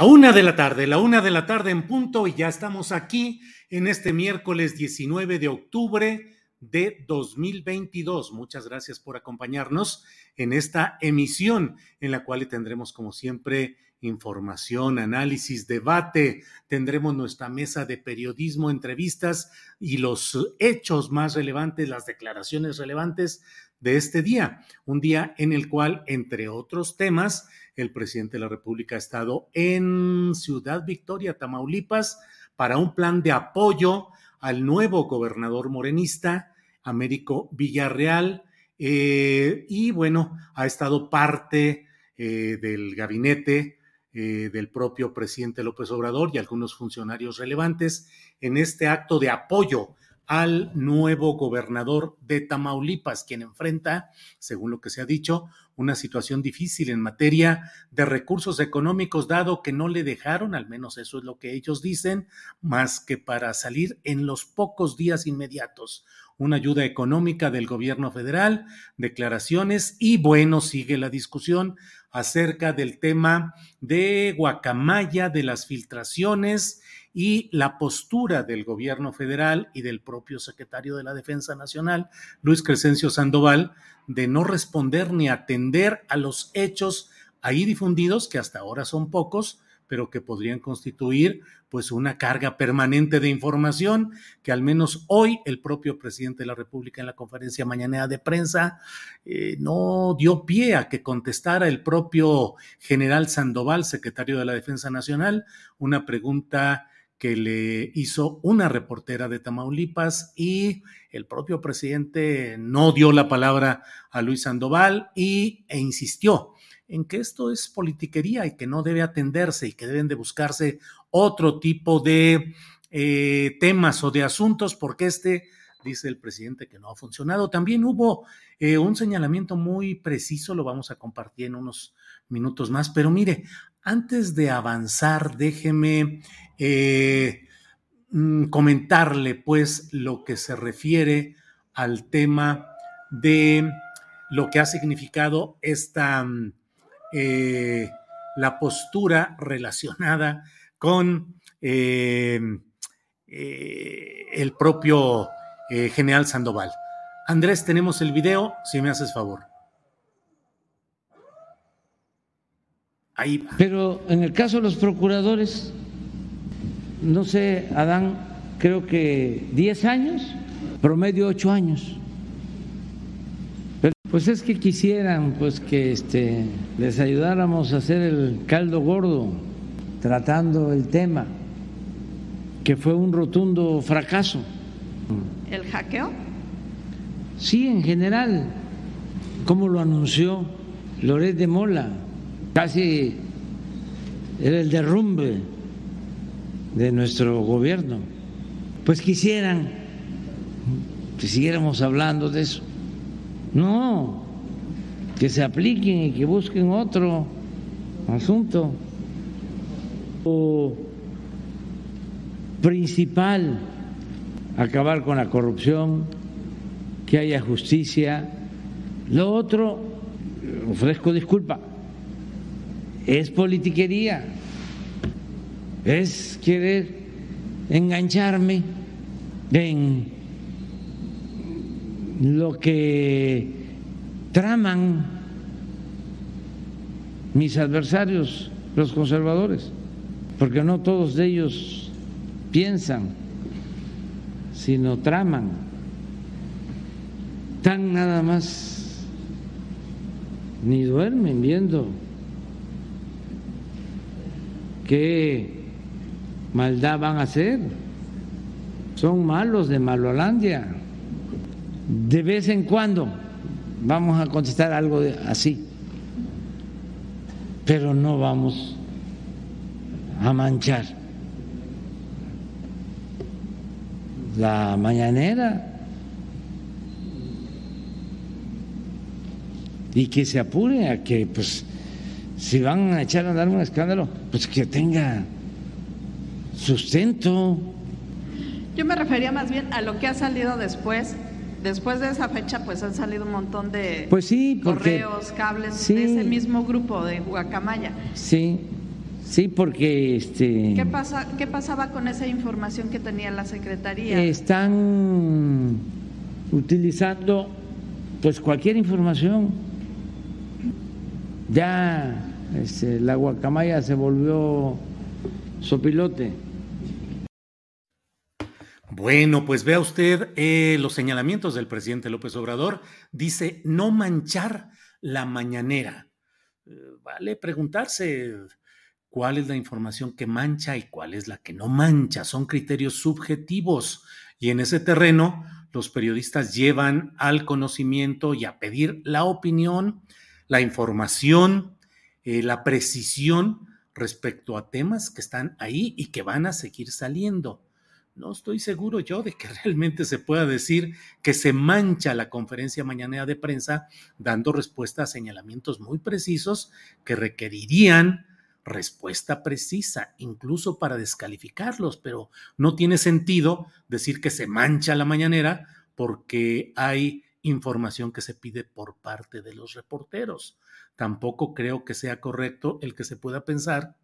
La una de la tarde, la una de la tarde en punto y ya estamos aquí en este miércoles 19 de octubre de 2022. Muchas gracias por acompañarnos en esta emisión en la cual tendremos como siempre información, análisis, debate, tendremos nuestra mesa de periodismo, entrevistas y los hechos más relevantes, las declaraciones relevantes de este día, un día en el cual, entre otros temas, el presidente de la República ha estado en Ciudad Victoria, Tamaulipas, para un plan de apoyo al nuevo gobernador morenista, Américo Villarreal, eh, y bueno, ha estado parte eh, del gabinete eh, del propio presidente López Obrador y algunos funcionarios relevantes en este acto de apoyo al nuevo gobernador de Tamaulipas, quien enfrenta, según lo que se ha dicho, una situación difícil en materia de recursos económicos, dado que no le dejaron, al menos eso es lo que ellos dicen, más que para salir en los pocos días inmediatos. Una ayuda económica del gobierno federal, declaraciones y bueno, sigue la discusión acerca del tema de Guacamaya, de las filtraciones y la postura del gobierno federal y del propio secretario de la Defensa Nacional, Luis Crescencio Sandoval, de no responder ni atender a los hechos ahí difundidos, que hasta ahora son pocos, pero que podrían constituir pues una carga permanente de información que al menos hoy el propio presidente de la República en la conferencia mañanera de prensa eh, no dio pie a que contestara el propio general Sandoval, secretario de la Defensa Nacional, una pregunta que le hizo una reportera de Tamaulipas y el propio presidente no dio la palabra a Luis Sandoval y, e insistió en que esto es politiquería y que no debe atenderse y que deben de buscarse otro tipo de eh, temas o de asuntos porque este dice el presidente que no ha funcionado. También hubo eh, un señalamiento muy preciso, lo vamos a compartir en unos minutos más, pero mire, antes de avanzar, déjeme eh, mm, comentarle pues lo que se refiere al tema de lo que ha significado esta mm, eh, la postura relacionada con eh, el propio general Sandoval. Andrés, tenemos el video, si me haces favor. Pero en el caso de los procuradores, no sé, Adán, creo que 10 años, promedio 8 años. Pero pues es que quisieran pues que este, les ayudáramos a hacer el caldo gordo tratando el tema, que fue un rotundo fracaso. ¿El hackeo? Sí, en general, como lo anunció Loret de Mola casi era el derrumbe de nuestro gobierno. Pues quisieran que siguiéramos hablando de eso. No, que se apliquen y que busquen otro asunto. O principal, acabar con la corrupción, que haya justicia. Lo otro, ofrezco disculpa, es politiquería, es querer engancharme en lo que traman mis adversarios, los conservadores, porque no todos ellos piensan, sino traman. Tan nada más, ni duermen viendo qué maldad van a hacer. Son malos de Malolandia. De vez en cuando vamos a contestar algo así, pero no vamos a manchar la mañanera y que se apure a que, pues, si van a echar a dar un escándalo, pues que tenga sustento. Yo me refería más bien a lo que ha salido después después de esa fecha pues han salido un montón de pues sí, correos, cables de ese mismo grupo de Guacamaya. Sí, sí, porque este ¿Qué pasa qué pasaba con esa información que tenía la secretaría? Están utilizando pues cualquier información. Ya este, la Guacamaya se volvió sopilote. Bueno, pues vea usted eh, los señalamientos del presidente López Obrador. Dice no manchar la mañanera. Eh, vale preguntarse cuál es la información que mancha y cuál es la que no mancha. Son criterios subjetivos y en ese terreno los periodistas llevan al conocimiento y a pedir la opinión, la información, eh, la precisión respecto a temas que están ahí y que van a seguir saliendo no estoy seguro yo de que realmente se pueda decir que se mancha la conferencia mañanera de prensa dando respuesta a señalamientos muy precisos que requerirían respuesta precisa, incluso para descalificarlos, pero no tiene sentido decir que se mancha la mañanera porque hay información que se pide por parte de los reporteros. Tampoco creo que sea correcto el que se pueda pensar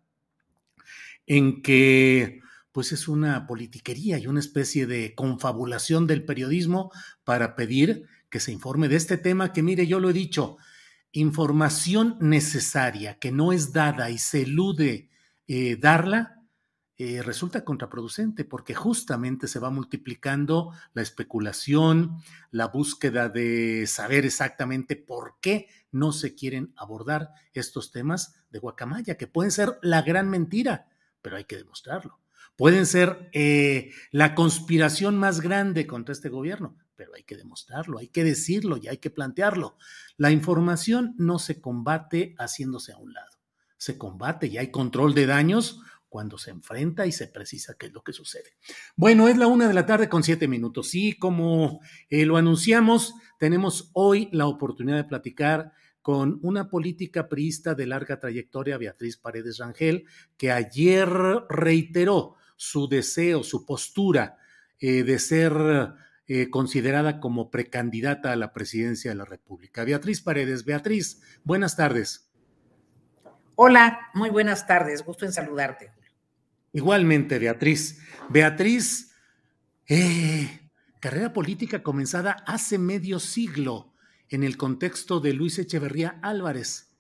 en que pues es una politiquería y una especie de confabulación del periodismo para pedir que se informe de este tema que, mire, yo lo he dicho, información necesaria que no es dada y se elude eh, darla, eh, resulta contraproducente porque justamente se va multiplicando la especulación, la búsqueda de saber exactamente por qué no se quieren abordar estos temas de guacamaya, que pueden ser la gran mentira, pero hay que demostrarlo pueden ser eh, la conspiración más grande contra este gobierno, pero hay que demostrarlo, hay que decirlo y hay que plantearlo. La información no se combate haciéndose a un lado, se combate y hay control de daños cuando se enfrenta y se precisa qué es lo que sucede. Bueno, es la una de la tarde con siete minutos y como eh, lo anunciamos, tenemos hoy la oportunidad de platicar con una política priista de larga trayectoria, Beatriz Paredes Rangel, que ayer reiteró su deseo, su postura eh, de ser eh, considerada como precandidata a la presidencia de la República. Beatriz Paredes, Beatriz, buenas tardes. Hola, muy buenas tardes, gusto en saludarte. Igualmente, Beatriz. Beatriz, eh, carrera política comenzada hace medio siglo en el contexto de Luis Echeverría Álvarez.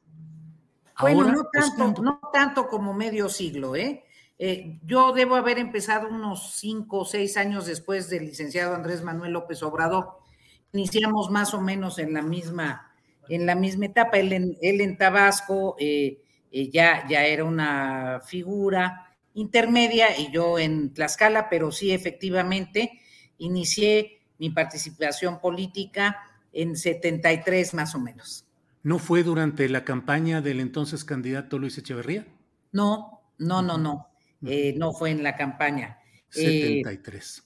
bueno, no tanto, no tanto como medio siglo, ¿eh? Eh, yo debo haber empezado unos cinco o seis años después del licenciado Andrés Manuel López Obrador. Iniciamos más o menos en la misma, en la misma etapa. Él en, él en Tabasco eh, eh, ya, ya era una figura intermedia y yo en Tlaxcala, pero sí efectivamente inicié mi participación política en 73 más o menos. ¿No fue durante la campaña del entonces candidato Luis Echeverría? No, no, no, no. no fue en la campaña. 73.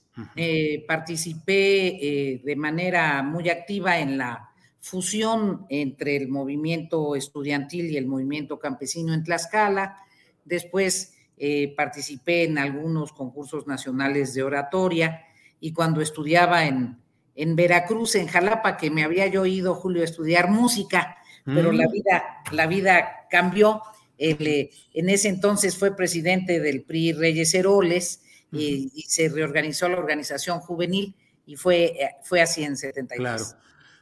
participé de manera muy activa en la fusión entre el movimiento estudiantil y el movimiento campesino en Tlaxcala. Después participé en algunos concursos nacionales de oratoria y cuando estudiaba en, en Veracruz, en Jalapa, que me había yo ido, Julio, a estudiar música, pero la, mm. vida, la vida cambió. Eh, en ese entonces fue presidente del PRI Reyes Heroles y, se reorganizó la organización juvenil y fue, eh, fue así en 73. Claro.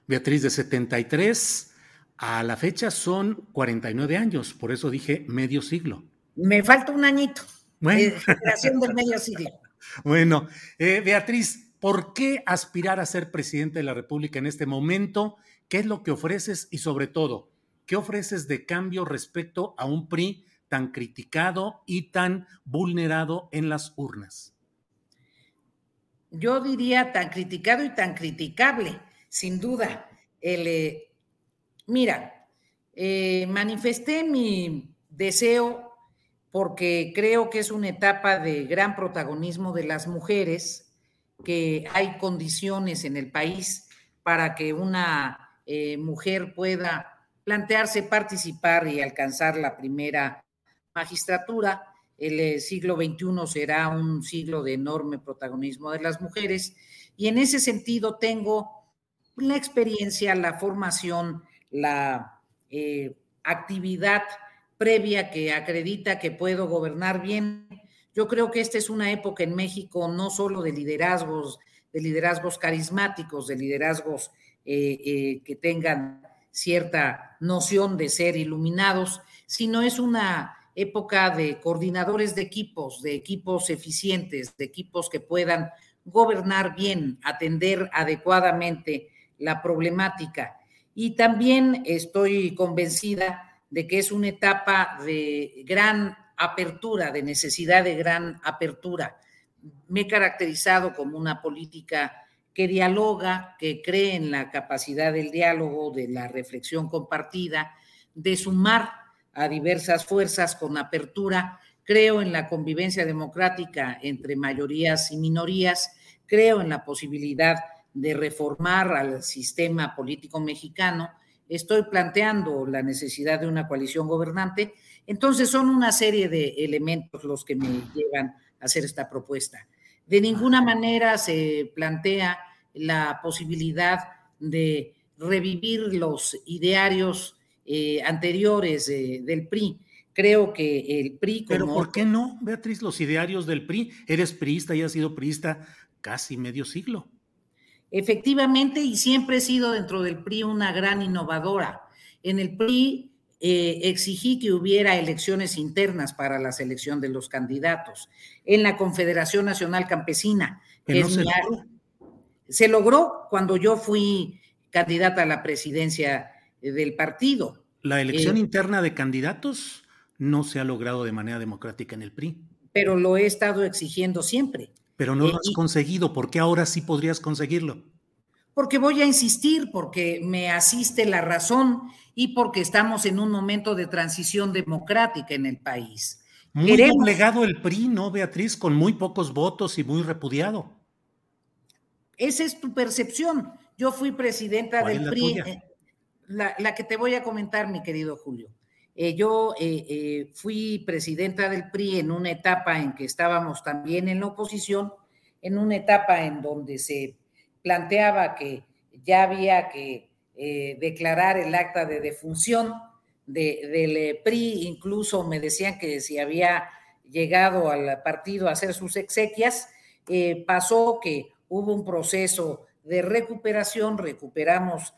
Beatriz, de 73 a la fecha son 49 años, por eso dije medio siglo. Me falta un añito. Bueno. generación del medio siglo. Bueno, eh, Beatriz, ¿por qué aspirar a ser presidente de la República en este momento? ¿Qué es lo que ofreces? Y sobre todo, ¿qué ofreces de cambio respecto a un PRI tan criticado y tan vulnerado en las urnas? Yo diría tan criticado y tan criticable, sin duda. Eh, mira, eh, manifesté mi deseo porque creo que es una etapa de gran protagonismo de las mujeres, que hay condiciones en el país para que una eh, mujer pueda plantearse participar y alcanzar la primera magistratura. El siglo XXI será un siglo de enorme protagonismo de las mujeres y en ese sentido tengo la experiencia, la formación, la eh, actividad previa que acredita que puedo gobernar bien. Yo creo que esta es una época en México no solo de liderazgos, de liderazgos carismáticos, de liderazgos eh, eh, que tengan cierta noción de ser iluminados, sino es una época de coordinadores de equipos, de equipos eficientes, de equipos que puedan gobernar bien, atender adecuadamente la problemática. Y también estoy convencida de que es una etapa de gran apertura, de necesidad de gran apertura. Me he caracterizado como una política que dialoga, que cree en la capacidad del diálogo, de la reflexión compartida, de sumar a diversas fuerzas con apertura. Creo en la convivencia democrática entre mayorías y minorías. Creo en la posibilidad de reformar al sistema político mexicano estoy planteando la necesidad de una coalición gobernante. Entonces son una serie de elementos los que me llevan a hacer esta propuesta. De ninguna manera se plantea la posibilidad de revivir los idearios eh, anteriores del PRI. Creo que el PRI... Pero ¿por qué no, Beatriz, los idearios del PRI? Eres priista y has sido priista casi medio siglo. Efectivamente, y siempre he sido dentro del PRI una gran innovadora. En el PRI eh, exigí que hubiera elecciones internas para la selección de los candidatos. En la Confederación Nacional Campesina. se, logró. cuando yo fui candidata a la presidencia eh, del partido. La elección eh, interna de candidatos no se ha logrado de manera democrática en el PRI. Pero lo he estado exigiendo siempre pero no lo has conseguido. ¿Por qué ahora sí podrías conseguirlo? Porque voy a insistir, porque me asiste la razón y porque estamos en un momento de transición democrática en el país. Muy Queremos... el PRI, ¿no, Beatriz? Con muy pocos votos y muy repudiado. Esa es tu percepción. Yo fui presidenta del PRI, eh, la, que te voy a comentar, mi querido Julio. Eh, yo eh, eh, fui presidenta del PRI en una etapa en que estábamos también en la oposición, en una etapa en donde se planteaba que ya había que declarar el acta de defunción del PRI, incluso me decían que si había llegado al partido a hacer sus exequias, pasó que hubo un proceso de recuperación, recuperamos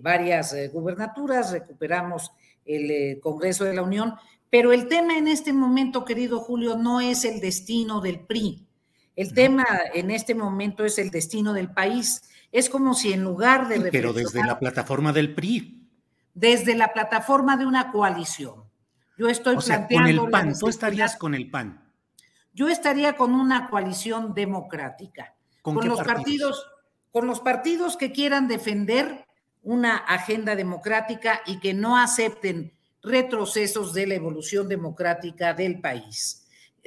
varias gubernaturas, recuperamos el eh, Congreso de la Unión, pero el tema en este momento, querido Julio, no es el destino del PRI. El tema en este momento es el destino del país. Es como si en lugar de... pero desde la plataforma del PRI. Desde la plataforma de una coalición. Yo estoy o sea, Con el PAN, tú estarías con el PAN. Yo estaría con una coalición democrática. ¿Con, los partidos? Con los partidos que quieran defender una agenda democrática y que no acepten retrocesos de la evolución democrática del país.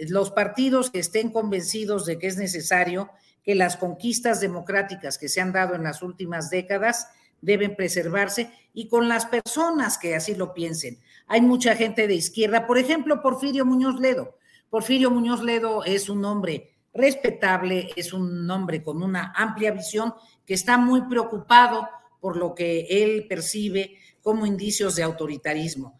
los partidos que estén convencidos de que es necesario que las conquistas democráticas que se han dado en las últimas décadas deben preservarse y con las personas que así lo piensen. Hay mucha gente de izquierda, por ejemplo, Porfirio Muñoz Ledo. Porfirio Muñoz Ledo es un hombre respetable, es un hombre con una amplia visión que está muy preocupado por lo que él percibe como indicios de autoritarismo,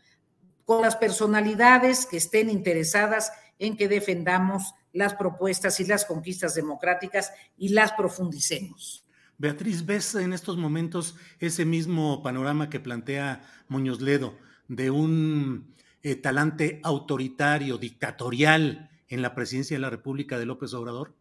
con las personalidades que estén interesadas en que defendamos las propuestas y las conquistas democráticas y las profundicemos. Beatriz, ¿ves en estos momentos ese mismo panorama que plantea Muñoz Ledo de un eh, talante autoritario, dictatorial en la presidencia de la República de López Obrador?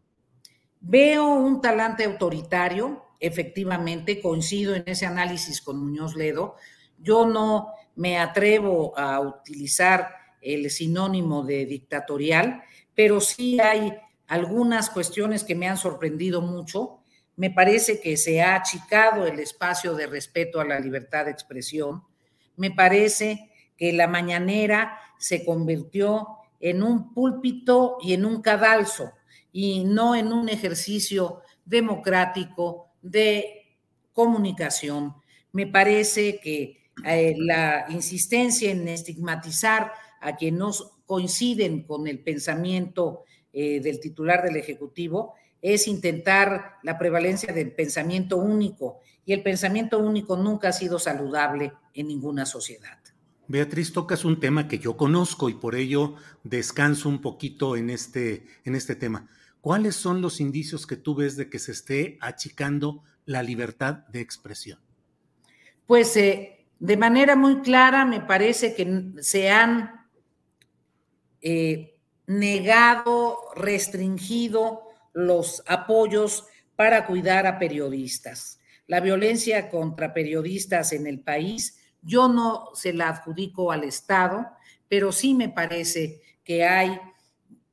Veo un talante autoritario, efectivamente, coincido en ese análisis con Muñoz Ledo. Yo no me atrevo a utilizar el sinónimo de dictatorial, pero sí hay algunas cuestiones que me han sorprendido mucho. Me parece que se ha achicado el espacio de respeto a la libertad de expresión. Me parece que la mañanera se convirtió en un púlpito y en un cadalso y no en un ejercicio democrático de comunicación. Me parece que eh, la insistencia en estigmatizar a quienes no coinciden con el pensamiento eh, del titular del Ejecutivo es intentar la prevalencia del pensamiento único y el pensamiento único nunca ha sido saludable en ninguna sociedad. Beatriz, tocas un tema que yo conozco y por ello descanso un poquito en este, en este tema. ¿Cuáles son los indicios que tú ves de que se esté achicando la libertad de expresión? Pues eh, de manera muy clara me parece que se han eh, negado, restringido los apoyos para cuidar a periodistas. La violencia contra periodistas en el país, yo no se la adjudico al Estado, pero sí me parece que hay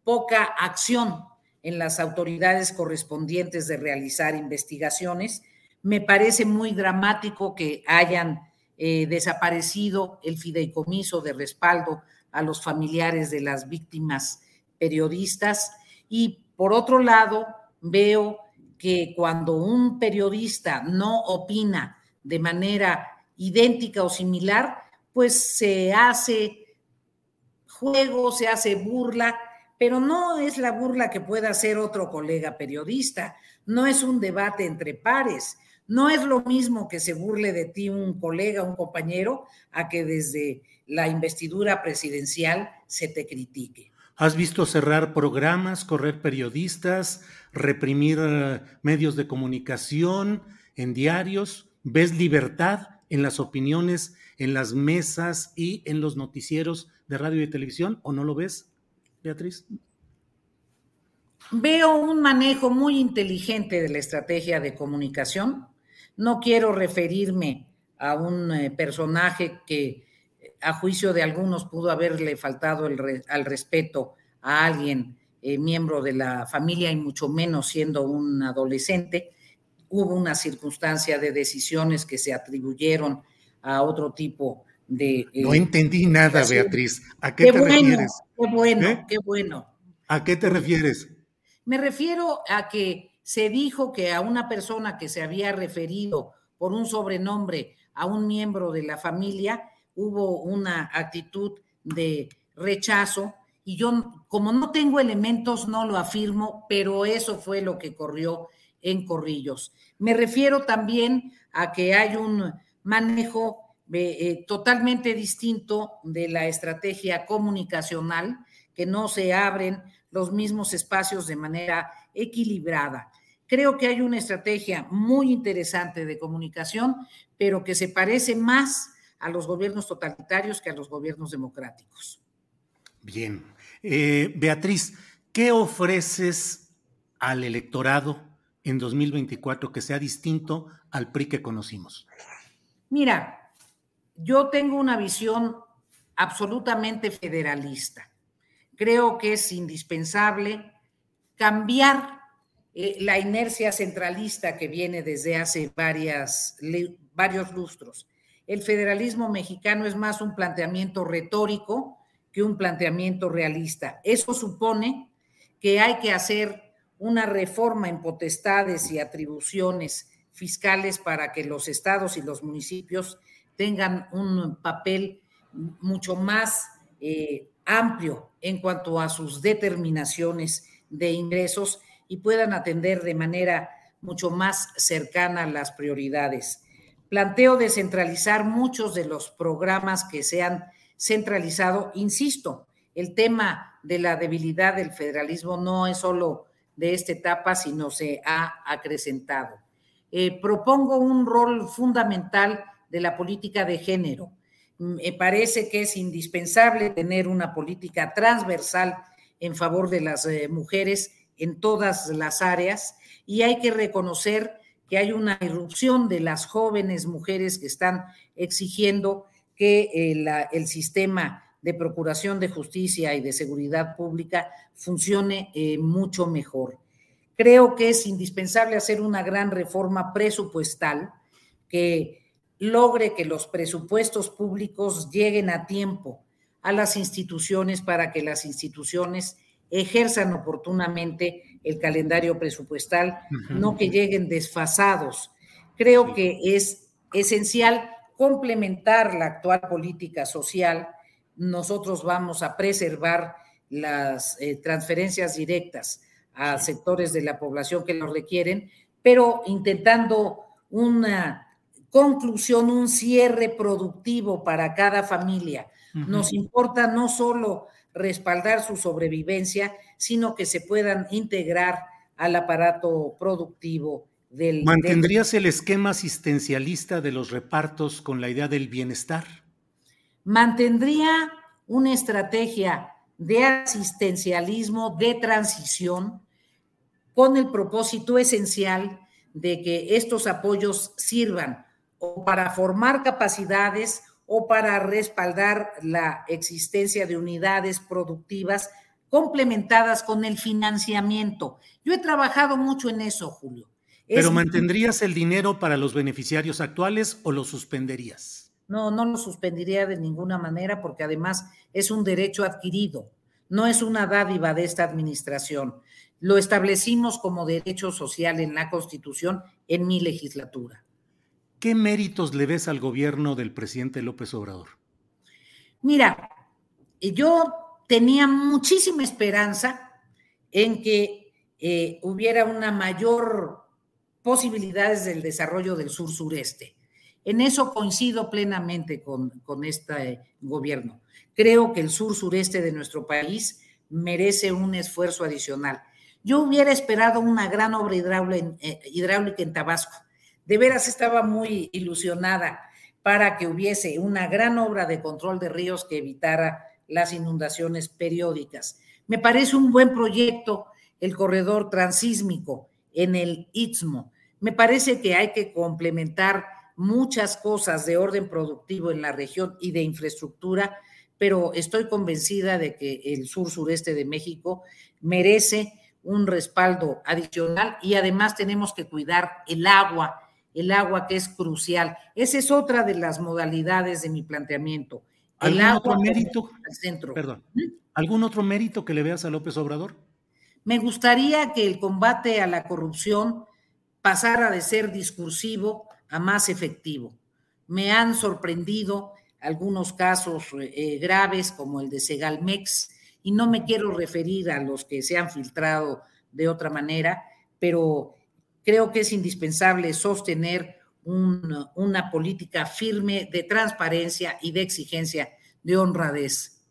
poca acción en las autoridades correspondientes de realizar investigaciones. Me parece muy dramático que hayan eh, desaparecido el fideicomiso de respaldo a los familiares de las víctimas periodistas y por otro lado, veo que cuando un periodista no opina de manera idéntica o similar, pues se hace juego, se hace burla, pero no es la burla que pueda hacer otro colega periodista, no es un debate entre pares, no es lo mismo que se burle de ti un colega, un compañero, a que desde la investidura presidencial se te critique. ¿Has visto cerrar programas, correr periodistas, reprimir eh, medios de comunicación en diarios? ¿Ves libertad en las opiniones, en las mesas y en los noticieros de radio y televisión o no lo ves, Beatriz? Veo un manejo muy inteligente de la estrategia de comunicación. No quiero referirme a un eh, personaje que a juicio de algunos pudo haberle faltado al respeto a alguien eh, miembro de la familia y mucho menos siendo un adolescente. Hubo una circunstancia de decisiones que se atribuyeron a otro tipo de... Eh, no entendí nada, Beatriz. ¿A qué, te refieres? Qué bueno, ¿Eh? qué bueno. ¿A qué te refieres? Me refiero a que se dijo que a una persona que se había referido por un sobrenombre a un miembro de la familia hubo una actitud de rechazo y yo como no tengo elementos no lo afirmo, pero eso fue lo que corrió en Corrillos. Me refiero también a que hay un manejo eh, totalmente distinto de la estrategia comunicacional, que no se abren los mismos espacios de manera equilibrada. Creo que hay una estrategia muy interesante de comunicación, pero que se parece más a los gobiernos totalitarios que a los gobiernos democráticos. Bien. Eh, Beatriz, ¿qué ofreces al electorado en 2024 que sea distinto al PRI que conocimos? Mira, yo tengo una visión absolutamente federalista. Creo que es indispensable cambiar eh, la inercia centralista que viene desde hace varios lustros el federalismo mexicano es más un planteamiento retórico que un planteamiento realista. Eso supone que hay que hacer una reforma en potestades y atribuciones fiscales para que los estados y los municipios tengan un papel mucho más eh, amplio en cuanto a sus determinaciones de ingresos y puedan atender de manera mucho más cercana las prioridades. Planteo descentralizar muchos de los programas que se han centralizado. Insisto, el tema de la debilidad del federalismo no es solo de esta etapa, sino se ha acrecentado. Eh, propongo un rol fundamental de la política de género. Me parece que es indispensable tener una política transversal en favor de las eh, mujeres en todas las áreas y hay que reconocer que hay una irrupción de las jóvenes mujeres que están exigiendo que el, eh, el sistema de procuración de justicia y de seguridad pública funcione eh, mucho mejor. Creo que es indispensable hacer una gran reforma presupuestal que logre que los presupuestos públicos lleguen a tiempo a las instituciones para que las instituciones ejerzan oportunamente el calendario presupuestal, no que lleguen desfasados. Creo que es esencial complementar la actual política social. Nosotros vamos a preservar las eh, transferencias directas a sectores de la población que lo requieren, pero intentando una conclusión, un cierre productivo para cada familia. Nos importa no solo respaldar su sobrevivencia, sino que se puedan integrar al aparato productivo del... ¿Mantendrías el esquema asistencialista de los repartos con la idea del bienestar? mantendría una estrategia de asistencialismo, de transición, con el propósito esencial de que estos apoyos sirvan o para formar capacidades o para respaldar la existencia de unidades productivas complementadas con el financiamiento. Yo he trabajado mucho en eso, Julio. ¿Pero mantendrías el dinero para los beneficiarios actuales o lo suspenderías? No, no lo suspendería de ninguna manera porque además es un derecho adquirido, no es una dádiva de esta administración. Lo establecimos como derecho social en la Constitución en mi legislatura. ¿Qué méritos le ves al gobierno del presidente López Obrador? Mira, yo tenía muchísima esperanza en que eh, hubiera una mayor posibilidades del desarrollo del sur sureste. En eso coincido plenamente con, este gobierno. Creo que el sur sureste de nuestro país merece un esfuerzo adicional. Yo hubiera esperado una gran obra eh, hidráulica en Tabasco. De veras estaba muy ilusionada para que hubiese una gran obra de control de ríos que evitara las inundaciones periódicas. Me parece un buen proyecto el corredor transísmico en el Istmo. Me parece que hay que complementar muchas cosas de orden productivo en la región y de infraestructura, pero estoy convencida de que el sur sureste de México merece un respaldo adicional y además tenemos que cuidar el agua, el agua que es crucial. Esa es otra de las modalidades de mi planteamiento. El ¿Algún otro mérito? Al centro. Perdón. ¿Mm? ¿Algún otro mérito que le veas a López Obrador? Me gustaría que el combate a la corrupción pasara de ser discursivo a más efectivo. Me han sorprendido algunos casos eh, graves como el de Segalmex y no me quiero referir a los que se han filtrado de otra manera, pero creo que es indispensable sostener una política firme de transparencia y de exigencia de honradez.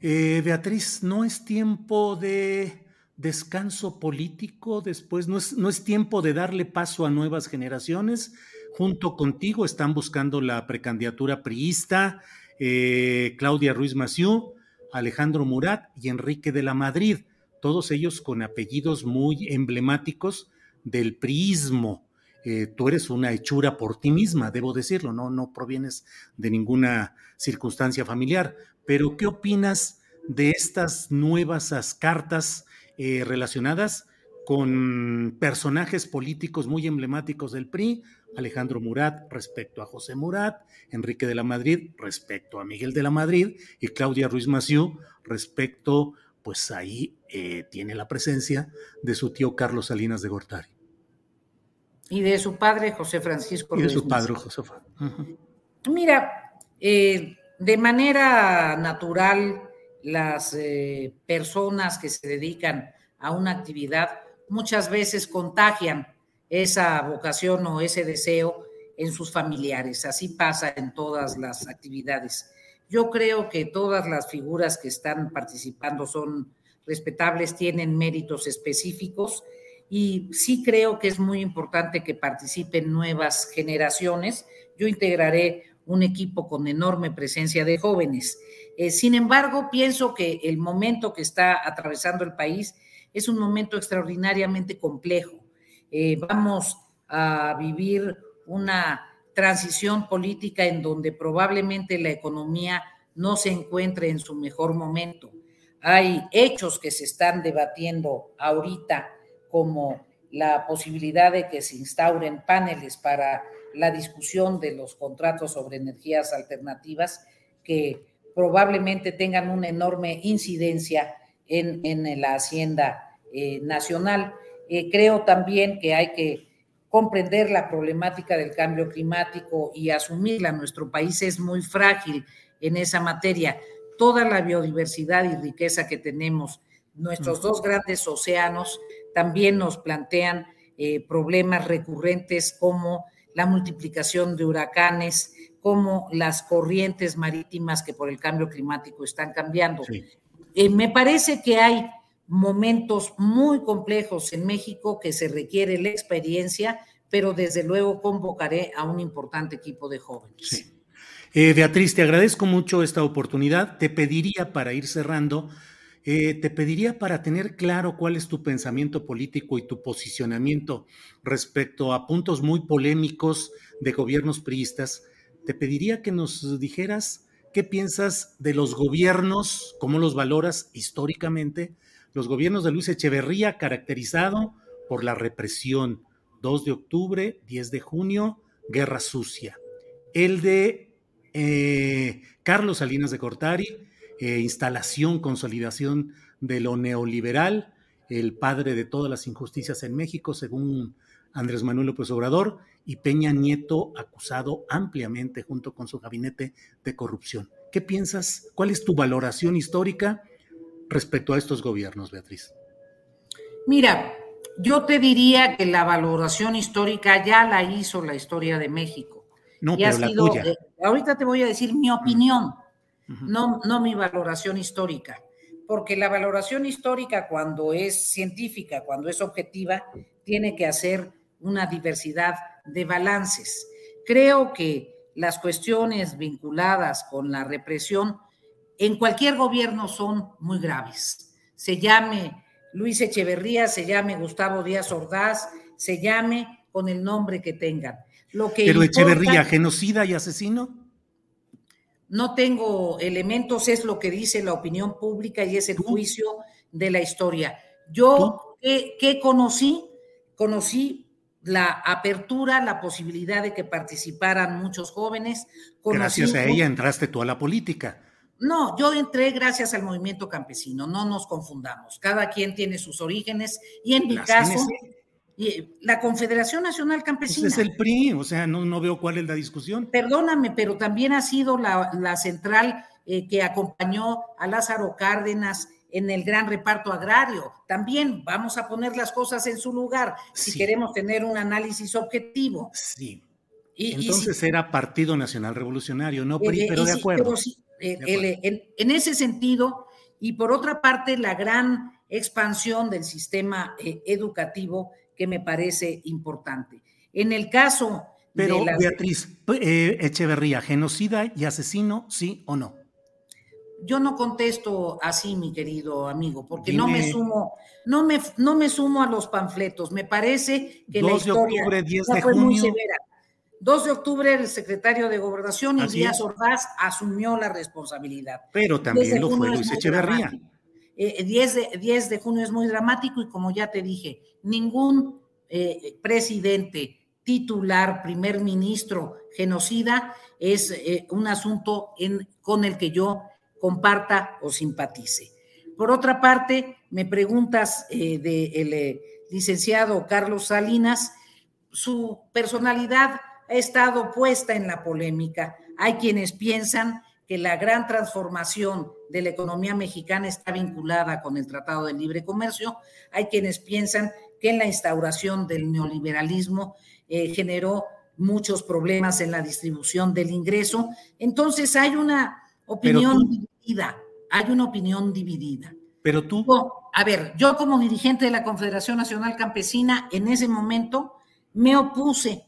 Eh, Beatriz, ¿no es tiempo de descanso político después? ¿No es, ¿No es tiempo de darle paso a nuevas generaciones? junto contigo están buscando la precandidatura priista, eh, Claudia Ruiz Massieu, Alejandro Murat y Enrique de la Madrid, todos ellos con apellidos muy emblemáticos del priismo. Eh, tú eres una hechura por ti misma, debo decirlo, no, provienes de ninguna circunstancia familiar. Pero, ¿qué opinas de estas nuevas cartas eh, relacionadas con personajes políticos muy emblemáticos del PRI, Alejandro Murat respecto a José Murat, Enrique de la Madrid respecto a Miguel de la Madrid y Claudia Ruiz Massieu respecto, pues ahí eh, tiene la presencia de su tío Carlos Salinas de Gortari. Y de su padre José Francisco. Y de su padre José. Mira, eh, de manera natural, las eh, personas que se dedican a una actividad muchas veces contagian esa vocación o ese deseo en sus familiares. Así pasa en todas las actividades. Yo creo que todas las figuras que están participando son respetables, tienen méritos específicos y sí creo que es muy importante que participen nuevas generaciones. Yo integraré un equipo con enorme presencia de jóvenes. Eh, sin embargo, pienso que el momento que está atravesando el país es un momento extraordinariamente complejo. Eh, vamos a vivir una transición política en donde probablemente la economía no se encuentre en su mejor momento. Hay hechos que se están debatiendo ahorita como la posibilidad de que se instauren paneles para la discusión de los contratos sobre energías alternativas que probablemente tengan una enorme incidencia en, en la hacienda eh, nacional. Eh, creo también que hay que comprender la problemática del cambio climático y asumirla. Nuestro país es muy frágil en esa materia. Toda la biodiversidad y riqueza que tenemos, nuestros dos grandes océanos también nos plantean eh, problemas recurrentes como la multiplicación de huracanes, como las corrientes marítimas que por el cambio climático están cambiando. me parece que hay momentos muy complejos en México que se requiere la experiencia, pero desde luego convocaré a un importante equipo de jóvenes. Sí. Eh, Beatriz, te agradezco mucho esta oportunidad. Te pediría, para ir cerrando, eh, te pediría para tener claro cuál es tu pensamiento político y tu posicionamiento respecto a puntos muy polémicos de gobiernos priistas, te pediría que nos dijeras qué piensas de los gobiernos, cómo los valoras históricamente, los gobiernos de Luis Echeverría, caracterizado por la represión. 2 de octubre, 10 de junio, guerra sucia. El de eh, Carlos Salinas de Cortari, eh, instalación, consolidación de lo neoliberal, el padre de todas las injusticias en México, según Andrés Manuel López Obrador, y Peña Nieto acusado ampliamente junto con su gabinete de corrupción. ¿Qué piensas? ¿Cuál es tu valoración histórica? respecto a estos gobiernos, Beatriz? Mira, yo te diría que la valoración histórica ya la hizo la historia de México. No, pero la tuya. Eh, ahorita te voy a decir mi opinión, no, no mi valoración histórica, porque la valoración histórica cuando es científica, cuando es objetiva, tiene que hacer una diversidad de balances. Creo que las cuestiones vinculadas con la represión en cualquier gobierno son muy graves. Se llame Luis Echeverría, se llame Gustavo Díaz Ordaz, se llame con el nombre que tengan. Lo que Pero Echeverría, genocida y asesino. No tengo elementos, es lo que dice la opinión pública y es el juicio de la historia. Yo, ¿qué, conocí? Conocí la apertura, la posibilidad de que participaran muchos jóvenes. Gracias a ella entraste tú a la política. No, yo entré gracias al movimiento campesino, no nos confundamos. Cada quien tiene sus orígenes y en mi caso, la Confederación Nacional Campesina. Ese es el PRI, o sea, no, no veo cuál es la discusión. Perdóname, pero también ha sido la, central eh, que acompañó a Lázaro Cárdenas en el gran reparto agrario. También vamos a poner las cosas en su lugar si queremos tener un análisis objetivo. Sí. Y, Entonces era Partido Nacional Revolucionario, no PRI, eh, pero de acuerdo. Eh, en, ese sentido, y por otra parte, la gran expansión del sistema eh, educativo que me parece importante. En el caso Pero, de Beatriz eh, Echeverría, genocida y asesino, ¿sí o no? Yo no contesto así, mi querido amigo, porque no me sumo, no me, no me sumo a los panfletos. Me parece que la historia de octubre, 10 de fue muy severa. 2 de octubre el secretario de Gobernación y Díaz Ordaz asumió la responsabilidad. Pero también lo fue Luis Echeverría. 10, de, 10 de junio es muy dramático y como ya te dije, ningún presidente titular, primer ministro, genocida, es un asunto con el que yo comparta o simpatice. Por otra parte, me preguntas del de licenciado Carlos Salinas, su personalidad ha estado puesta en la polémica. Hay quienes piensan que la gran transformación de la economía mexicana está vinculada con el Tratado de Libre Comercio. Hay quienes piensan que en la instauración del neoliberalismo eh, generó muchos problemas en la distribución del ingreso. Entonces hay una opinión dividida, hay una opinión dividida. Pero tú... A ver, yo como dirigente de la Confederación Nacional Campesina, en ese momento me opuse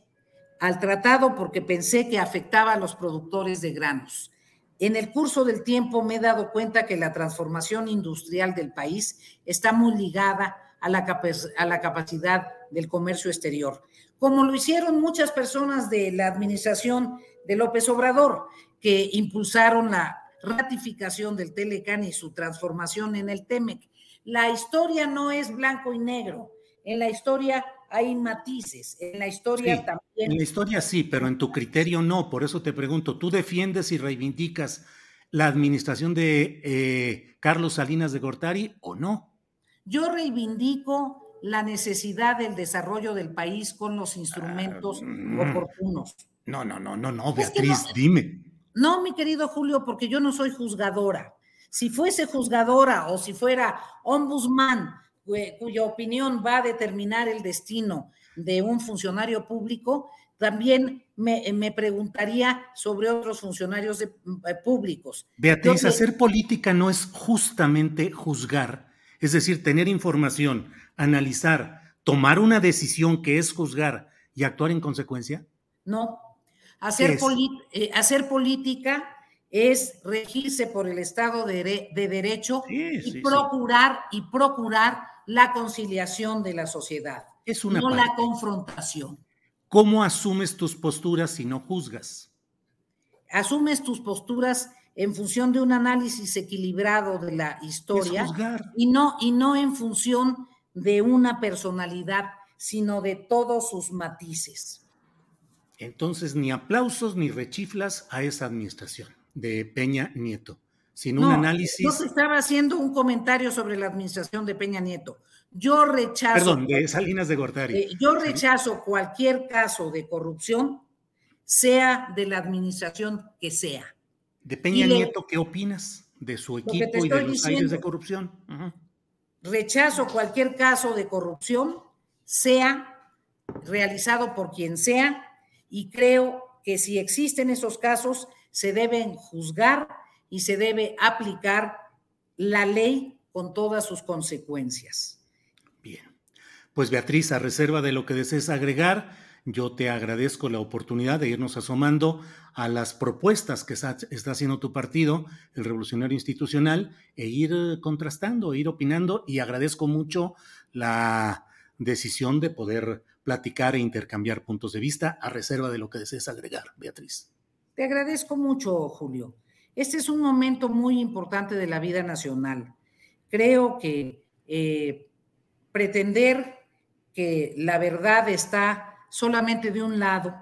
al tratado porque pensé que afectaba a los productores de granos. En el curso del tiempo me he dado cuenta que la transformación industrial del país está muy ligada a la, capacidad del comercio exterior, como lo hicieron muchas personas de la administración de López Obrador, que impulsaron la ratificación del Telecan y su transformación en el TEMEC. La historia no es blanco y negro. En la historia hay matices. En la historia también. En la historia sí, pero en tu criterio no. Por eso te pregunto, ¿tú defiendes y reivindicas la administración de eh, Carlos Salinas de Gortari o no? Yo reivindico la necesidad del desarrollo del país con los instrumentos ah, mm. oportunos. No, no, no, no, no, Beatriz, dime. No, mi querido Julio, porque yo no soy juzgadora. Si fuese juzgadora o si fuera ombudsman, cuya opinión va a determinar el destino de un funcionario público, también me, preguntaría sobre otros funcionarios eh, públicos. Beatriz, hacer política no es justamente juzgar, es decir, tener información, analizar, tomar una decisión que es juzgar y actuar en consecuencia. No, hacer, eh, hacer política es regirse por el Estado de, Derecho y procurar y procurar la conciliación de la sociedad, es una no la confrontación. ¿Cómo asumes tus posturas si no juzgas? Asumes tus posturas en función de un análisis equilibrado de la historia y no y no en función de una personalidad, sino de todos sus matices. Entonces, ni aplausos ni rechiflas a esa administración de Peña Nieto, sin un análisis. Yo estaba haciendo un comentario sobre la administración de Peña Nieto. Yo rechazo. Perdón, de Salinas de Gortari. Eh, yo rechazo cualquier caso de corrupción, sea de la administración que sea. De Peña Nieto, ¿qué opinas de su equipo y de los aires de corrupción? Rechazo cualquier caso de corrupción, sea realizado por quien sea, y creo que si existen esos casos, se deben juzgar y se debe aplicar la ley con todas sus consecuencias. Bien. Pues Beatriz, a reserva de lo que desees agregar, yo te agradezco la oportunidad de irnos asomando a las propuestas que está, haciendo tu partido, el Revolucionario Institucional, e ir contrastando, ir opinando, y agradezco mucho la decisión de poder platicar e intercambiar puntos de vista a reserva de lo que desees agregar, Beatriz. Te agradezco mucho, Julio. Este es un momento muy importante de la vida nacional. Creo que eh, pretender que la verdad está solamente de un lado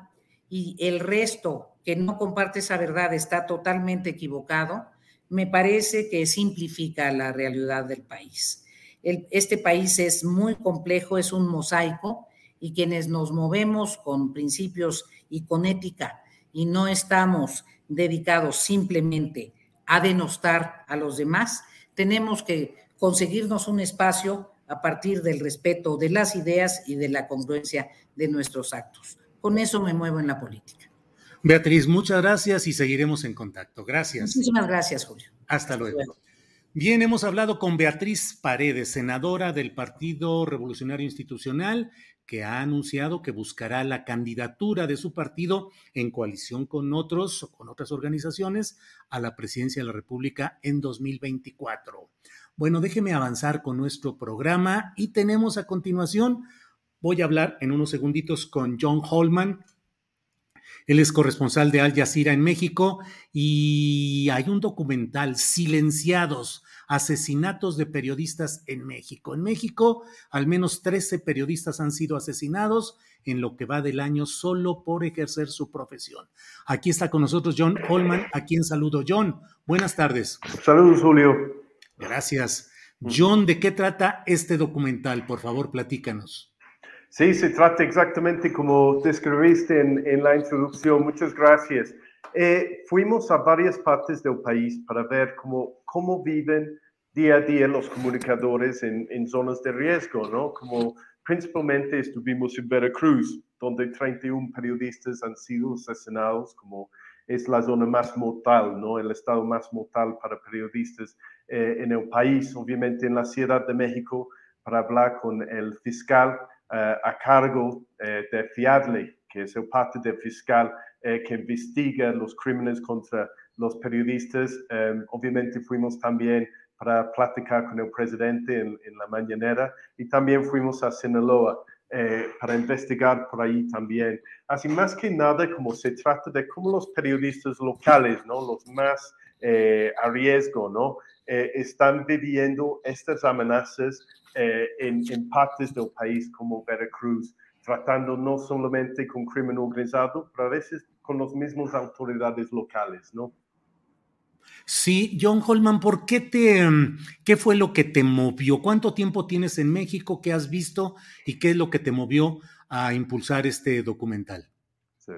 y el resto que no comparte esa verdad está totalmente equivocado, me parece que simplifica la realidad del país. este país es muy complejo, es un mosaico y quienes nos movemos con principios y con ética y no estamos dedicados simplemente a denostar a los demás, tenemos que conseguirnos un espacio a partir del respeto de las ideas y de la congruencia de nuestros actos. Con eso me muevo en la política. Beatriz, muchas gracias y seguiremos en contacto. Gracias. Muchísimas gracias, Julio. Hasta, luego. luego. Bien, hemos hablado con Beatriz Paredes, senadora del Partido Revolucionario Institucional, que ha anunciado que buscará la candidatura de su partido en coalición con otros o con otras organizaciones a la presidencia de la República en 2024. Bueno, déjeme avanzar con nuestro programa y tenemos a continuación, voy a hablar en unos segunditos con John Holman. Él es corresponsal de Al Jazeera en México y hay un documental, Silenciados, asesinatos de periodistas en México. En México, al menos 13 periodistas han sido asesinados en lo que va del año solo por ejercer su profesión. Aquí está con nosotros John Holman, a quien saludo. John, buenas tardes. Saludos, Julio. Gracias. John, ¿de qué trata este documental? Por favor, platícanos. Sí, se trata exactamente como describiste en, la introducción. Muchas gracias. Eh, fuimos a varias partes del país para ver cómo, cómo viven día a día los comunicadores en, en, zonas de riesgo, ¿no? Como principalmente estuvimos en Veracruz, donde 31 periodistas han sido asesinados, como es la zona más mortal, ¿no? El estado más mortal para periodistas eh, en el país. Obviamente en la Ciudad de México, para hablar con el fiscal eh, a cargo eh, de Fiadley, que es el parte del fiscal que investiga los crímenes contra los periodistas. obviamente fuimos también para platicar con el presidente en, en la mañanera y también fuimos a Sinaloa. Eh, para investigar por ahí también. Así más que nada, como se trata de cómo los periodistas locales, ¿no? Los más eh, a riesgo, ¿no? Eh, están viviendo estas amenazas en, en, partes del país como Veracruz, tratando no solamente con crimen organizado, pero a veces con las mismas autoridades locales, ¿no? Sí, John Holman, ¿por qué te, mm, qué fue lo que te movió? ¿Cuánto tiempo tienes en México? ¿Qué has visto? ¿Y qué es lo que te movió a impulsar este documental? Sí.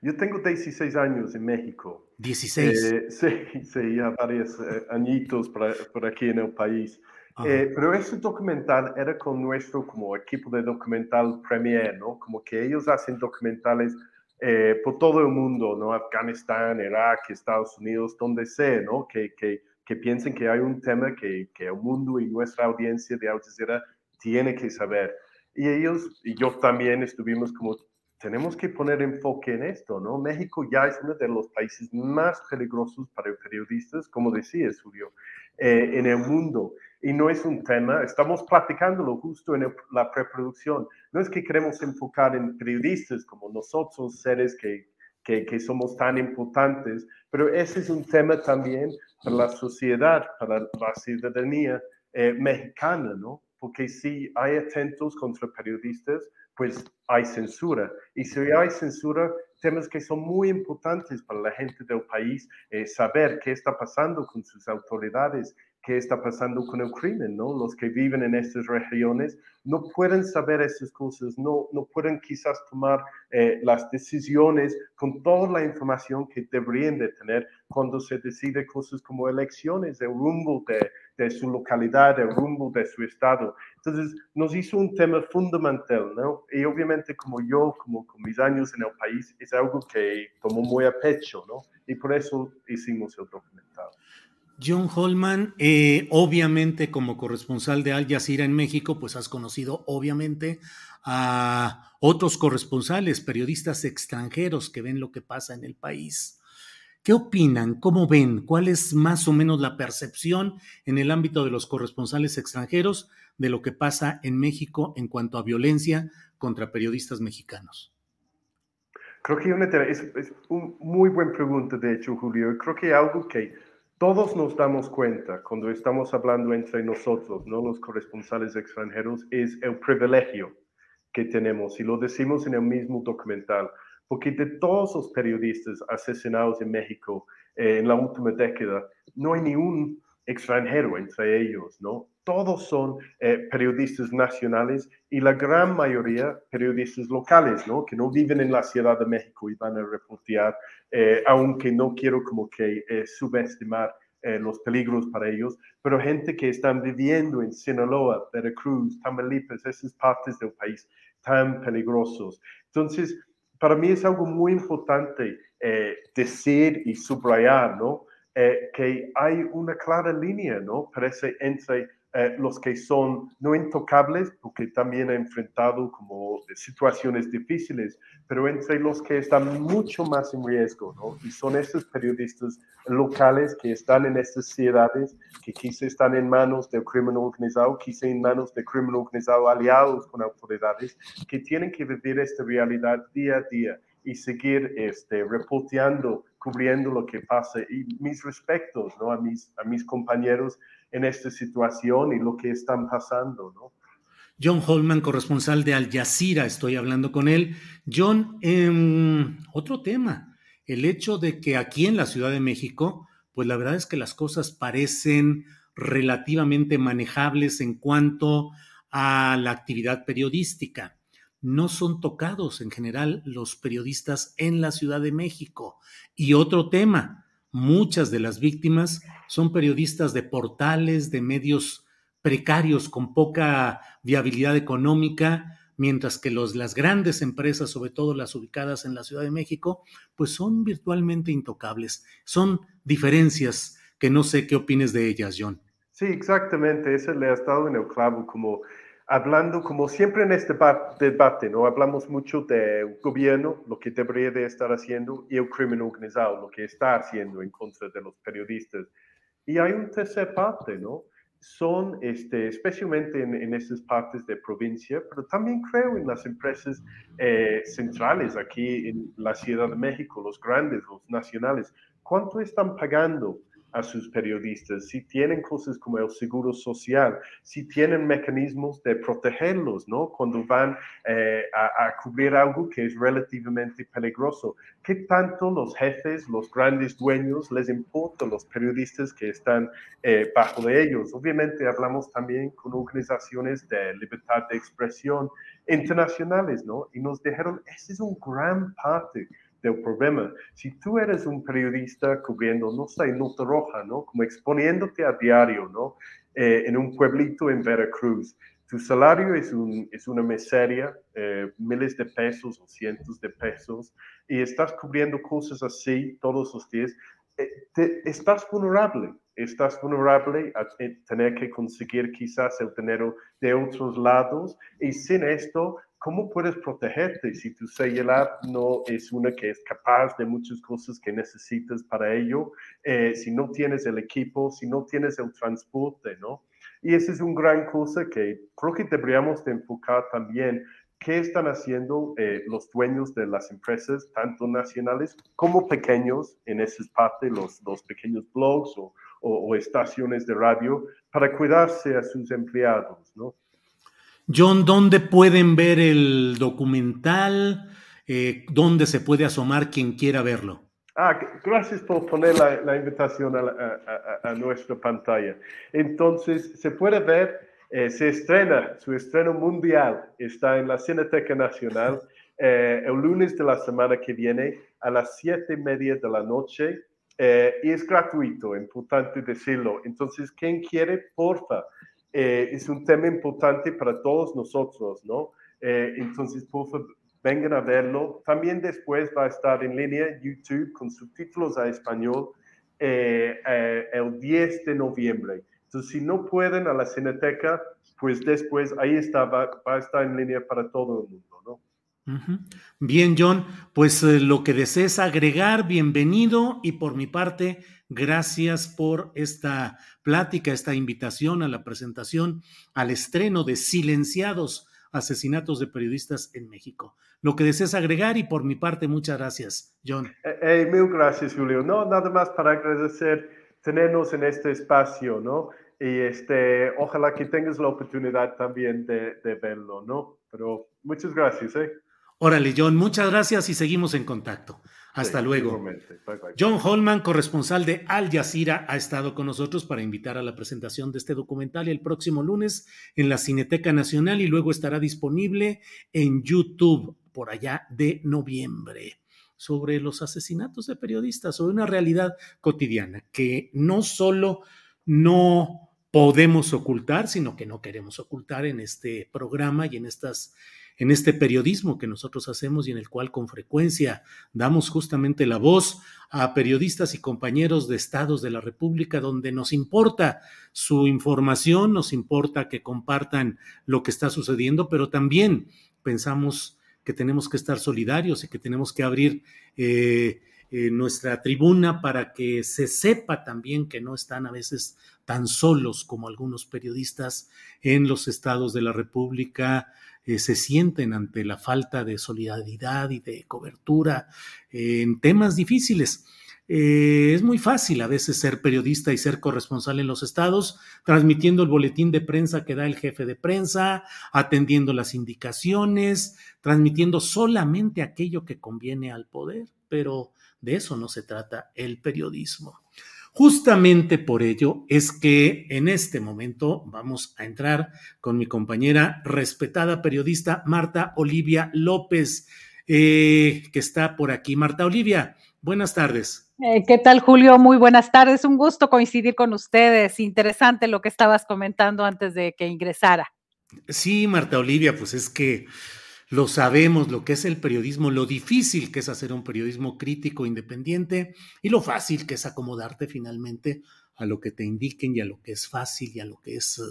Yo tengo 16 años en México. 16. Eh, sí, sí, ya varios eh, añitos por, aquí en el país. Eh, pero este documental era con nuestro como equipo de documental Premier, ¿no? Como que ellos hacen documentales eh, por todo el mundo, ¿no? Afganistán, Irak, Estados Unidos, donde sea, ¿no? Que, que, que piensen que hay un tema que, que, el mundo y nuestra audiencia de Al Jazeera tiene que saber. Y ellos y yo también estuvimos como, tenemos que poner enfoque en esto, ¿no? México ya es uno de los países más peligrosos para periodistas, como decía Julio, eh, en el mundo y no es un tema, estamos platicándolo justo en la preproducción. No es que queremos enfocar en periodistas como nosotros, seres que, que, que, somos tan importantes, pero ese es un tema también para la sociedad, para la ciudadanía eh, mexicana, ¿no? Porque si hay atentos contra periodistas, pues hay censura. Y si hay censura, temas que son muy importantes para la gente del país, eh, saber qué está pasando con sus autoridades, qué está pasando con el crimen, ¿no? Los que viven en estas regiones no pueden saber esas cosas, no, no pueden quizás tomar eh, las decisiones con toda la información que deberían de tener cuando se decide cosas como elecciones, el rumbo de, de su localidad, el rumbo de su estado. Entonces, nos hizo un tema fundamental, ¿no? Y obviamente como yo, como con mis años en el país, es algo que tomó muy a pecho, ¿no? Y por eso hicimos el documental. John Holman, eh, obviamente como corresponsal de Al Jazeera en México, pues has conocido obviamente a otros corresponsales, periodistas extranjeros que ven lo que pasa en el país. ¿Qué opinan? ¿Cómo ven? ¿Cuál es más o menos la percepción en el ámbito de los corresponsales extranjeros de lo que pasa en México en cuanto a violencia contra periodistas mexicanos? Creo que es, es una muy buena pregunta, de hecho, Julio. Creo que algo que todos nos damos cuenta cuando estamos hablando entre nosotros, no los corresponsales extranjeros, es el privilegio que tenemos y lo decimos en el mismo documental, porque de todos los periodistas asesinados en México eh, en la última década, no hay ni un extranjero entre ellos, ¿no? Todos son eh, periodistas nacionales y la gran mayoría periodistas locales, ¿no? Que no viven en la Ciudad de México y van a refugiar, eh, aunque no quiero como que eh, subestimar los peligros para ellos, pero gente que están viviendo en Sinaloa, Veracruz, Tamaulipas, esas partes del país tan peligrosos. Entonces, para mí es algo muy importante decir y subrayar, ¿no? Eh, que hay una clara línea, ¿no? Parece entre eh, los que son no intocables, porque también he enfrentado como situaciones difíciles, pero entre los que están mucho más en riesgo, ¿no? Y son estos periodistas locales que están en estas ciudades, que quizá están en manos del crimen organizado, quizá en manos del crimen organizado aliados con autoridades, que tienen que vivir esta realidad día a día y seguir este, reporteando, cubriendo lo que pasa. Y mis respetos ¿no? a, mis, a mis compañeros en esta situación y lo que están pasando. ¿no? John Holman, corresponsal de Al Jazeera, estoy hablando con él. John, eh, otro tema, el hecho de que aquí en la Ciudad de México, pues la verdad es que las cosas parecen relativamente manejables en cuanto a la actividad periodística. No son tocados en general los periodistas en la Ciudad de México. Y otro tema, muchas de las víctimas son periodistas de portales, de medios precarios con poca viabilidad económica, mientras que los, las grandes empresas, sobre todo las ubicadas en la Ciudad de México, pues son virtualmente intocables. Son diferencias que no sé qué opines de ellas, John. Sí, exactamente. Ese le ha estado en el clavo, como hablando, como siempre en este debate, ¿no? Hablamos mucho del gobierno, lo que debería de estar haciendo, y el crimen organizado, lo que está haciendo en contra de los periodistas. Y hay un tercer parte, ¿no? son, este, especialmente en, en, estas partes de provincia, pero también creo en las empresas eh, centrales aquí en la Ciudad de México, los grandes, los nacionales. ¿Cuánto están pagando a sus periodistas, si tienen cosas como el seguro social, si tienen mecanismos de protegerlos, ¿no? Cuando van eh, a, cubrir algo que es relativamente peligroso. ¿Qué tanto los jefes, los grandes dueños, les importa los periodistas que están eh, bajo de ellos? Obviamente hablamos también con organizaciones de libertad de expresión internacionales, ¿no? Y nos dijeron, ese es un gran parte del problema. Si tú eres un periodista cubriendo, no sé, Nota Roja, ¿no? Como exponiéndote a diario, ¿no? Eh, en un pueblito en Veracruz. Tu salario es, un, es una miseria, eh, miles de pesos o cientos de pesos, y estás cubriendo cosas así todos los días. Eh, estás vulnerable, estás vulnerable a tener que conseguir quizás el dinero de otros lados, y sin esto ¿cómo puedes protegerte si tu celular no es una que es capaz de muchas cosas que necesitas para ello? Eh, si no tienes el equipo, si no tienes el transporte, ¿no? Y esa es una gran cosa que creo que deberíamos de enfocar también. ¿Qué están haciendo eh, los dueños de las empresas, tanto nacionales como pequeños, en esas partes, los, los pequeños blogs o, o, o estaciones de radio, para cuidarse a sus empleados, ¿no? John, ¿dónde pueden ver el documental? Eh, ¿Dónde se puede asomar quien quiera verlo? Ah, gracias por poner la, invitación a, nuestra pantalla. Entonces, se puede ver, eh, se estrena, su estreno mundial está en la Cineteca Nacional eh, el lunes de la semana que viene a las siete y media de la noche y es gratuito, importante decirlo. Entonces, quien quiere, porfa, eh, es un tema importante para todos nosotros, ¿no? Eh, entonces, por favor, vengan a verlo. También después va a estar en línea YouTube con subtítulos a español eh, el 10 de noviembre. Entonces, si no pueden a la Cineteca, pues después ahí está, va, a estar en línea para todo el mundo, ¿no? Bien, John, pues lo que desees agregar, bienvenido y por mi parte, Gracias por esta plática, esta invitación a la presentación, al estreno de Silenciados, asesinatos de periodistas en México. Lo que desees agregar y por mi parte, muchas gracias, John. Eh, eh, mil gracias, Julio. No, nada más para agradecer tenernos en este espacio, ¿no? Y este, ojalá que tengas la oportunidad también de, de verlo, ¿no? Pero muchas gracias, ¿eh? Órale, John, muchas gracias y seguimos en contacto. Hasta luego. John Holman, corresponsal de Al Jazeera, ha estado con nosotros para invitar a la presentación de este documental el próximo lunes en la Cineteca Nacional y luego estará disponible en YouTube por allá de noviembre sobre los asesinatos de periodistas, sobre una realidad cotidiana que no solo no podemos ocultar, sino que no queremos ocultar en este programa y en estas en este periodismo que nosotros hacemos y en el cual con frecuencia damos justamente la voz a periodistas y compañeros de estados de la República donde nos importa su información, nos importa que compartan lo que está sucediendo, pero también pensamos que tenemos que estar solidarios y que tenemos que abrir eh, eh, nuestra tribuna para que se sepa también que no están a veces tan solos como algunos periodistas en los estados de la República eh, se sienten ante la falta de solidaridad y de cobertura en temas difíciles. Eh, es muy fácil a veces ser periodista y ser corresponsal en los estados, transmitiendo el boletín de prensa que da el jefe de prensa, atendiendo las indicaciones, transmitiendo solamente aquello que conviene al poder, pero de eso no se trata el periodismo. Justamente por ello es que en este momento vamos a entrar con mi compañera respetada periodista Marta Olivia López, eh, que está por aquí. Marta Olivia, buenas tardes. Eh, ¿Qué tal, Julio? Muy buenas tardes. Un gusto coincidir con ustedes. Interesante lo que estabas comentando antes de que ingresara. Sí, Marta Olivia, pues es que lo sabemos, lo que es el periodismo, lo difícil que es hacer un periodismo crítico, independiente, y lo fácil que es acomodarte finalmente a lo que te indiquen y a lo que es fácil y a lo que es eh,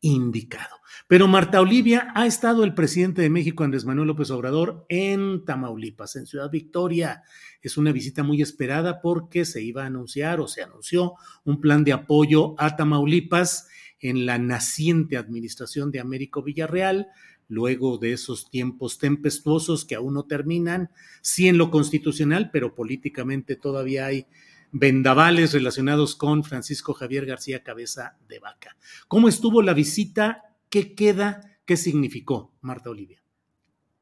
indicado. Pero Marta Olivia, ha estado el presidente de México, Andrés Manuel López Obrador, en Tamaulipas, en Ciudad Victoria. Es una visita muy esperada porque se iba a anunciar o se anunció un plan de apoyo a Tamaulipas en la naciente administración de Américo Villarreal, luego de esos tiempos tempestuosos que aún no terminan, sí en lo constitucional, pero políticamente todavía hay vendavales relacionados con Francisco Javier García Cabeza de Vaca. ¿Cómo estuvo la visita? ¿Qué queda? ¿Qué significó, Marta Olivia?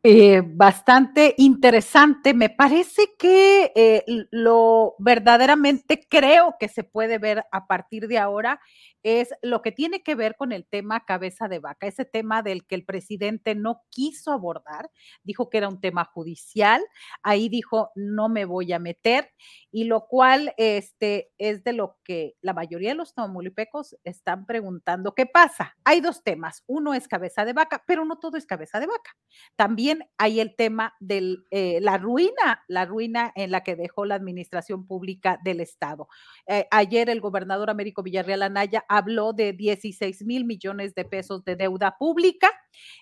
Eh, bastante interesante. Me parece que eh, lo verdaderamente creo que se puede ver a partir de ahora es lo que tiene que ver con el tema cabeza de vaca, ese tema del que el presidente no quiso abordar, dijo que era un tema judicial, ahí dijo no me voy a meter y lo cual este es de lo que la mayoría de los tamulipecos están preguntando, ¿qué pasa? Hay dos temas, uno es cabeza de vaca, pero no todo es cabeza de vaca. También hay el tema de eh, la ruina, la ruina en la que dejó la administración pública del Estado. Eh, ayer el gobernador Américo Villarreal Anaya habló de 16 mil millones de pesos de deuda pública,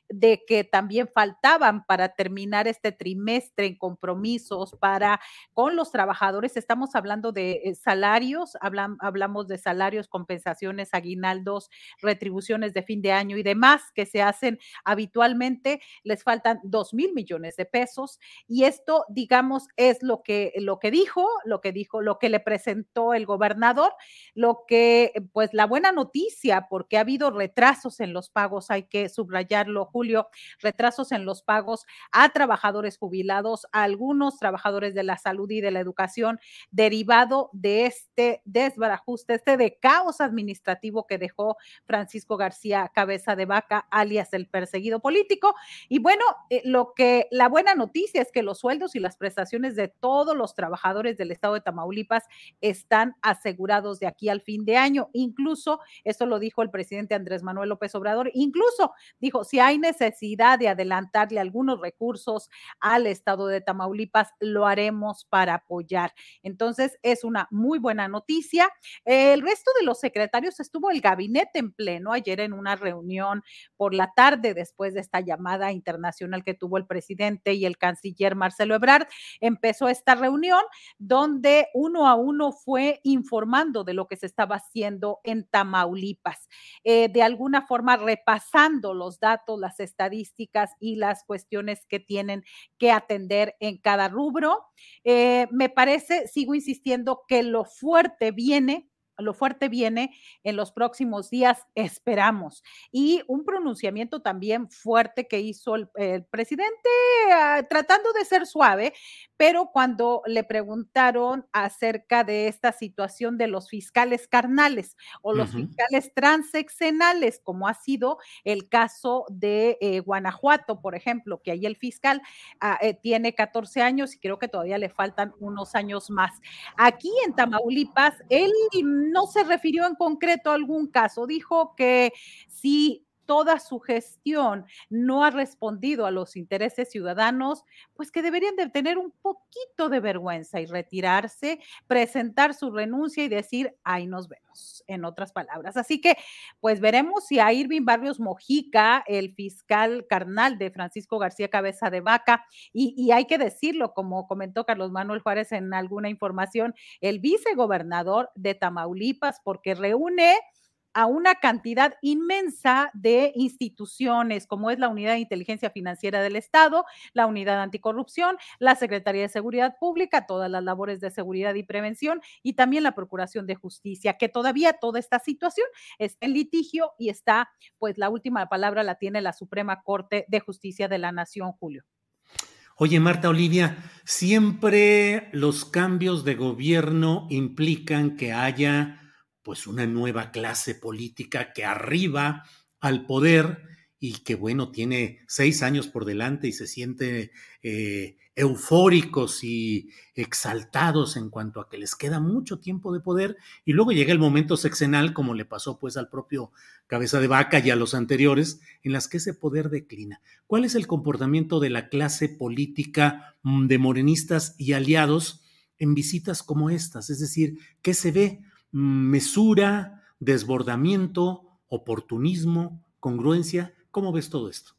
de que también faltaban para terminar este trimestre en compromisos para con los trabajadores. Estamos hablando de eh, salarios, hablamos de salarios, compensaciones, aguinaldos, retribuciones de fin de año y demás que se hacen habitualmente. Les faltan 2 mil millones de pesos y esto, digamos, es lo que, lo que dijo, lo que dijo, lo que le presentó el gobernador, lo que, pues la buena noticia, porque ha habido retrasos en los pagos, hay que subrayarlo, Julio, retrasos en los pagos a trabajadores jubilados, a algunos trabajadores de la salud y de la educación, derivado de este desbarajuste, este de caos administrativo que dejó Francisco García Cabeza de Vaca, alias el perseguido político. Y bueno, eh, lo que la buena noticia es que los sueldos y las prestaciones de todos los trabajadores del estado de Tamaulipas están asegurados de aquí al fin de año, incluso eso lo dijo el presidente Andrés Manuel López Obrador, incluso dijo, si hay necesidad de adelantarle algunos recursos al estado de Tamaulipas, lo haremos para apoyar. Entonces, es una muy buena noticia. El resto de los secretarios estuvo el gabinete en pleno ayer en una reunión por la tarde después de esta llamada internacional que tuvo el presidente y el canciller Marcelo Ebrard. Empezó esta reunión donde uno a uno fue informando de lo que se estaba haciendo en Tamaulipas, eh, de alguna forma repasando los datos, las estadísticas y las cuestiones que tienen que atender en cada rubro. Eh, me parece, sigo insistiendo, que lo fuerte viene lo fuerte viene en los próximos días, esperamos. Y un pronunciamiento también fuerte que hizo el, presidente, ah, tratando de ser suave, pero cuando le preguntaron acerca de esta situación de los fiscales carnales o los fiscales transeccionales, como ha sido el caso de eh, Guanajuato, por ejemplo, que ahí el fiscal ah, eh, tiene 14 años y creo que todavía le faltan unos años más. Aquí en Tamaulipas, él no se refirió en concreto a algún caso, dijo que si toda su gestión no ha respondido a los intereses ciudadanos, pues que deberían de tener un poquito de vergüenza y retirarse, presentar su renuncia y decir, ahí nos vemos, en otras palabras. Así que, pues veremos si a Irving Barrios Mojica, el fiscal carnal de Francisco García Cabeza de Vaca, y, y hay que decirlo, como comentó Carlos Manuel Juárez en alguna información, el vicegobernador de Tamaulipas, porque reúne a una cantidad inmensa de instituciones, como es la Unidad de Inteligencia Financiera del Estado, la Unidad Anticorrupción, la Secretaría de Seguridad Pública, todas las labores de seguridad y prevención y también la Procuración de Justicia, que todavía toda esta situación está en litigio y está, pues la última palabra la tiene la Suprema Corte de Justicia de la Nación, Julio. Oye, Marta Olivia, siempre los cambios de gobierno implican que haya pues una nueva clase política que arriba al poder y que bueno, tiene seis años por delante y se siente eh, eufóricos y exaltados en cuanto a que les queda mucho tiempo de poder y luego llega el momento sexenal, como le pasó pues al propio cabeza de vaca y a los anteriores, en las que ese poder declina. ¿Cuál es el comportamiento de la clase política mm, de morenistas y aliados en visitas como estas? Es decir, ¿qué se ve? Mesura, desbordamiento, oportunismo, congruencia. ¿Cómo ves todo esto?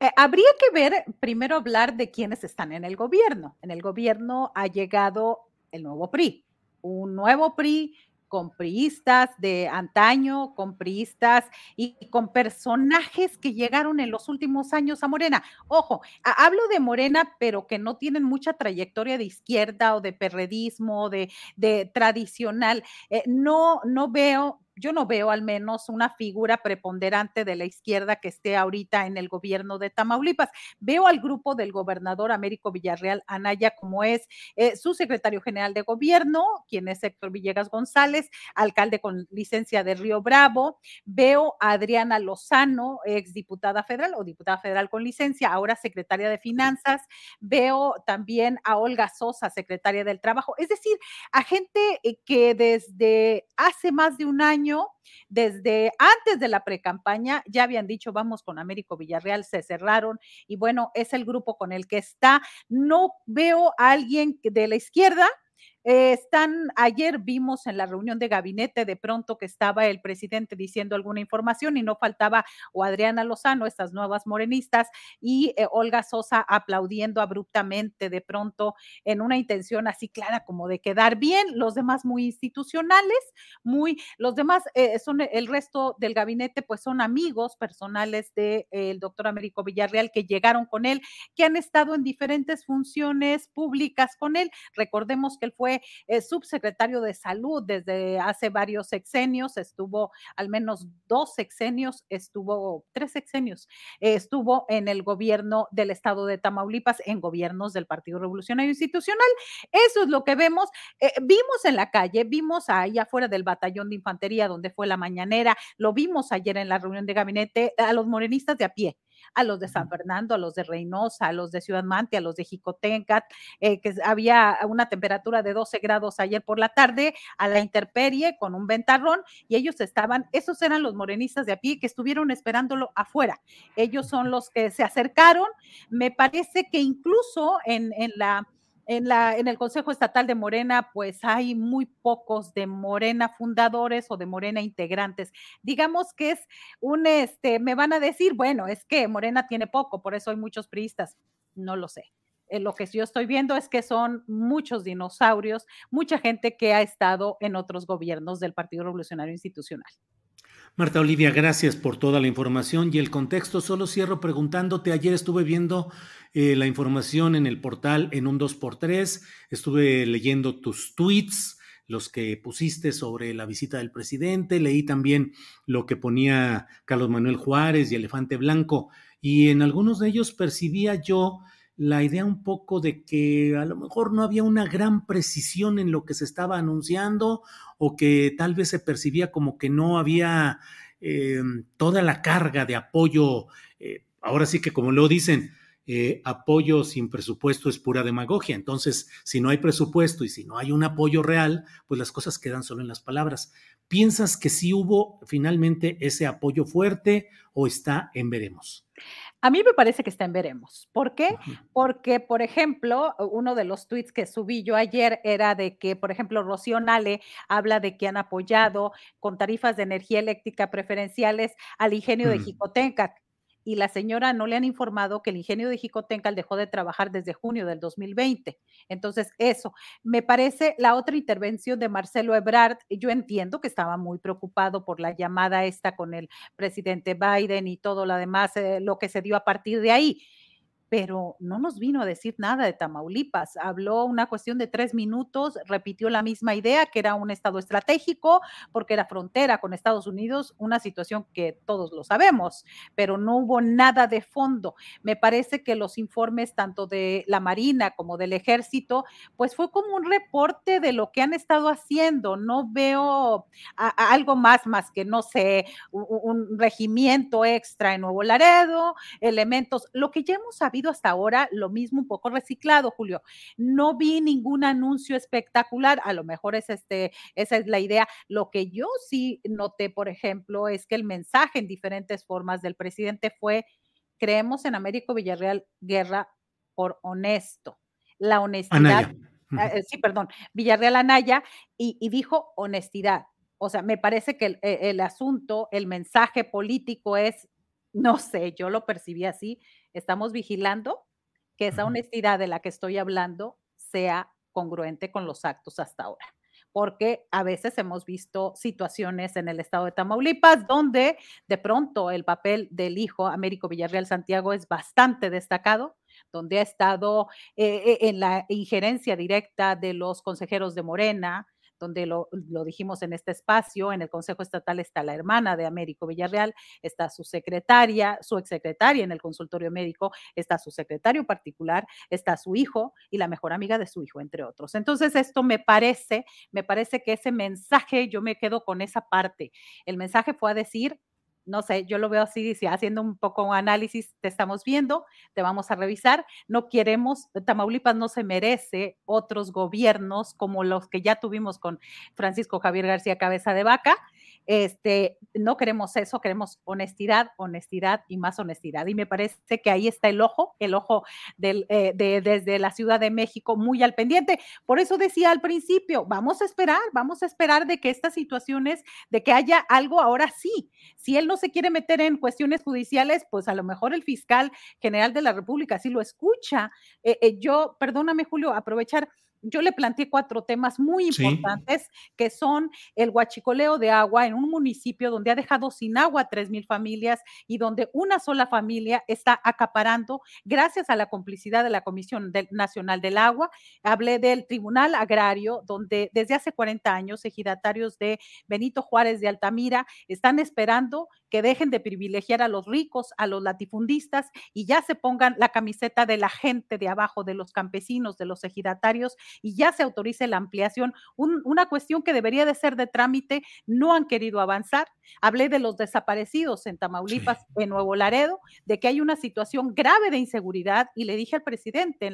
Eh, habría que ver, primero hablar de quienes están en el gobierno. En el gobierno ha llegado el nuevo PRI, un nuevo PRI con priistas de antaño, con priistas y, con personajes que llegaron en los últimos años a Morena. Ojo, hablo de Morena, pero que no tienen mucha trayectoria de izquierda o de perredismo, de, de tradicional. Eh, no, no veo yo no veo al menos una figura preponderante de la izquierda que esté ahorita en el gobierno de Tamaulipas. Veo al grupo del gobernador Américo Villarreal Anaya como es eh, su secretario general de gobierno, quien es Héctor Villegas González, alcalde con licencia de Río Bravo. Veo a Adriana Lozano, exdiputada federal o diputada federal con licencia, ahora secretaria de Finanzas. Veo también a Olga Sosa, secretaria del Trabajo. Es decir, a gente eh, que desde hace más de un año desde antes de la precampaña, ya habían dicho, vamos con Américo Villarreal, se cerraron y bueno, es el grupo con el que está. No veo a alguien de la izquierda eh, están, ayer vimos en la reunión de gabinete de pronto que estaba el presidente diciendo alguna información y no faltaba o Adriana Lozano, estas nuevas morenistas, y eh, Olga Sosa aplaudiendo abruptamente de pronto en una intención así clara como de quedar bien, los demás muy institucionales, muy, los demás eh, son el resto del gabinete, pues son amigos personales del de, doctor Américo Villarreal que llegaron con él, que han estado en diferentes funciones públicas con él. Recordemos que él fue subsecretario de salud desde hace varios sexenios, estuvo al menos dos sexenios, estuvo tres sexenios, estuvo en el gobierno del estado de Tamaulipas, en gobiernos del Partido Revolucionario Institucional. Eso es lo que vemos. Eh, vimos en la calle, vimos ahí afuera del batallón de infantería donde fue la mañanera, lo vimos ayer en la reunión de gabinete a los morenistas de a pie a los de San Fernando, a los de Reynosa, a los de Ciudad Mante, a los de Jicotencat, eh, que había una temperatura de 12 grados ayer por la tarde, a la interperie con un ventarrón, y ellos estaban, esos eran los morenistas de a pie que estuvieron esperándolo afuera. Ellos son los que se acercaron. Me parece que incluso en, en la en, el Consejo Estatal de Morena, pues hay muy pocos de Morena fundadores o de Morena integrantes. Digamos que es un, este, me van a decir, bueno, es que Morena tiene poco, por eso hay muchos priistas. No lo sé. Eh, lo que yo estoy viendo es que son muchos dinosaurios, mucha gente que ha estado en otros gobiernos del Partido Revolucionario Institucional. Marta Olivia, gracias por toda la información y el contexto. Solo cierro preguntándote, ayer estuve viendo eh, la información en el portal en un 2x3, estuve leyendo tus tweets, los que pusiste sobre la visita del presidente, leí también lo que ponía Carlos Manuel Juárez y Elefante Blanco, y en algunos de ellos percibía yo la idea un poco de que a lo mejor no había una gran precisión en lo que se estaba anunciando o que tal vez se percibía como que no había eh, toda la carga de apoyo, eh, ahora sí que como lo dicen, eh, apoyo sin presupuesto es pura demagogia. Entonces, si no hay presupuesto y si no hay un apoyo real, pues las cosas quedan solo en las palabras. ¿Piensas que sí hubo finalmente ese apoyo fuerte o está en veremos? A mí me parece que está en veremos. ¿Por qué? Porque, por ejemplo, uno de los tweets que subí yo ayer era de que, por ejemplo, Rocío Nale habla de que han apoyado con tarifas de energía eléctrica preferenciales al ingenio de mm. Jicotenca y la señora no le han informado que el ingenio de Jicotencal dejó de trabajar desde junio del 2020. Entonces, eso, me parece la otra intervención de Marcelo Ebrard, yo entiendo que estaba muy preocupado por la llamada esta con el presidente Biden y todo lo demás, eh, lo que se dio a partir de ahí pero no nos vino a decir nada de Tamaulipas. Habló una cuestión de tres minutos, repitió la misma idea, que era un estado estratégico, porque era frontera con Estados Unidos, una situación que todos lo sabemos, pero no hubo nada de fondo. Me parece que los informes tanto de la Marina como del Ejército, pues fue como un reporte de lo que han estado haciendo. No veo algo más, más que, no sé, un, un regimiento extra en Nuevo Laredo, elementos, lo que ya hemos sabido hasta ahora lo mismo un poco reciclado, Julio. No vi ningún anuncio espectacular, a lo mejor es este, esa es la idea. Lo que yo sí noté, por ejemplo, es que el mensaje en diferentes formas del presidente fue, creemos en Américo Villarreal Guerra por honesto. La honestidad. Ah, eh, sí, perdón, Villarreal Anaya, y, dijo honestidad. O sea, me parece que el, e, el, asunto, el mensaje político es, no sé, yo lo percibí así, estamos vigilando que esa honestidad de la que estoy hablando sea congruente con los actos hasta ahora. Porque a veces hemos visto situaciones en el estado de Tamaulipas donde de pronto el papel del hijo Américo Villarreal Santiago es bastante destacado, donde ha estado eh, eh, en la injerencia directa de los consejeros de Morena, donde lo, dijimos en este espacio, en el Consejo Estatal está la hermana de Américo Villarreal, está su secretaria, su exsecretaria en el consultorio médico, está su secretario particular, está su hijo y la mejor amiga de su hijo, entre otros. Entonces, esto me parece, me parece que ese mensaje, yo me quedo con esa parte. El mensaje fue a decir, no sé, yo lo veo así, haciendo un poco análisis, te estamos viendo, te vamos a revisar, no queremos, Tamaulipas no se merece otros gobiernos como los que ya tuvimos con Francisco Javier García Cabeza de Vaca, este, no queremos eso, queremos honestidad, honestidad y más honestidad. Y me parece que ahí está el ojo, el ojo del, eh, de, desde la Ciudad de México muy al pendiente. Por eso decía al principio, vamos a esperar, vamos a esperar de que estas situaciones, de que haya algo ahora sí. Si él no se quiere meter en cuestiones judiciales, pues a lo mejor el fiscal general de la República sí lo escucha. Eh, eh, yo, perdóname Julio, aprovechar yo le planteé cuatro temas muy importantes, que son el huachicoleo de agua en un municipio donde ha dejado sin agua a tres mil familias y donde una sola familia está acaparando, gracias a la complicidad de la Comisión Nacional del Agua. Hablé del Tribunal Agrario, donde desde hace 40 años ejidatarios de Benito Juárez de Altamira están esperando que dejen de privilegiar a los ricos, a los latifundistas y ya se pongan la camiseta de la gente de abajo, de los campesinos, de los ejidatarios y ya se autorice la ampliación. una cuestión que debería de ser de trámite, no han querido avanzar. Hablé de los desaparecidos en Tamaulipas, en Nuevo Laredo, de que hay una situación grave de inseguridad y le dije al presidente,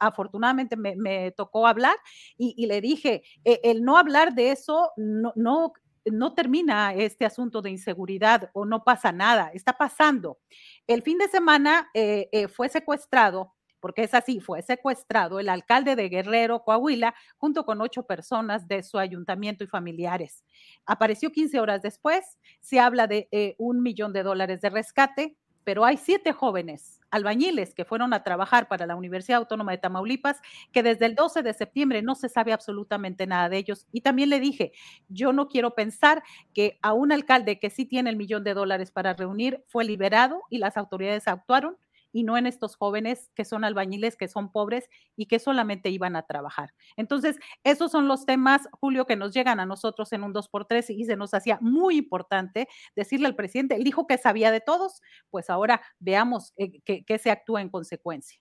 afortunadamente me, tocó hablar y, le dije, e, el no hablar de eso no, no no termina este asunto de inseguridad o no pasa nada, está pasando. El fin de semana eh, eh, fue secuestrado, porque es así, fue secuestrado el alcalde de Guerrero, Coahuila, junto con ocho personas de su ayuntamiento y familiares. Apareció 15 horas después, se habla de eh, un millón de dólares de rescate, pero hay siete jóvenes albañiles que fueron a trabajar para la Universidad Autónoma de Tamaulipas, que desde el 12 de septiembre no se sabe absolutamente nada de ellos. Y también le dije, yo no quiero pensar que a un alcalde que sí tiene el millón de dólares para reunir fue liberado y las autoridades actuaron y no en estos jóvenes que son albañiles, que son pobres y que solamente iban a trabajar. Entonces, esos son los temas, Julio, que nos llegan a nosotros en un 2x3 y se nos hacía muy importante decirle al presidente, él dijo que sabía de todos, pues ahora veamos eh, que, se actúa en consecuencia.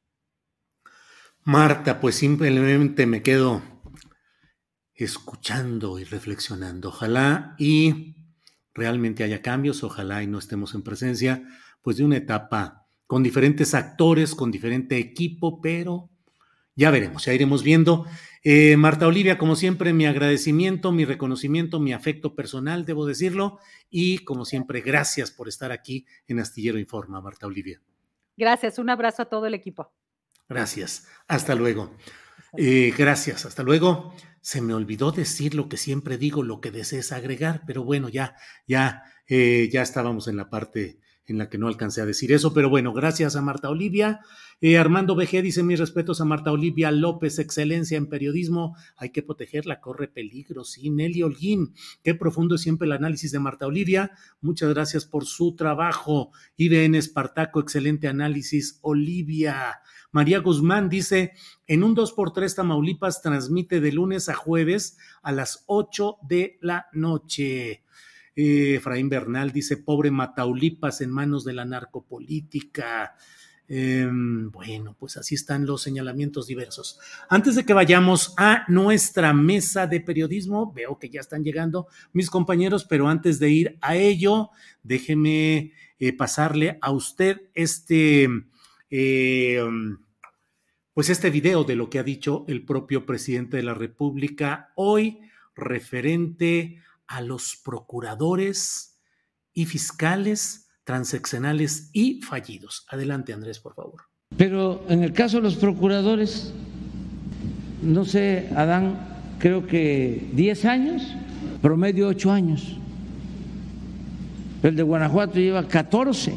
Marta, pues simplemente me quedo escuchando y reflexionando. Ojalá y realmente haya cambios, ojalá y no estemos en presencia pues de una etapa con diferentes actores, con diferente equipo, pero ya veremos, ya iremos viendo. Eh, Marta Olivia, como siempre, mi agradecimiento, mi reconocimiento, mi afecto personal, debo decirlo, y como siempre, gracias por estar aquí en Astillero Informa, Marta Olivia. Gracias, un abrazo a todo el equipo. Gracias, hasta luego. Eh, gracias, hasta luego. Se me olvidó decir lo que siempre digo, lo que desees agregar, pero bueno, ya, ya, eh, ya estábamos en la parte en la que no alcancé a decir eso, pero bueno, gracias a Marta Olivia. Eh, Armando BG dice mis respetos a Marta Olivia López, excelencia en periodismo, hay que protegerla, corre peligro. Sí, Nelly Holguín, qué profundo es siempre el análisis de Marta Olivia, muchas gracias por su trabajo. IBN Espartaco, excelente análisis. Olivia. María Guzmán dice, en un 2x3 Tamaulipas transmite de lunes a jueves a las 8 de la noche. Eh, Efraín Bernal dice, pobre Mataulipas en manos de la narcopolítica. Em, bueno, pues así están los señalamientos diversos. Antes de que vayamos a nuestra mesa de periodismo, veo que ya están llegando mis compañeros, pero antes de ir a ello, déjeme eh, pasarle a usted este, em, pues este video de lo que ha dicho el propio presidente de la República hoy referente a los procuradores y fiscales transaccionales y fallidos. Adelante, Andrés, por favor. Pero en el caso de los procuradores, no sé, Adán, creo que 10 años, promedio 8 años. El de Guanajuato lleva 14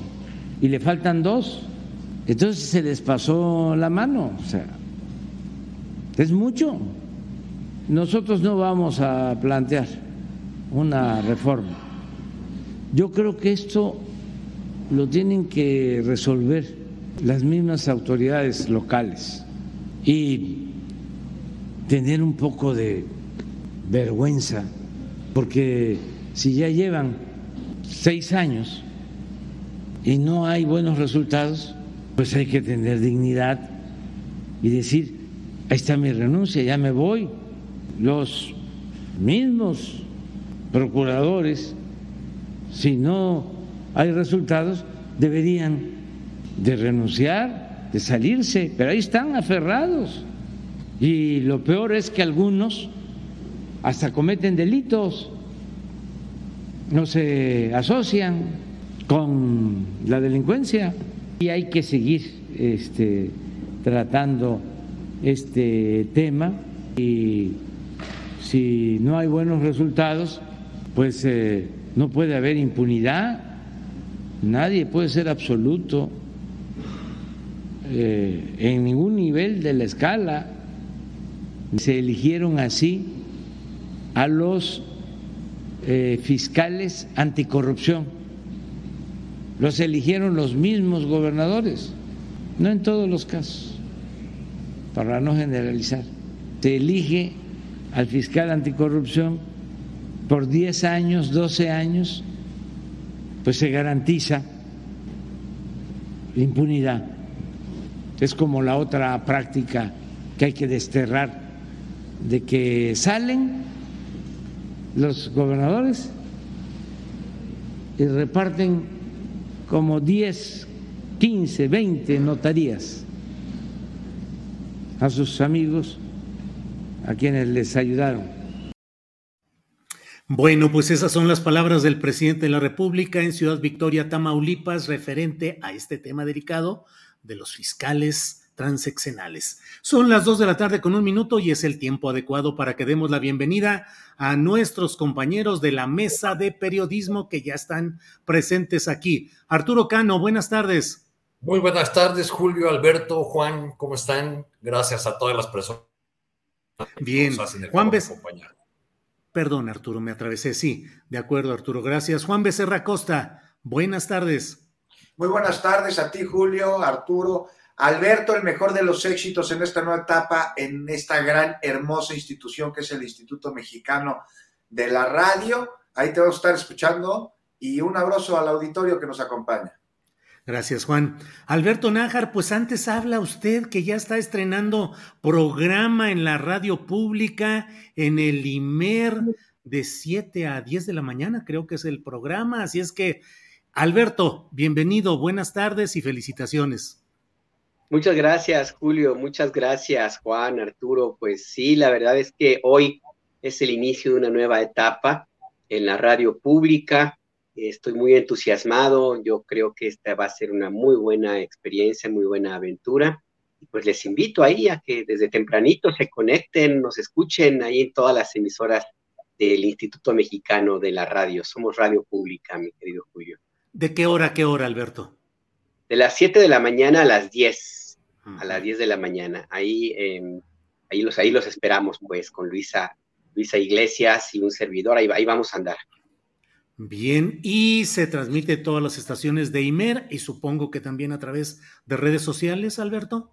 y le faltan dos. Entonces se les pasó la mano. O sea, es mucho. Nosotros no vamos a plantear una reforma. Yo creo que esto lo tienen que resolver las mismas autoridades locales y tener un poco de vergüenza, porque si ya llevan seis años y no hay buenos resultados, pues hay que tener dignidad y decir, ahí está mi renuncia, ya me voy. Los mismos procuradores, si no hay resultados, deberían de renunciar, de salirse, pero ahí están aferrados. Y lo peor es que algunos hasta cometen delitos, no se asocian con la delincuencia y hay que seguir este, tratando este tema y si no hay buenos resultados, pues eh, no puede haber impunidad, nadie puede ser absoluto eh, en ningún nivel de la escala. Se eligieron así a los eh, fiscales anticorrupción, los eligieron los mismos gobernadores, no en todos los casos, para no generalizar. Se elige al fiscal anticorrupción por 10 años, 12 años, pues se garantiza impunidad. Es como la otra práctica que hay que desterrar, de que salen los gobernadores y reparten como 10, 15, 20 notarías a sus amigos, a quienes les ayudaron bueno, pues esas son las palabras del presidente de la República en Ciudad Victoria, Tamaulipas, referente a este tema delicado de los fiscales transeccionales. Son las dos de la tarde con un minuto y es el tiempo adecuado para que demos la bienvenida a nuestros compañeros de la mesa de periodismo que ya están presentes aquí. Arturo Cano, buenas tardes. Muy buenas tardes, Julio, Alberto, Juan, ¿cómo están? Gracias a todas las personas. Bien, Juan, Perdón, Arturo, me atravesé. Sí, de acuerdo, Arturo. Gracias. Juan Becerra Costa, buenas tardes. Muy buenas tardes a ti, Julio, Arturo. Alberto, el mejor de los éxitos en esta nueva etapa, en esta gran, hermosa institución que es el Instituto Mexicano de la Radio. Ahí te vamos a estar escuchando y un abrazo al auditorio que nos acompaña. Gracias, Juan. Alberto Nájar, pues antes habla usted que ya está estrenando programa en la radio pública, en el IMER, de 7 a 10 de la mañana, creo que es el programa. Así es que, Alberto, bienvenido, buenas tardes y felicitaciones. Muchas gracias, Julio. Muchas gracias, Juan, Arturo. Pues sí, la verdad es que hoy es el inicio de una nueva etapa en la radio pública. Estoy muy entusiasmado. Yo creo que esta va a ser una muy buena experiencia, muy buena aventura. Y pues les invito ahí a que desde tempranito se conecten, nos escuchen ahí en todas las emisoras del Instituto Mexicano de la Radio. Somos radio pública, mi querido Julio. ¿De qué hora a qué hora, Alberto? De las 7 de la mañana a las 10, a las 10 de la mañana. Ahí, em, ahí, los, ahí los esperamos, pues, con Luisa, Luisa Iglesias y un servidor. Ahí, ahí vamos a andar. Bien, y se transmite todas las estaciones de IMER y supongo que también a través de redes sociales, Alberto.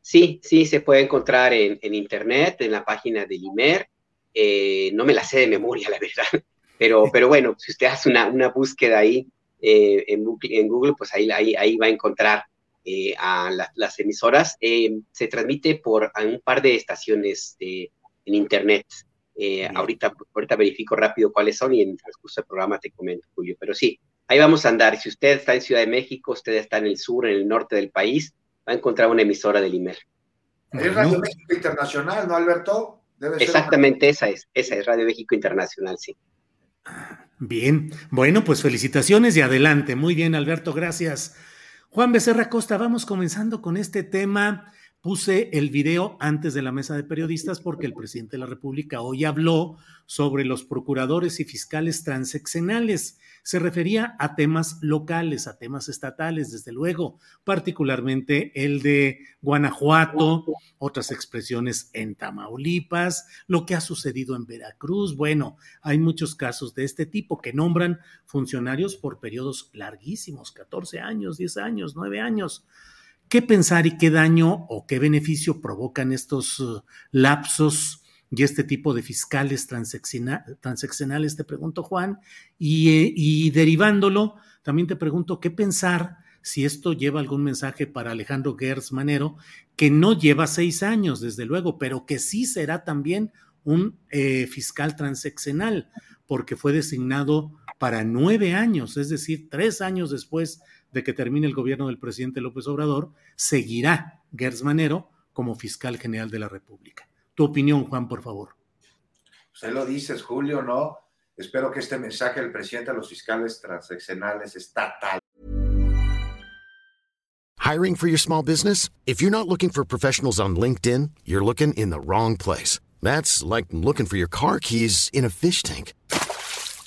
Sí, sí, se puede encontrar en, internet, en la página de IMER. Eh, no me la sé de memoria, la verdad, pero, pero bueno, si usted hace una, una búsqueda ahí, eh, en, Google, pues ahí, ahí, va a encontrar eh, a las emisoras. Se transmite por un par de estaciones en Internet. Ahorita, ahorita verifico rápido cuáles son y en el transcurso del programa te comento, Julio. Pero sí, ahí vamos a andar. Si usted está en Ciudad de México, usted está en el sur, en el norte del país, va a encontrar una emisora del IMER. Es Radio México Internacional, ¿no, Alberto? Exactamente, esa es, esa es Radio México Internacional, sí. Bien, bueno, pues felicitaciones y adelante. Muy bien, Alberto, gracias. Juan Becerra Costa, vamos comenzando con este tema. Puse el video antes de la mesa de periodistas porque el presidente de la República hoy habló sobre los procuradores y fiscales transeccionales. Se refería a temas locales, a temas estatales, desde luego, particularmente el de Guanajuato, otras expresiones en Tamaulipas, lo que ha sucedido en Veracruz. Bueno, hay muchos casos de este tipo que nombran funcionarios por periodos larguísimos, 14 años, 10 años, 9 años. ¿Qué pensar y qué daño o qué beneficio provocan estos uh, lapsos y este tipo de fiscales transaccionales? Te pregunto, Juan, y, y derivándolo, también te pregunto, ¿qué pensar si esto lleva algún mensaje para Alejandro Gers Manero, que no lleva seis años, desde luego, pero que sí será también un eh, fiscal transeccional, porque fue designado para nueve años, es decir, tres años después de que termine el gobierno del presidente López Obrador, seguirá Gers Manero como fiscal general de la República. Tu opinión, Juan, por favor. Usted lo dices, Julio, ¿no? Espero que este mensaje del presidente a los fiscales transaccionales estatal. Hiring for your small business? If you're not looking for professionals on LinkedIn, you're looking in the wrong place. That's like looking for your car keys in a fish tank.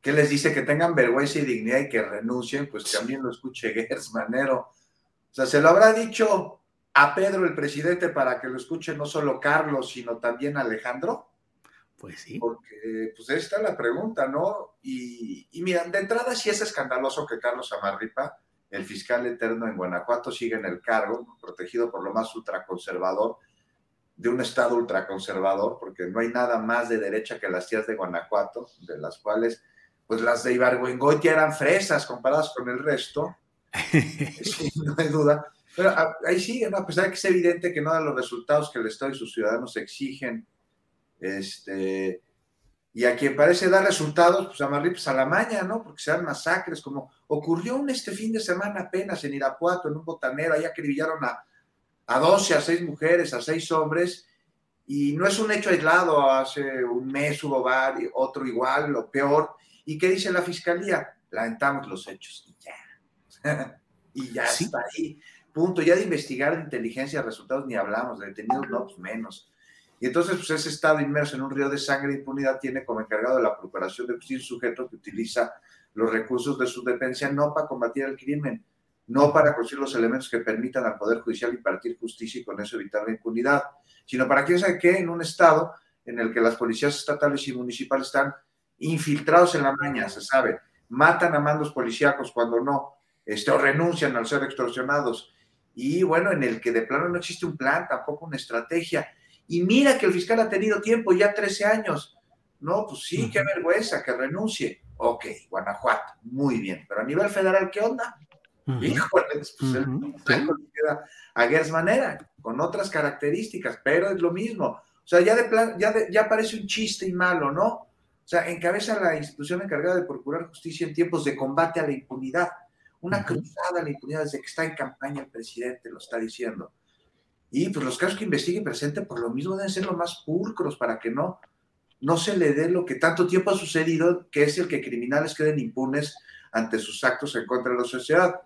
¿Qué les dice? Que tengan vergüenza y dignidad y que renuncien, pues también lo escuche Gers Manero. O sea, se lo habrá dicho a Pedro, el presidente, para que lo escuche no solo Carlos, sino también Alejandro. Pues sí. Porque, pues esta es la pregunta, ¿no? Y, y mira, de entrada sí es escandaloso que Carlos Amarripa, el fiscal eterno en Guanajuato, siga en el cargo, protegido por lo más ultraconservador de un estado ultraconservador, porque no hay nada más de derecha que las tías de Guanajuato, de las cuales pues las de Ibargüengoitia eran fresas comparadas con el resto, no hay duda. Pero ah, ahí sí, a pesar de que es evidente que no dan los resultados que el Estado y sus ciudadanos exigen, este, y a quien parece dar resultados, pues a Marlí, pues a la maña, ¿no? Porque se dan masacres, como ocurrió un este fin de semana apenas en Irapuato, en un botanero, ahí acribillaron a, a 12, a 6 mujeres, a 6 hombres, y no es un hecho aislado, hace un mes hubo varios, otro igual, lo peor, ¿Y qué dice la fiscalía? Lamentamos los hechos y ya. y ya está ahí. punto. Ya de investigar de inteligencia, resultados ni hablamos, de detenidos no, pues menos. Y entonces, pues ese Estado inmerso en un río de sangre e impunidad tiene como encargado de la procuración de justicia un sujeto que utiliza los recursos de su dependencia no para combatir el crimen, no para construir los elementos que permitan al Poder Judicial impartir justicia y con eso evitar la impunidad, sino para quién sabe qué, en un Estado en el que las policías estatales y municipales están infiltrados en la maña, se sabe, matan a mandos policíacos cuando no, este, o renuncian al ser extorsionados, y bueno, en el que de plano no existe un plan, tampoco una estrategia. Y mira que el fiscal ha tenido tiempo, ya 13 años. No, pues sí, qué vergüenza que renuncie. Ok, Guanajuato, muy bien. Pero a nivel federal, ¿qué onda? Híjole, pues el queda a Gers manera, con otras características, pero es lo mismo. O sea, ya de plan, ya, ya parece un chiste y malo, ¿no? O sea, encabeza la institución encargada de procurar justicia en tiempos de combate a la impunidad. Una cruzada a la impunidad desde que está en campaña el presidente, lo está diciendo. Y pues los casos que investigue y presente por lo mismo deben ser los más pulcros para que no, no se le dé lo que tanto tiempo ha sucedido, que es el que criminales queden impunes ante sus actos en contra de la sociedad.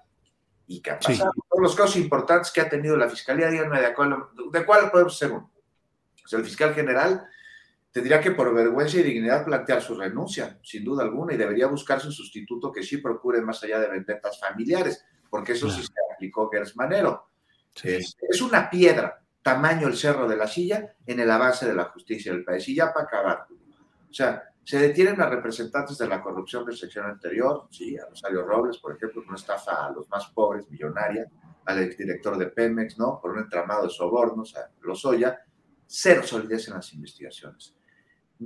Y que ha pasado todos los casos importantes que ha tenido la Fiscalía, díganme de cuál, de cuál podemos ser uno. O sea, el fiscal general tendría que por vergüenza y dignidad plantear su renuncia, sin duda alguna, y debería buscarse un sustituto que sí procure más allá de vendetas familiares, porque eso sí se aplicó Gers Manero. Es, una piedra, tamaño el cerro de la silla, en el avance de la justicia del país. Y ya para acabar, o sea, se detienen a representantes de la corrupción del sección anterior, sí, a Rosario Robles, por ejemplo, una estafa a los más pobres, millonaria, al exdirector de Pemex, ¿no? Por un entramado de sobornos, a Lozoya, cero solidez en las investigaciones.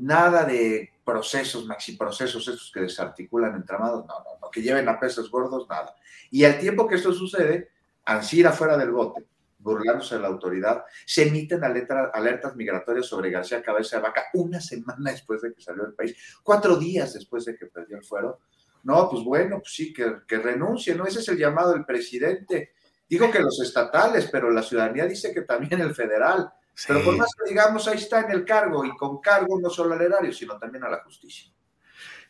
Nada de procesos, maxi procesos, estos que desarticulan entramados, no, no, no, que lleven a pesos gordos, nada. Y al tiempo que esto sucede, Ansira fuera del bote, burlándose de la autoridad, se emiten alertas migratorias sobre García Cabeza de Vaca una semana después de que salió del país, cuatro días después de que perdió el fuero. No, pues bueno, pues sí, que, que renuncie, ¿no? Ese es el llamado del presidente. Digo que los estatales, pero la ciudadanía dice que también el federal. Pero por más que digamos, ahí está en el cargo, y con cargo no solo al erario, sino también a la justicia.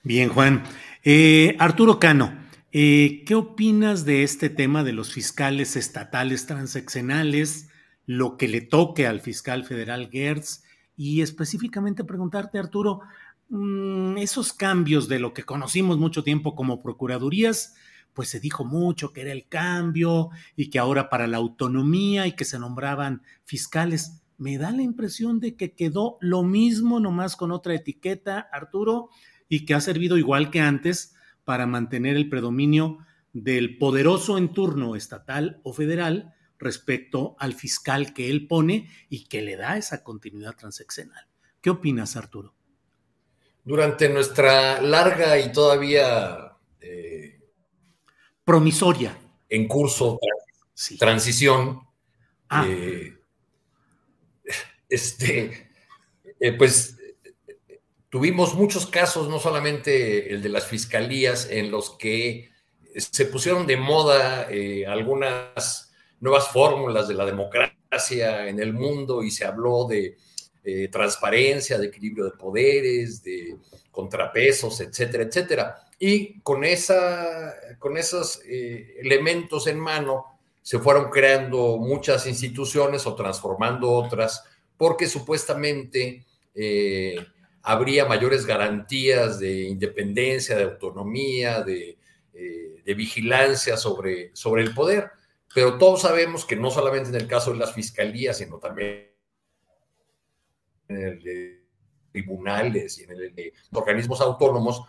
Bien, Juan. Eh, Arturo Cano, eh, ¿qué opinas de este tema de los fiscales estatales transeccionales, lo que le toque al fiscal federal Gertz? Y específicamente preguntarte, Arturo, mm, esos cambios de lo que conocimos mucho tiempo como procuradurías, pues se dijo mucho que era el cambio y que ahora para la autonomía y que se nombraban fiscales me da la impresión de que quedó lo mismo, nomás con otra etiqueta, Arturo, y que ha servido igual que antes para mantener el predominio del poderoso en turno estatal o federal respecto al fiscal que él pone y que le da esa continuidad transeccional. ¿Qué opinas, Arturo? Durante nuestra larga y todavía eh, promisoria en curso transición, ah. eh, este, eh, pues tuvimos muchos casos, no solamente el de las fiscalías, en los que se pusieron de moda eh, algunas nuevas fórmulas de la democracia en el mundo y se habló de eh, transparencia, de equilibrio de poderes, de contrapesos, etcétera, etcétera. Y con, esa, con esos elementos en mano se fueron creando muchas instituciones o transformando otras porque supuestamente eh, habría mayores garantías de independencia, de autonomía, de, eh, vigilancia sobre, sobre el poder. Pero todos sabemos que no solamente en el caso de las fiscalías, sino también en el de tribunales y en el de organismos autónomos,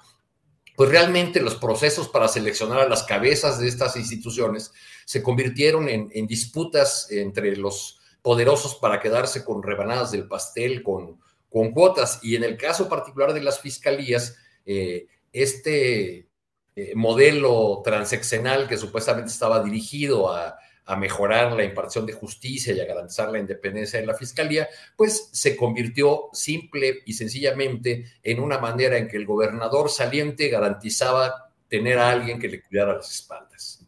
pues realmente los procesos para seleccionar a las cabezas de estas instituciones se convirtieron en disputas entre los poderosos para quedarse con rebanadas del pastel, con, con cuotas. Y en el caso particular de las fiscalías, eh, este eh, modelo transeccional que supuestamente estaba dirigido a, a, mejorar la impartición de justicia y a garantizar la independencia de la fiscalía, pues se convirtió simple y sencillamente en una manera en que el gobernador saliente garantizaba tener a alguien que le cuidara las espaldas.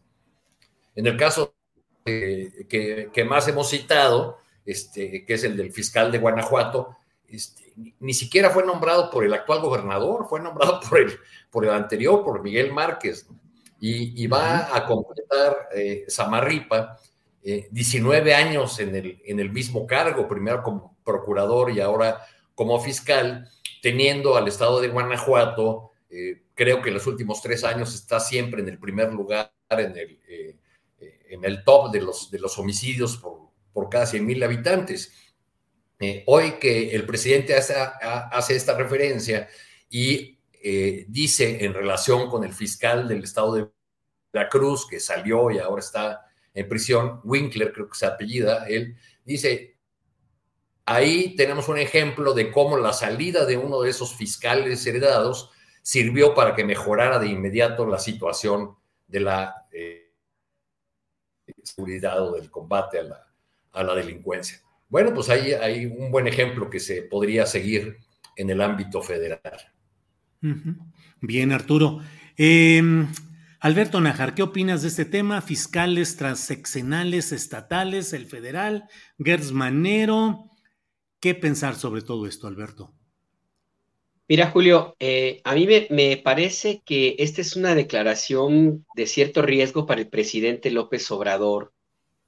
En el caso que, más hemos citado, este, que es el del fiscal de Guanajuato, este, ni, siquiera fue nombrado por el actual gobernador, fue nombrado por el, por el anterior, por Miguel Márquez, y, va a completar eh, Samarripa 19 años en el, en el mismo cargo, primero como procurador y ahora como fiscal, teniendo al estado de Guanajuato, creo que en los últimos tres años está siempre en el primer lugar en el, en el top de los, de los homicidios por, por cada 100 mil habitantes. Eh, hoy que el presidente hace, hace esta referencia y eh, dice en relación con el fiscal del estado de la Cruz, que salió y ahora está en prisión, Winkler creo que se apellida, él dice, ahí tenemos un ejemplo de cómo la salida de uno de esos fiscales heredados sirvió para que mejorara de inmediato la situación de la eh, seguridad o del combate a la, a la delincuencia. Bueno, pues ahí hay un buen ejemplo que se podría seguir en el ámbito federal. Bien, Arturo. Em, Alberto Najar, ¿qué opinas de este tema? Fiscales transeccionales estatales, el federal, Gertz Manero. ¿Qué pensar sobre todo esto, Alberto? Mira, Julio, eh, a mí me, parece que esta es una declaración de cierto riesgo para el presidente López Obrador,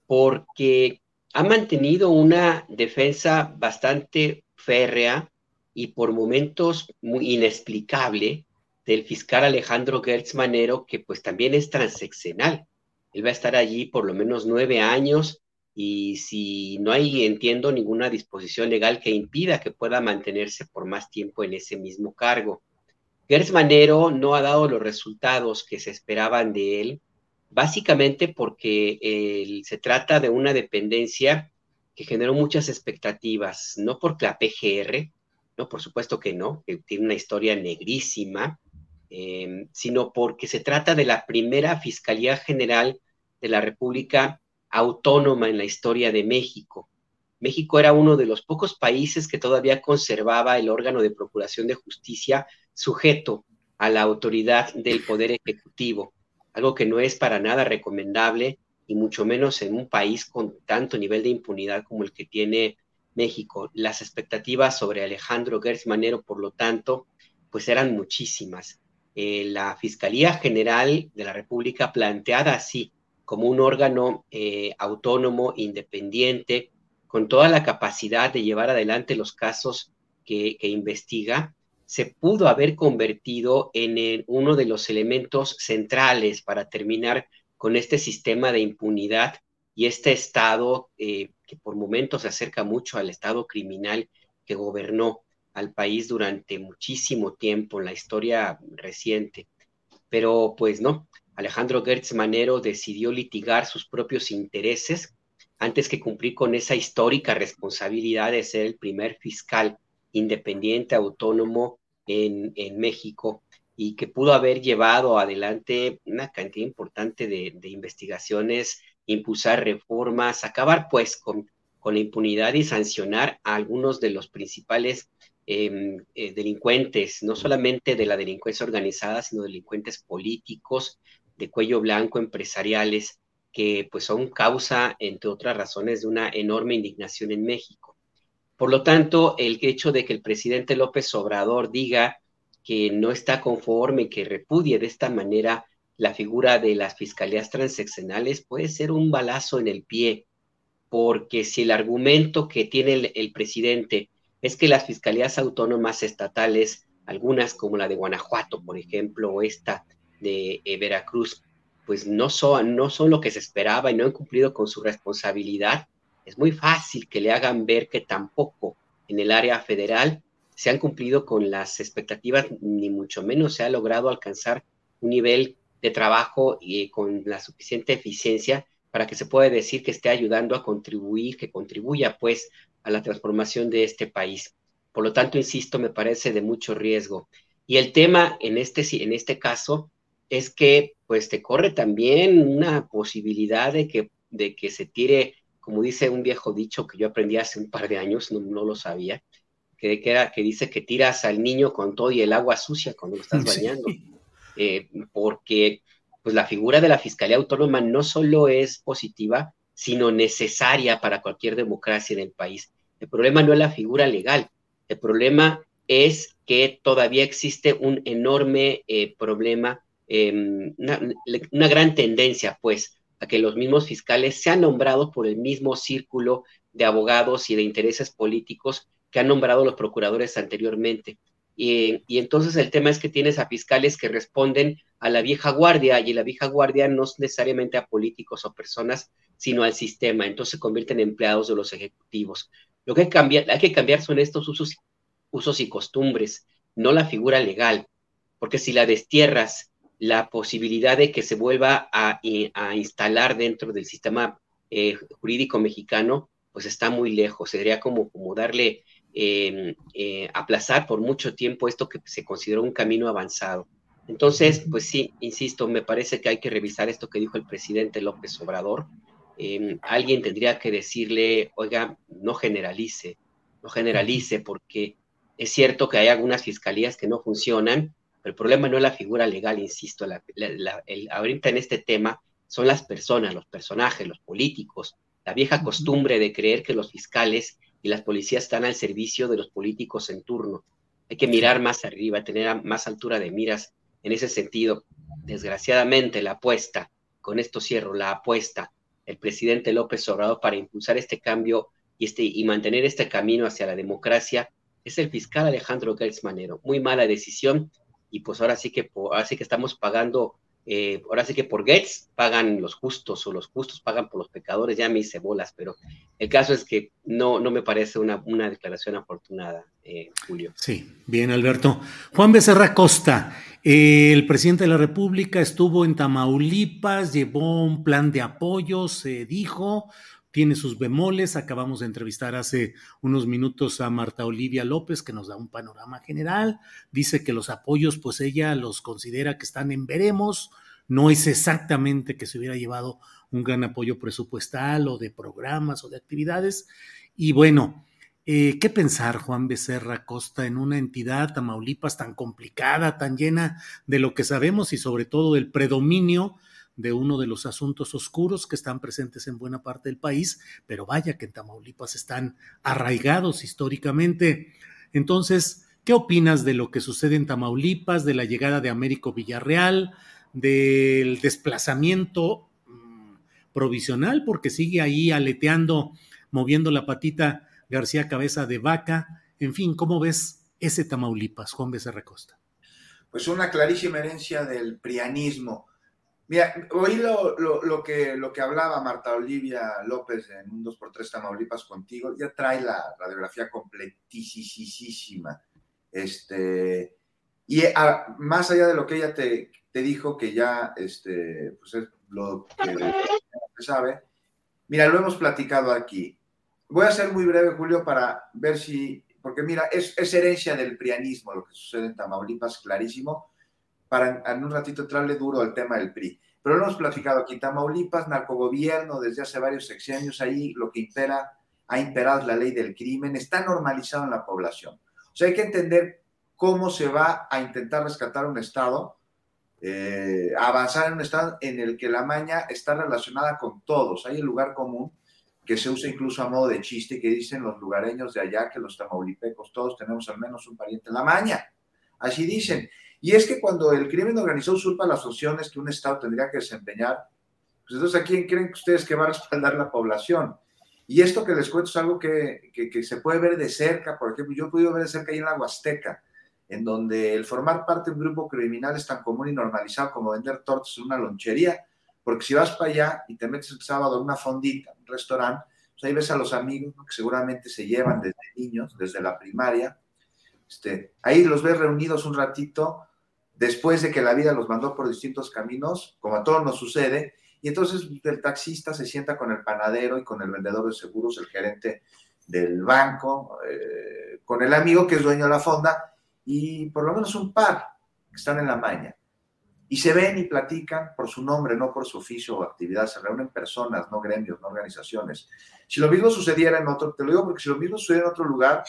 porque ha mantenido una defensa bastante férrea y por momentos muy inexplicable del fiscal Alejandro Gertz Manero, que pues también es transeccional. Él va a estar allí por lo menos nueve años y si no hay, entiendo, ninguna disposición legal que impida que pueda mantenerse por más tiempo en ese mismo cargo. Gertz Manero no ha dado los resultados que se esperaban de él básicamente porque eh, se trata de una dependencia que generó muchas expectativas, no porque la PGR, no, por supuesto que no, que tiene una historia negrísima, em, sino porque se trata de la primera Fiscalía General de la República Autónoma en la historia de México. México era uno de los pocos países que todavía conservaba el órgano de Procuración de Justicia sujeto a la autoridad del Poder Ejecutivo algo que no es para nada recomendable y mucho menos en un país con tanto nivel de impunidad como el que tiene México. Las expectativas sobre Alejandro Gertz Manero, por lo tanto, pues eran muchísimas. Eh, la Fiscalía General de la República planteada así como un órgano eh, autónomo, independiente, con toda la capacidad de llevar adelante los casos que, investiga, se pudo haber convertido en uno de los elementos centrales para terminar con este sistema de impunidad y este Estado eh, que por momentos se acerca mucho al Estado criminal que gobernó al país durante muchísimo tiempo en la historia reciente. Pero pues no, Alejandro Gertz Manero decidió litigar sus propios intereses antes que cumplir con esa histórica responsabilidad de ser el primer fiscal independiente, autónomo en, México y que pudo haber llevado adelante una cantidad importante de, investigaciones, impulsar reformas, acabar pues con, con, la impunidad y sancionar a algunos de los principales em, eh, delincuentes, no solamente de la delincuencia organizada, sino delincuentes políticos, de cuello blanco, empresariales, que pues son causa, entre otras razones, de una enorme indignación en México. Por lo tanto, el hecho de que el presidente López Obrador diga que no está conforme, que repudie de esta manera la figura de las fiscalías transeccionales puede ser un balazo en el pie, porque si el argumento que tiene el, presidente es que las fiscalías autónomas estatales, algunas como la de Guanajuato, por ejemplo, o esta de eh, Veracruz, pues no son, no son lo que se esperaba y no han cumplido con su responsabilidad, es muy fácil que le hagan ver que tampoco en el área federal se han cumplido con las expectativas, ni mucho menos se ha logrado alcanzar un nivel de trabajo y con la suficiente eficiencia para que se pueda decir que esté ayudando a contribuir, que contribuya pues a la transformación de este país. Por lo tanto, insisto, me parece de mucho riesgo. Y el tema en este, en este caso es que pues te corre también una posibilidad de que, de que se tire como dice un viejo dicho que yo aprendí hace un par de años, no, lo sabía, que, era, que dice que tiras al niño con todo y el agua sucia cuando lo estás bañando. Eh, porque pues la figura de la Fiscalía Autónoma no solo es positiva, sino necesaria para cualquier democracia en el país. El problema no es la figura legal, el problema es que todavía existe un enorme eh, problema, em, una, gran tendencia, pues, a que los mismos fiscales sean nombrados por el mismo círculo de abogados y de intereses políticos que han nombrado los procuradores anteriormente. Y, entonces el tema es que tienes a fiscales que responden a la vieja guardia y la vieja guardia no es necesariamente a políticos o personas, sino al sistema. Entonces se convierten en empleados de los ejecutivos. Lo que hay que cambiar, hay que cambiar son estos usos y costumbres, no la figura legal, porque si la destierras, la posibilidad de que se vuelva a, instalar dentro del sistema eh, jurídico mexicano, pues está muy lejos. Sería como, como darle Em, eh, aplazar por mucho tiempo esto que se consideró un camino avanzado. Entonces, pues sí, insisto, me parece que hay que revisar esto que dijo el presidente López Obrador. Em, alguien tendría que decirle, oiga, no generalice, no generalice, porque es cierto que hay algunas fiscalías que no funcionan, el problema no es la figura legal, insisto, ahorita en este tema son las personas, los personajes, los políticos, la vieja costumbre de creer que los fiscales y las policías están al servicio de los políticos en turno. Hay que mirar más arriba, tener más altura de miras en ese sentido. Desgraciadamente, la apuesta, con esto cierro, la apuesta el presidente López Obrador para impulsar este cambio y, este, y mantener este camino hacia la democracia es el fiscal Alejandro Gertz Manero. Muy mala decisión y pues ahora sí que, ahora sí que estamos pagando eh, ahora sí que por Gates pagan los justos o los justos pagan por los pecadores, ya me hice bolas, pero el caso es que no, no me parece una, una declaración afortunada, eh, Julio. Sí, bien, Alberto. Juan Becerra Costa, eh, el presidente de la República estuvo en Tamaulipas, llevó un plan de apoyo, se dijo, tiene sus bemoles. Acabamos de entrevistar hace unos minutos a Marta Olivia López, que nos da un panorama general. Dice que los apoyos, pues ella los considera que están en veremos. No es exactamente que se hubiera llevado un gran apoyo presupuestal o de programas o de actividades. Y bueno, eh, ¿qué pensar, Juan Becerra Costa, en una entidad, Tamaulipas, tan complicada, tan llena de lo que sabemos y sobre todo el predominio de uno de los asuntos oscuros que están presentes en buena parte del país, pero vaya que en Tamaulipas están arraigados históricamente. Entonces, ¿qué opinas de lo que sucede en Tamaulipas, de la llegada de Américo Villarreal, del desplazamiento mm, provisional, porque sigue ahí aleteando, moviendo la patita García Cabeza de Vaca? En fin, ¿cómo ves ese Tamaulipas, Juan Becerra Costa? Pues una clarísima herencia del prianismo Mira, oí lo, lo, que, lo que hablaba Marta Olivia López en un 2x3 Tamaulipas contigo, ya trae la radiografía completísima. Este, y más allá de lo que ella te, te, dijo, que ya este, pues es lo que se sabe, mira, lo hemos platicado aquí. Voy a ser muy breve, Julio, para ver si, porque mira, es, es herencia del prianismo lo que sucede en Tamaulipas, clarísimo para en un ratito entrarle duro al tema del PRI. Pero lo hemos platicado aquí, Tamaulipas, narcogobierno desde hace varios sexenios, ahí lo que impera, ha imperado la ley del crimen, está normalizado en la población. O sea, hay que entender cómo se va a intentar rescatar un Estado, eh, avanzar en un Estado en el que la maña está relacionada con todos. Hay el lugar común que se usa incluso a modo de chiste, que dicen los lugareños de allá que los tamaulipecos todos tenemos al menos un pariente en la maña. Así dicen. Y es que cuando el crimen organizado usurpa las funciones que un Estado tendría que desempeñar, pues entonces a quién creen ustedes que va a respaldar la población. Y esto que les cuento es algo que, que, se puede ver de cerca, por ejemplo, yo he podido ver de cerca ahí en la Huasteca, en donde el formar parte de un grupo criminal es tan común y normalizado como vender tortas en una lonchería, porque si vas para allá y te metes el sábado en una fondita, un restaurante, pues ahí ves a los amigos que seguramente se llevan desde niños, desde la primaria, este, ahí los ves reunidos un ratito, después de que la vida los mandó por distintos caminos, como a todos nos sucede, y entonces el taxista se sienta con el panadero y con el vendedor de seguros, el gerente del banco, eh, con el amigo que es dueño de la fonda, y por lo menos un par están en la maña. Y se ven y platican por su nombre, no por su oficio o actividad. Se reúnen personas, no gremios, no organizaciones. Si lo mismo sucediera en otro, te lo digo porque si lo mismo sucediera en otro lugar,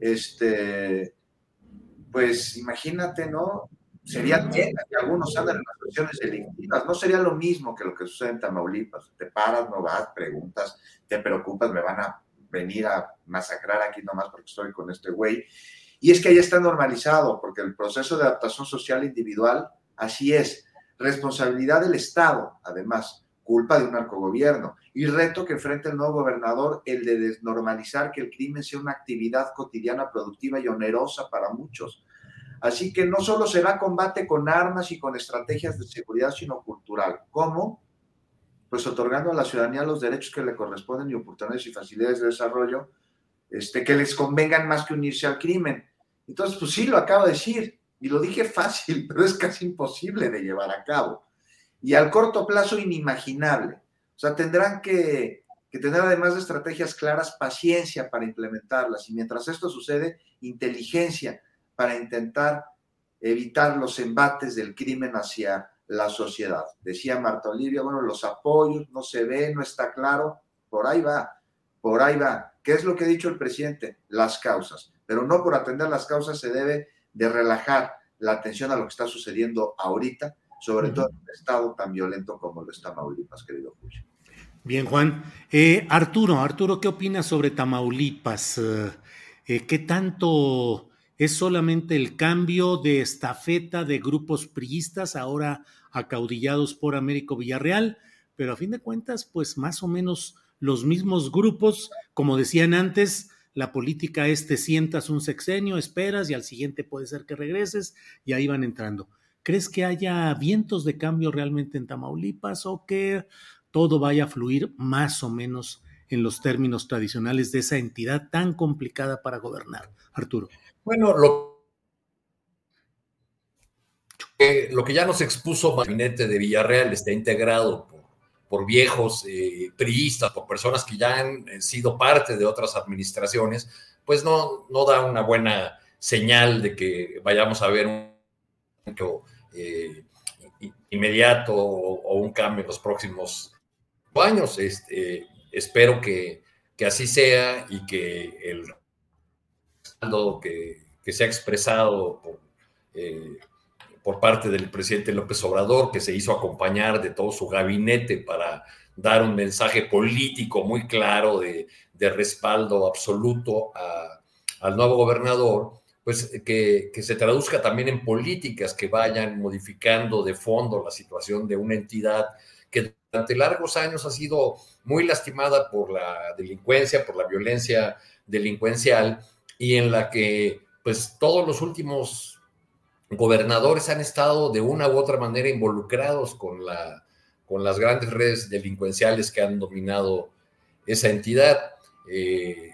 este, pues imagínate, ¿no? sería que algunos andan en las cuestiones delictivas. No sería lo mismo que lo que sucede en Tamaulipas. Te paras, no vas, preguntas, te preocupas, me van a venir a masacrar aquí nomás porque estoy con este güey. Y es que ahí está normalizado, porque el proceso de adaptación social individual, así es. Responsabilidad del Estado, además, culpa de un narcogobierno. Y reto que enfrenta el nuevo gobernador, el de desnormalizar que el crimen sea una actividad cotidiana, productiva y onerosa para muchos. Así que no solo será combate con armas y con estrategias de seguridad, sino cultural. ¿Cómo? Pues otorgando a la ciudadanía los derechos que le corresponden y oportunidades y facilidades de desarrollo este, que les convengan más que unirse al crimen. Entonces, pues sí, lo acabo de decir, y lo dije fácil, pero es casi imposible de llevar a cabo. Y al corto plazo, inimaginable. O sea, tendrán que, tener, además de estrategias claras, paciencia para implementarlas. Y mientras esto sucede, inteligencia para intentar evitar los embates del crimen hacia la sociedad. Decía Marta Olivia, bueno, los apoyos no se ve, no está claro, por ahí va, por ahí va. ¿Qué es lo que ha dicho el presidente? Las causas. Pero no por atender las causas se debe de relajar la atención a lo que está sucediendo ahorita, sobre todo en un estado tan violento como lo está Tamaulipas, querido Julio. Bien, Juan. Eh, Arturo, Arturo, ¿qué opinas sobre Tamaulipas? Eh, ¿Qué tanto es solamente el cambio de estafeta de grupos priistas, ahora acaudillados por Américo Villarreal, pero a fin de cuentas, pues más o menos los mismos grupos, como decían antes, la política es te sientas un sexenio, esperas y al siguiente puede ser que regreses y ahí van entrando. ¿Crees que haya vientos de cambio realmente en Tamaulipas o que todo vaya a fluir más o menos en los términos tradicionales de esa entidad tan complicada para gobernar? Arturo. Bueno, lo que, lo que ya nos expuso el gabinete de Villarreal está integrado por, viejos eh, priistas, por personas que ya han eh, sido parte de otras administraciones, pues no, no da una buena señal de que vayamos a ver un eh, inmediato o, un cambio en los próximos años. Este, espero que, que así sea y que el que, que se ha expresado por, eh, por parte del presidente López Obrador, que se hizo acompañar de todo su gabinete para dar un mensaje político muy claro de, de respaldo absoluto a, al nuevo gobernador, pues que, que, se traduzca también en políticas que vayan modificando de fondo la situación de una entidad que durante largos años ha sido muy lastimada por la delincuencia, por la violencia delincuencial y en la que pues todos los últimos gobernadores han estado de una u otra manera involucrados con, la, con las grandes redes delincuenciales que han dominado esa entidad. Eh,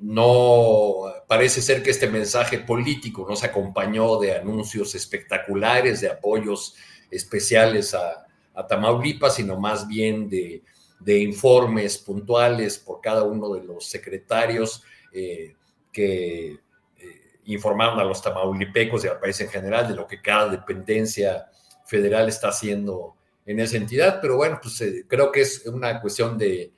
no parece ser que este mensaje político no se acompañó de anuncios espectaculares, de apoyos especiales a, Tamaulipas, sino más bien de, informes puntuales por cada uno de los secretarios eh, que eh, informaron a los tamaulipecos y al país en general de lo que cada dependencia federal está haciendo en esa entidad, pero bueno, pues eh, creo que es una cuestión de,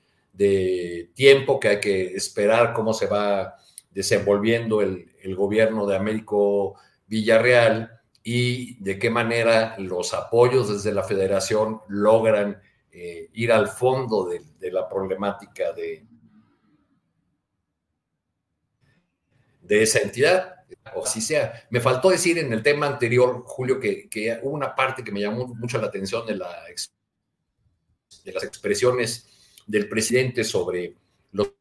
tiempo que hay que esperar cómo se va desenvolviendo el, gobierno de Américo Villarreal y de qué manera los apoyos desde la federación logran eh, ir al fondo de la problemática de, de esa entidad, o así sea. Me faltó decir en el tema anterior, Julio, que, hubo una parte que me llamó mucho la atención de, la, de las expresiones del presidente sobre los...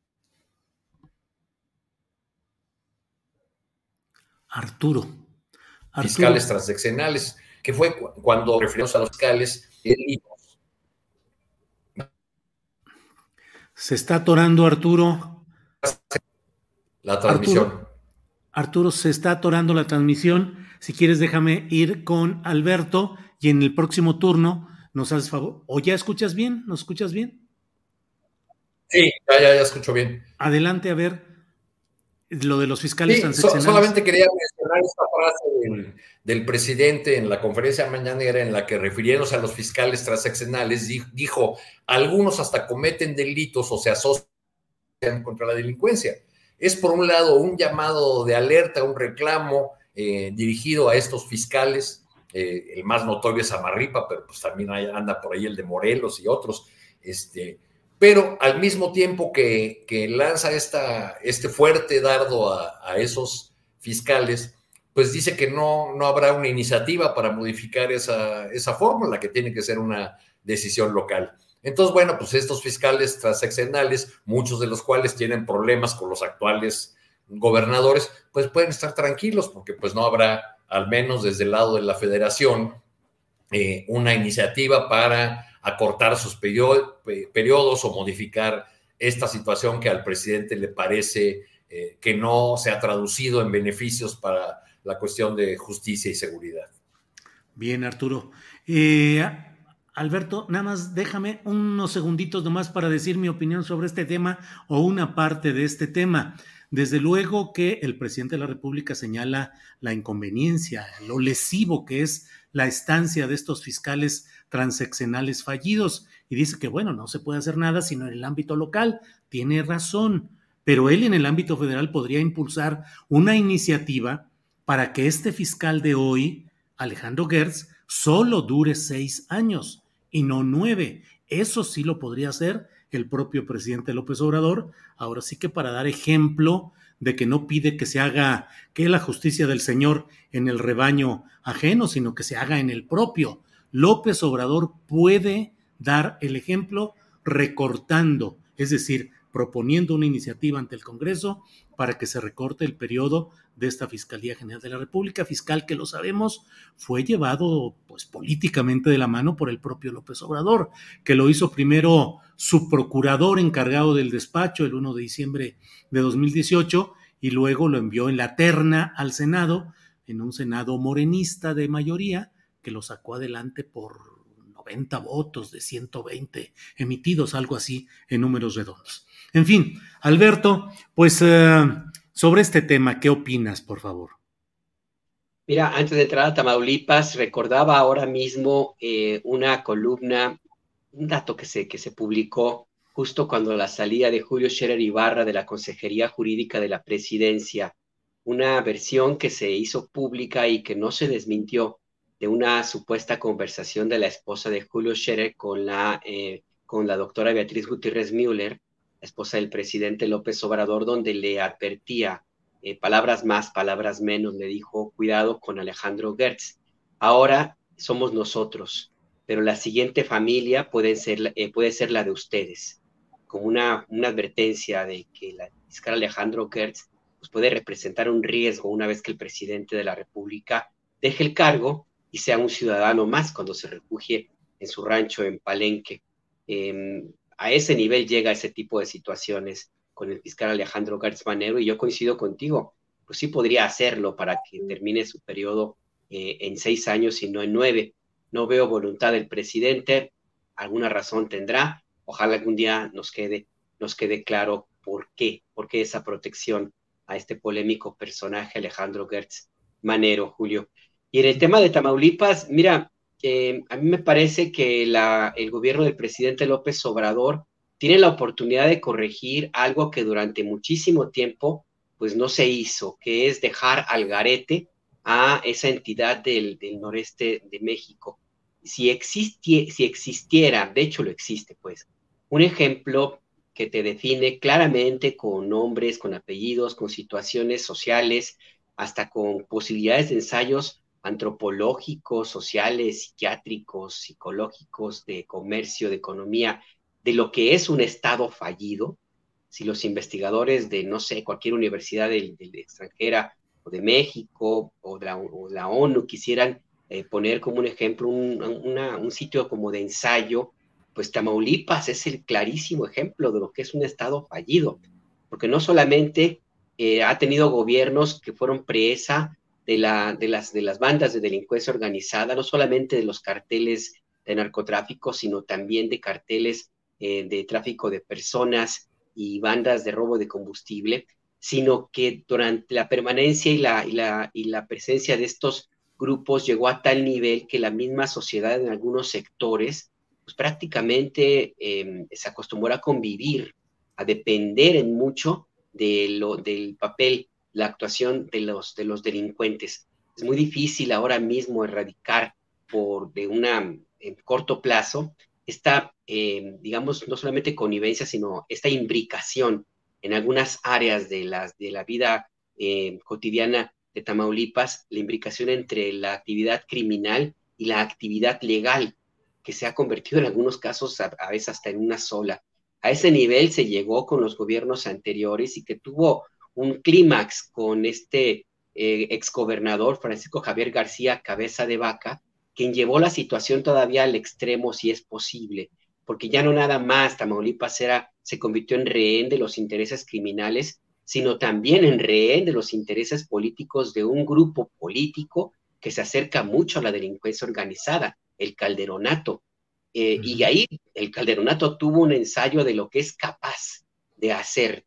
Arturo. Fiscales transaccionales, que fue cuando referimos a los fiscales. Se está atorando, Arturo. La transmisión. Arturo, se está atorando la transmisión. Si quieres, déjame ir con Alberto y en el próximo turno nos haces favor. ¿O ya escuchas bien? ¿Nos escuchas bien? Sí, ya, ya, ya escucho bien. Adelante, a ver lo de los fiscales sí, transaccionales. solamente quería mencionar esta frase del, presidente en la conferencia mañanera en la que refiriéndose a los fiscales transaccionales dijo, algunos hasta cometen delitos o se asocian contra la delincuencia es por un lado un llamado de alerta, un reclamo eh, dirigido a estos fiscales, eh, el más notorio es Amarripa, pero pues también anda por ahí el de Morelos y otros, este, pero al mismo tiempo que, lanza este fuerte dardo a, esos fiscales, pues dice que no, no habrá una iniciativa para modificar esa, esa fórmula, que tiene que ser una decisión local. Entonces, bueno, pues estos fiscales transaccionales, muchos de los cuales tienen problemas con los actuales gobernadores, pues pueden estar tranquilos porque pues no habrá, al menos desde el lado de la federación, eh, una iniciativa para acortar sus periodos o modificar esta situación que al presidente le parece eh, que no se ha traducido en beneficios para la cuestión de justicia y seguridad. Bien, Arturo. Eh, Alberto, nada más déjame unos segunditos nomás para decir mi opinión sobre este tema o una parte de este tema. Desde luego que el presidente de la República señala la inconveniencia, lo lesivo que es la estancia de estos fiscales transeccionales fallidos y dice que, bueno, no se puede hacer nada sino en el ámbito local. Tiene razón, pero él en el ámbito federal podría impulsar una iniciativa para que este fiscal de hoy, Alejandro Gertz, solo dure seis años y no nueve. Eso sí lo podría hacer el propio presidente López Obrador. Ahora sí que para dar ejemplo de que no pide que se haga que la justicia del Señor en el rebaño ajeno, sino que se haga en el propio. López Obrador puede dar el ejemplo recortando, es decir, proponiendo una iniciativa ante el Congreso para que se recorte el periodo de esta Fiscalía General de la República, fiscal que lo sabemos fue llevado pues políticamente de la mano por el propio López Obrador, que lo hizo primero su procurador encargado del despacho el 1 de diciembre de 2018 y luego lo envió en la terna al Senado, en un Senado morenista de mayoría, que lo sacó adelante por 90 votos de 120 emitidos, algo así en números redondos. En fin, Alberto, pues eh, sobre este tema, ¿qué opinas, por favor? Mira, antes de entrar a Tamaulipas, recordaba ahora mismo eh, una columna, un dato que se, que se publicó justo cuando la salida de Julio Scherer Ibarra de la Consejería Jurídica de la Presidencia, una versión que se hizo pública y que no se desmintió de una supuesta conversación de la esposa de Julio Scherer con la, eh, con la doctora Beatriz Gutiérrez Müller, esposa del presidente López Obrador, donde le advertía eh, palabras más, palabras menos, le dijo, cuidado con Alejandro Gertz. Ahora somos nosotros, pero la siguiente familia puede ser, eh, puede ser la de ustedes, como una, una advertencia de que la fiscal Alejandro Gertz pues, puede representar un riesgo una vez que el presidente de la República deje el cargo y sea un ciudadano más cuando se refugie en su rancho en Palenque. Em, a ese nivel llega ese tipo de situaciones con el fiscal Alejandro García Manero y yo coincido contigo, pues sí podría hacerlo para que termine su periodo eh, en seis años y no en nueve. No veo voluntad del presidente, alguna razón tendrá, ojalá algún día nos quede, nos quede claro por qué, por qué esa protección a este polémico personaje Alejandro Gertz Manero, Julio. Y en el tema de Tamaulipas, mira, a mí me parece que el gobierno del presidente López Obrador tiene la oportunidad de corregir algo que durante muchísimo tiempo pues no se hizo, que es dejar al garete a esa entidad del, noreste de México. Si, si existiera, de hecho lo existe pues, un ejemplo que te define claramente con nombres, con apellidos, con situaciones sociales, hasta con posibilidades de ensayos antropológicos, sociales, psiquiátricos, psicológicos, de comercio, de economía, de lo que es un Estado fallido, si los investigadores de, no sé, cualquier universidad del, extranjera o de México o de la, ONU quisieran eh, poner como un ejemplo un, sitio como de ensayo, pues Tamaulipas es el clarísimo ejemplo de lo que es un Estado fallido, porque no solamente eh, ha tenido gobiernos que fueron presa de, la, de, las, de las bandas de delincuencia organizada, no solamente de los carteles de narcotráfico, sino también de carteles eh, de tráfico de personas y bandas de robo de combustible, sino que durante la permanencia y la, y la, y la presencia de estos grupos llegó a tal nivel que la misma sociedad en algunos sectores pues prácticamente em, se acostumbró a convivir, a depender en mucho de lo, del papel la actuación de los, de los delincuentes. Es muy difícil ahora mismo erradicar por de una en corto plazo esta, eh, digamos, no solamente connivencia, sino esta imbricación en algunas áreas de, las, de la vida eh, cotidiana de Tamaulipas, la imbricación entre la actividad criminal y la actividad legal. que se ha convertido en algunos casos a, veces hasta en una sola. A ese nivel se llegó con los gobiernos anteriores y que tuvo un clímax con este eh, exgobernador Francisco Javier García Cabeza de Vaca, quien llevó la situación todavía al extremo si es posible, porque ya no nada más Tamaulipas era, se convirtió en rehén de los intereses criminales, sino también en rehén de los intereses políticos de un grupo político que se acerca mucho a la delincuencia organizada, el calderonato. Eh, y ahí el calderonato tuvo un ensayo de lo que es capaz de hacer.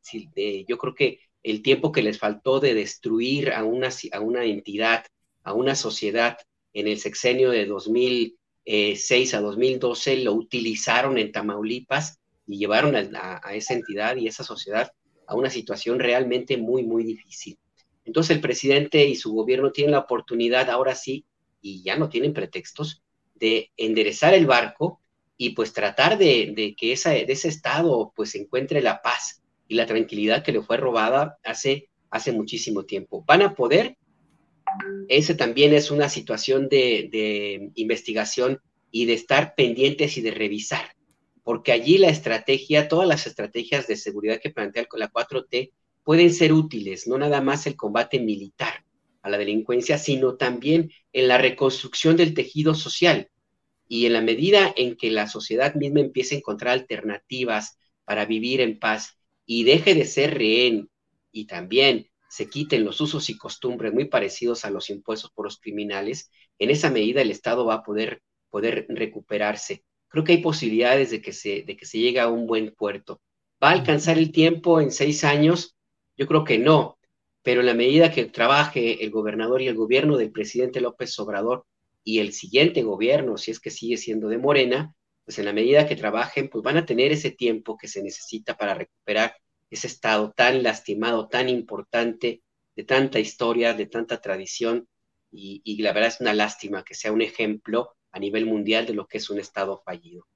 yo creo que el tiempo que les faltó de destruir a una, a una entidad, a una sociedad en el sexenio de 2006 a 2012, lo utilizaron en Tamaulipas y llevaron a, a esa entidad y esa sociedad a una situación realmente muy, muy difícil. Entonces el presidente y su gobierno tienen la oportunidad ahora sí, y ya no tienen pretextos, de enderezar el barco y pues tratar de, que esa, de ese estado pues encuentre la paz y la tranquilidad que le fue robada hace, hace muchísimo tiempo. ¿Van a poder? Ese también es una situación de, de investigación y de estar pendientes y de revisar, porque allí la estrategia, todas las estrategias de seguridad que plantea la 4T pueden ser útiles, no nada más el combate militar a la delincuencia, sino también en la reconstrucción del tejido social. Y en la medida en que la sociedad misma empiece a encontrar alternativas para vivir en paz y deje de ser rehén y también se quiten los usos y costumbres muy parecidos a los impuestos por los criminales, en esa medida el Estado va a poder, poder recuperarse. Creo que hay posibilidades de que, se, de que se llegue a un buen puerto. ¿Va a alcanzar el tiempo en seis años? Yo creo que no, pero en la medida que trabaje el gobernador y el gobierno del presidente López Obrador y el siguiente gobierno, si es que sigue siendo de Morena, pues en la medida que trabajen, pues van a tener ese tiempo que se necesita para recuperar ese estado tan lastimado, tan importante, de tanta historia, de tanta tradición, y, la verdad es una lástima que sea un ejemplo a nivel mundial de lo que es un estado fallido.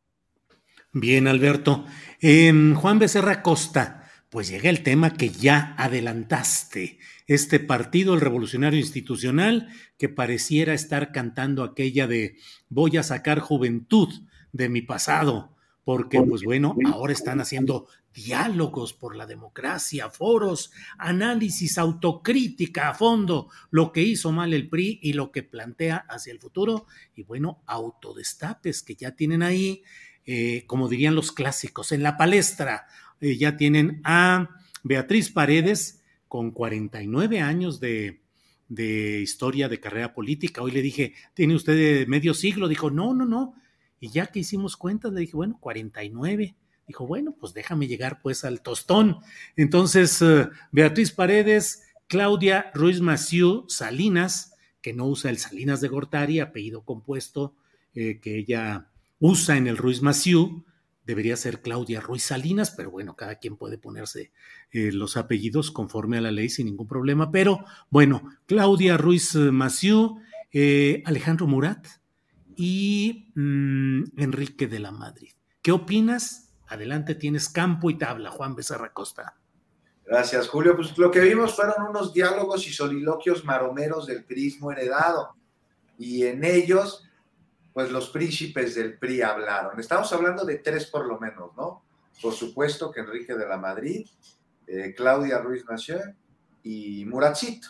Bien, Alberto. Em, Juan Becerra Costa, pues llega el tema que ya adelantaste. Este partido, el Revolucionario Institucional, que pareciera estar cantando aquella de voy a sacar juventud de mi pasado, porque pues bueno, ahora están haciendo diálogos por la democracia, foros, análisis, autocrítica a fondo, lo que hizo mal el PRI y lo que plantea hacia el futuro, y bueno, autodestapes que ya tienen ahí, eh, como dirían los clásicos, en la palestra eh, ya tienen a Beatriz Paredes con 49 años de, de historia de carrera política. Hoy le dije, ¿tiene usted medio siglo? Dijo, no, no, no. Y ya que hicimos cuentas, le dije, bueno, 49. Dijo, bueno, pues déjame llegar pues al tostón. Entonces, eh, Beatriz Paredes, Claudia Ruiz Maciú Salinas, que no usa el Salinas de Gortari, apellido compuesto eh, que ella usa en el Ruiz Maciú, debería ser Claudia Ruiz Salinas, pero bueno, cada quien puede ponerse eh, los apellidos conforme a la ley sin ningún problema. Pero bueno, Claudia Ruiz Maciú, Alejandro Murat y mm, Enrique de la Madrid. ¿Qué opinas? Adelante, tienes campo y tabla, Juan Becerra Costa. Gracias, Julio. Pues lo que vimos fueron unos diálogos y soliloquios maromeros del prismo heredado. Y en ellos pues los príncipes del PRI hablaron. Estamos hablando de tres por lo menos, ¿no? Por supuesto que Enrique de la Madrid, eh, Claudia Ruiz Massieu y Muratcito,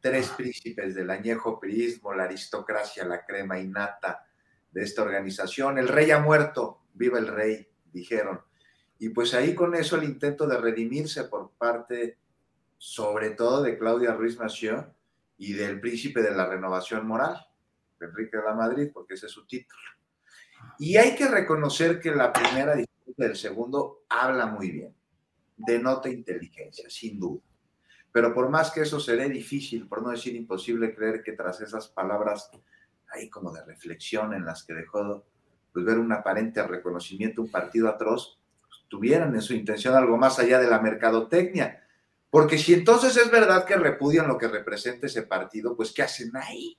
tres príncipes del añejo priismo, la aristocracia, la crema innata de esta organización. El rey ha muerto, viva el rey, dijeron. Y pues ahí con eso el intento de redimirse por parte, sobre todo de Claudia Ruiz Massieu y del príncipe de la renovación moral, Enrique de la Madrid, porque ese es su título. Y hay que reconocer que la primera disputa del segundo habla muy bien, denota inteligencia, sin duda. Pero por más que eso será difícil, por no decir imposible, creer que tras esas palabras ahí como de reflexión en las que dejó pues, ver un aparente reconocimiento, un partido atroz, pues, tuvieran en su intención algo más allá de la mercadotecnia. Porque si entonces es verdad que repudian lo que representa ese partido, pues ¿qué hacen ahí?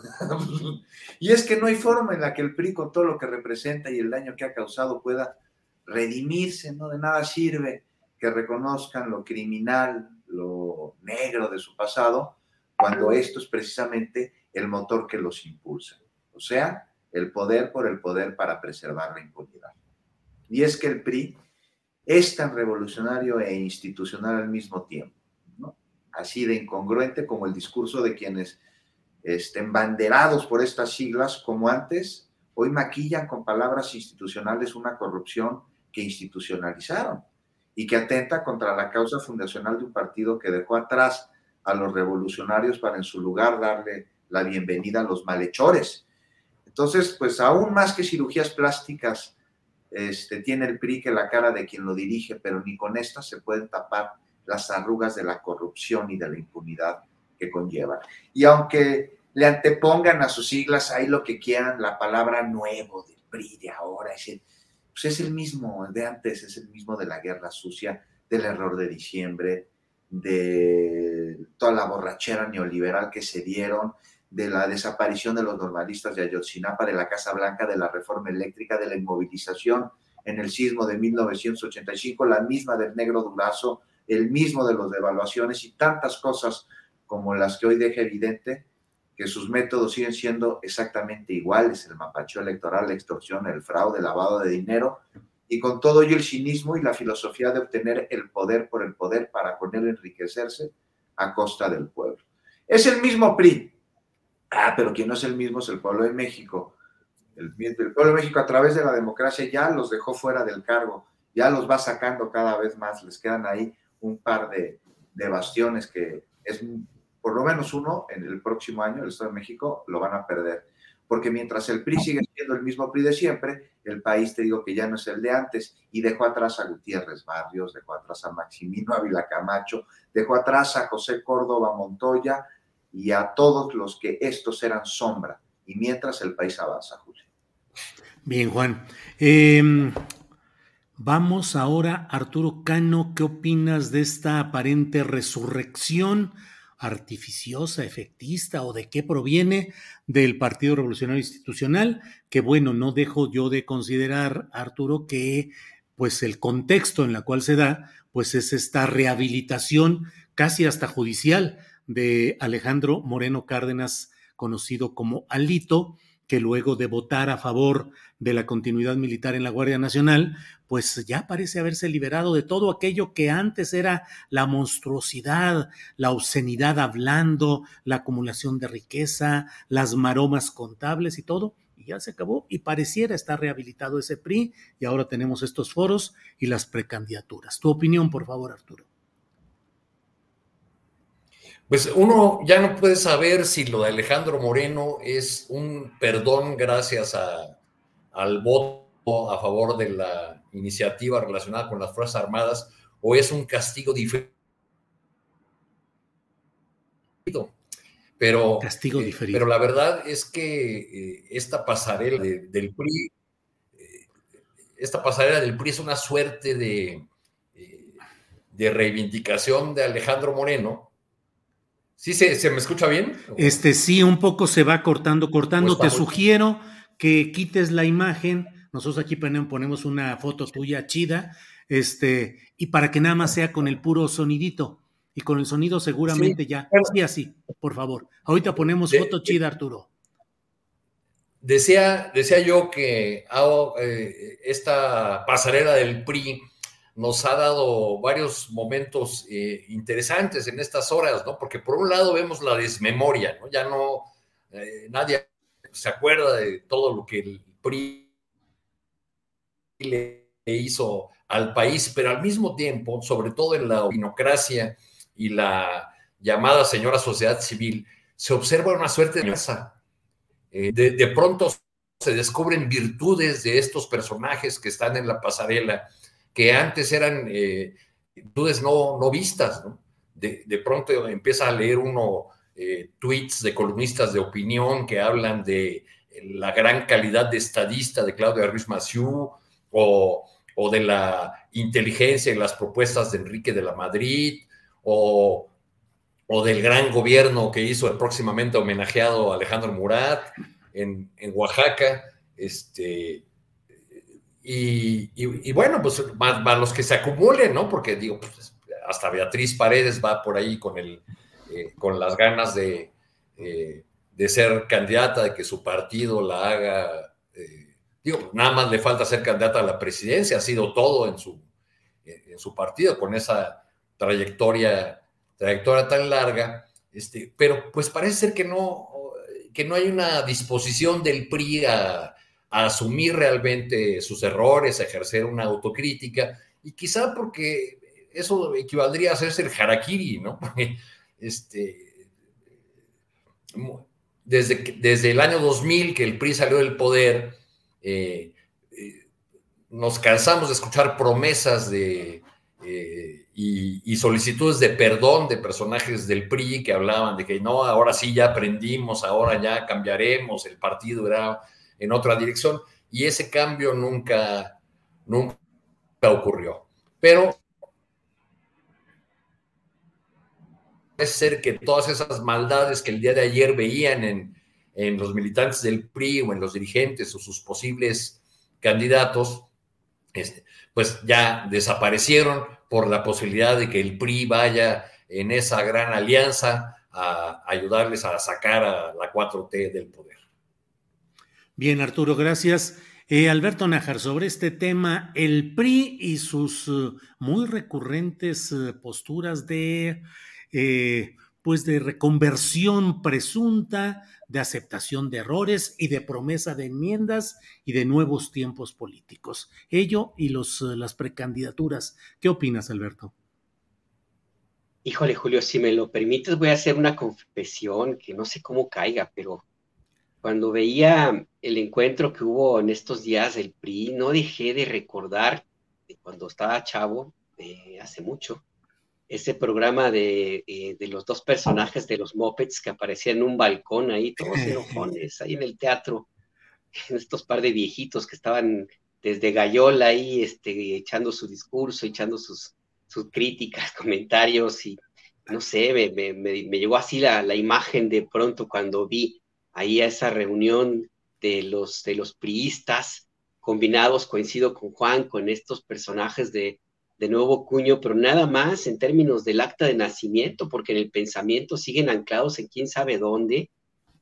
y es que no hay forma en la que el PRI, con todo lo que representa y el daño que ha causado, pueda redimirse, ¿no? De nada sirve que reconozcan lo criminal, lo negro de su pasado, cuando esto es precisamente el motor que los impulsa. O sea, el poder por el poder para preservar la impunidad. Y es que el PRI es tan revolucionario e institucional al mismo tiempo, ¿no? así de incongruente como el discurso de quienes estén banderados por estas siglas, como antes, hoy maquillan con palabras institucionales una corrupción que institucionalizaron y que atenta contra la causa fundacional de un partido que dejó atrás a los revolucionarios para en su lugar darle la bienvenida a los malhechores. Entonces, pues aún más que cirugías plásticas, este, tiene el PRI que la cara de quien lo dirige, pero ni con estas se pueden tapar las arrugas de la corrupción y de la impunidad que conlleva. Y aunque le antepongan a sus siglas ahí lo que quieran, la palabra nuevo del PRI de ahora, es el, pues es el mismo de antes, es el mismo de la guerra sucia, del error de diciembre, de toda la borrachera neoliberal que se dieron, de la desaparición de los normalistas de Ayotzinapa, de la Casa Blanca, de la reforma eléctrica, de la inmovilización en el sismo de 1985, la misma del negro Durazo, el mismo de los devaluaciones y tantas cosas como las que hoy deja evidente que sus métodos siguen siendo exactamente iguales, el mapacho electoral, la extorsión, el fraude, el lavado de dinero, y con todo ello el cinismo y la filosofía de obtener el poder por el poder para con él enriquecerse a costa del pueblo. Es el mismo PRI, Ah, pero quien no es el mismo es el pueblo de México. El, pueblo de México a través de la democracia ya los dejó fuera del cargo, ya los va sacando cada vez más, les quedan ahí un par de, bastiones que es por lo menos uno en el próximo año, el Estado de México, lo van a perder. Porque mientras el PRI sigue siendo el mismo PRI de siempre, el país te digo que ya no es el de antes y dejó atrás a Gutiérrez Barrios, dejó atrás a Maximino Ávila Camacho, dejó atrás a José Córdoba Montoya, y a todos los que estos eran sombra. Y mientras el país avanza, Julio. Bien, Juan. Em, vamos ahora, Arturo Cano, ¿qué opinas de esta aparente resurrección artificiosa, efectista o de qué proviene del Partido Revolucionario Institucional? Que bueno, no dejo yo de considerar, Arturo, que pues el contexto en el cual se da, pues es esta rehabilitación casi hasta judicial de Alejandro Moreno Cárdenas, conocido como Alito, que luego de votar a favor de la continuidad militar en la Guardia Nacional, pues ya parece haberse liberado de todo aquello que antes era la monstruosidad, la obscenidad hablando, la acumulación de riqueza, las maromas contables y todo, y ya se acabó y pareciera estar rehabilitado ese PRI y ahora tenemos estos foros y las precandidaturas. Tu opinión, por favor, Arturo pues uno ya no puede saber si lo de Alejandro Moreno es un perdón gracias al voto a favor de la iniciativa relacionada con las Fuerzas Armadas o es un castigo diferente. Pero, castigo eh, diferido. pero la verdad es que eh, esta pasarela del PRI, eh, esta pasarela del PRI es una suerte de, de reivindicación de Alejandro Moreno, ¿Sí se, me escucha bien? Este sí, un poco se va cortando, cortando. Pues Te sugiero que quites la imagen. Nosotros aquí ponemos una foto tuya chida, este, y para que nada más sea con el puro sonidito. Y con el sonido seguramente ya. Sí, así, por favor. Ahorita ponemos foto chida, Arturo. Decía, decía yo que eh, esta pasarela del PRI nos ha dado varios momentos eh, interesantes en estas horas, ¿no? Porque por un lado vemos la desmemoria, ¿no? Ya no, eh, nadie se acuerda de todo lo que el PRI le hizo al país, pero al mismo tiempo, sobre todo en la opinocracia y la llamada señora sociedad civil, se observa una suerte de eh, de, de pronto se descubren virtudes de estos personajes que están en la pasarela que antes eran eh, dudas no, no vistas, ¿no? De, de, pronto empieza a leer uno eh, tweets de columnistas de opinión que hablan de la gran calidad de estadista de Claudio Ruiz Massieu o, o, de la inteligencia y las propuestas de Enrique de la Madrid o, o del gran gobierno que hizo el próximamente homenajeado Alejandro Murat en, en Oaxaca. Este, y, bueno, pues más, los que se acumulen, ¿no? Porque digo, pues, hasta Beatriz Paredes va por ahí con, el, eh, con las ganas de, eh, de ser candidata, de que su partido la haga, eh, digo, nada más le falta ser candidata a la presidencia, ha sido todo en su, en su partido, con esa trayectoria, trayectoria tan larga, este, pero pues parece ser que no, que no hay una disposición del PRI a, asumir realmente sus errores, a ejercer una autocrítica, y quizá porque eso equivaldría a hacerse el harakiri, ¿no? Porque este, desde, desde el año 2000 que el PRI salió del poder, eh, eh, nos cansamos de escuchar promesas de, eh, y, solicitudes de perdón de personajes del PRI que hablaban de que no, ahora sí ya aprendimos, ahora ya cambiaremos, el partido era en otra dirección, y ese cambio nunca, nunca ocurrió. Pero parece ser que todas esas maldades que el día de ayer veían en, en los militantes del PRI o en los dirigentes o sus posibles candidatos, este, pues ya desaparecieron por la posibilidad de que el PRI vaya en esa gran alianza a ayudarles a sacar a la 4T del poder. Bien, Arturo, gracias. Eh, Alberto Nájar, sobre este tema, el PRI y sus uh, muy recurrentes uh, posturas de, eh, pues de reconversión presunta, de aceptación de errores y de promesa de enmiendas y de nuevos tiempos políticos. Ello y los, las precandidaturas. ¿Qué opinas, Alberto? Híjole, Julio, si me lo permites, voy a hacer una confesión que no sé cómo caiga, pero cuando veía el encuentro que hubo en estos días del PRI, no dejé de recordar de cuando estaba chavo, hace mucho, ese programa de, eh, de, los dos personajes de los Muppets que aparecían en un balcón ahí, todos enojones, ahí en el teatro, estos par de viejitos que estaban desde Gallola ahí, este, echando su discurso, echando sus, sus críticas, comentarios, y no sé, me, me, me llegó así la, la, imagen de pronto cuando vi ahí a esa reunión de los, de los priistas combinados, coincido con Juan, con estos personajes de, de nuevo cuño, pero nada más en términos del acta de nacimiento, porque en el pensamiento siguen anclados en quién sabe dónde.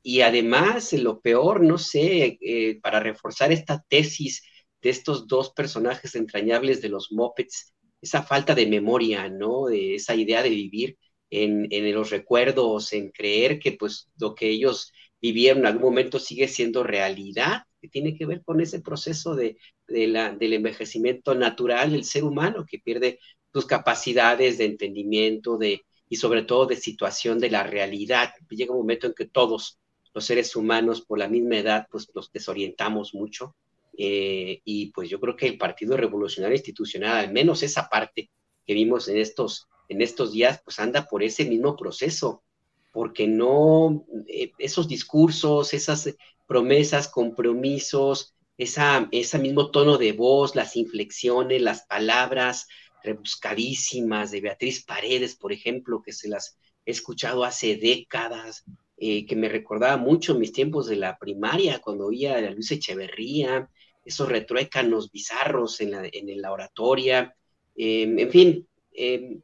Y además, lo peor, no sé, eh, para reforzar esta tesis de estos dos personajes entrañables de los Muppets, esa falta de memoria, ¿no? De esa idea de vivir en, en los recuerdos, en creer que pues lo que ellos vivieron en algún momento sigue siendo realidad, que tiene que ver con ese proceso de, la, del envejecimiento natural del ser humano, que pierde sus capacidades de entendimiento de, y sobre todo de situación de la realidad. Llega un momento en que todos los seres humanos por la misma edad, pues nos desorientamos mucho. Eh, y pues yo creo que el Partido Revolucionario Institucional, al menos esa parte que vimos en estos, en estos días, pues anda por ese mismo proceso porque no, eh, esos discursos, esas promesas, compromisos, esa, ese mismo tono de voz, las inflexiones, las palabras rebuscadísimas de Beatriz Paredes, por ejemplo, que se las he escuchado hace décadas, eh, que me recordaba mucho mis tiempos de la primaria, cuando oía a Luis Echeverría, esos retruécanos bizarros en la, en oratoria, en fin,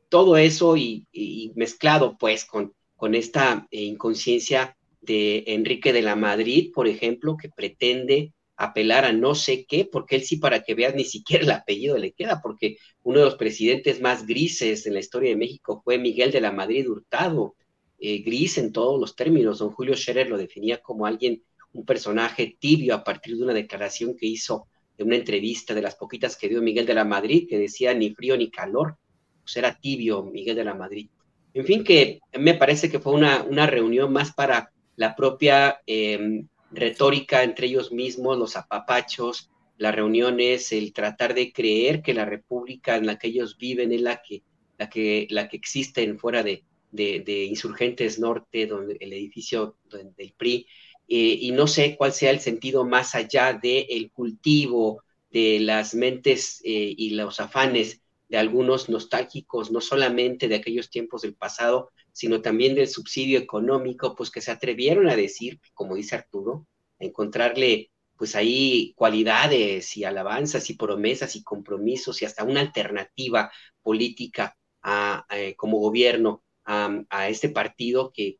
todo eso y, mezclado pues con con esta eh, inconsciencia de Enrique de la Madrid, por ejemplo, que pretende apelar a no sé qué, porque él sí, para que veas, ni siquiera el apellido le queda, porque uno de los presidentes más grises en la historia de México fue Miguel de la Madrid Hurtado, eh, gris en todos los términos. Don Julio Scherer lo definía como alguien, un personaje tibio a partir de una declaración que hizo de una entrevista de las poquitas que dio Miguel de la Madrid, que decía ni frío ni calor, pues era tibio Miguel de la Madrid. En fin, que me parece que fue una, una reunión más para la propia em, retórica entre ellos mismos, los apapachos, las reuniones, el tratar de creer que la república en la que ellos viven es la que, la que, la que existe fuera de, de, Insurgentes Norte, donde el edificio del PRI, eh, y no sé cuál sea el sentido más allá del el cultivo de las mentes eh, y los afanes de algunos nostálgicos, no solamente de aquellos tiempos del pasado, sino también del subsidio económico, pues que se atrevieron a decir, como dice Arturo, a encontrarle pues ahí cualidades y alabanzas y promesas y compromisos y hasta una alternativa política a, eh, como gobierno a, este partido que,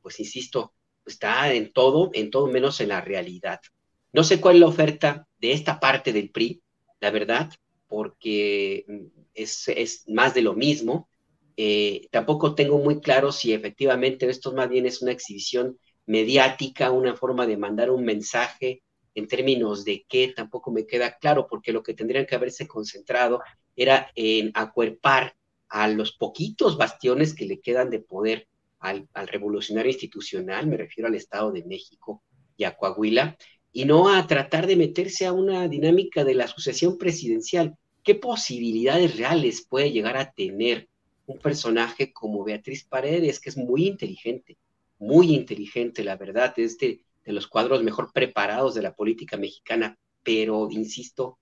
pues insisto, está en todo, en todo menos en la realidad. No sé cuál es la oferta de esta parte del PRI, la verdad, porque es, es más de lo mismo. Eh, tampoco tengo muy claro si efectivamente esto más bien es una exhibición mediática, una forma de mandar un mensaje en términos de qué, tampoco me queda claro, porque lo que tendrían que haberse concentrado era en acuerpar a los poquitos bastiones que le quedan de poder al, revolucionario institucional, me refiero al Estado de México y a Coahuila, y no a tratar de meterse a una dinámica de la sucesión presidencial. ¿Qué posibilidades reales puede llegar a tener un personaje como Beatriz Paredes, que es muy inteligente, muy inteligente, la verdad, es de, los cuadros mejor preparados de la política mexicana, pero, insisto,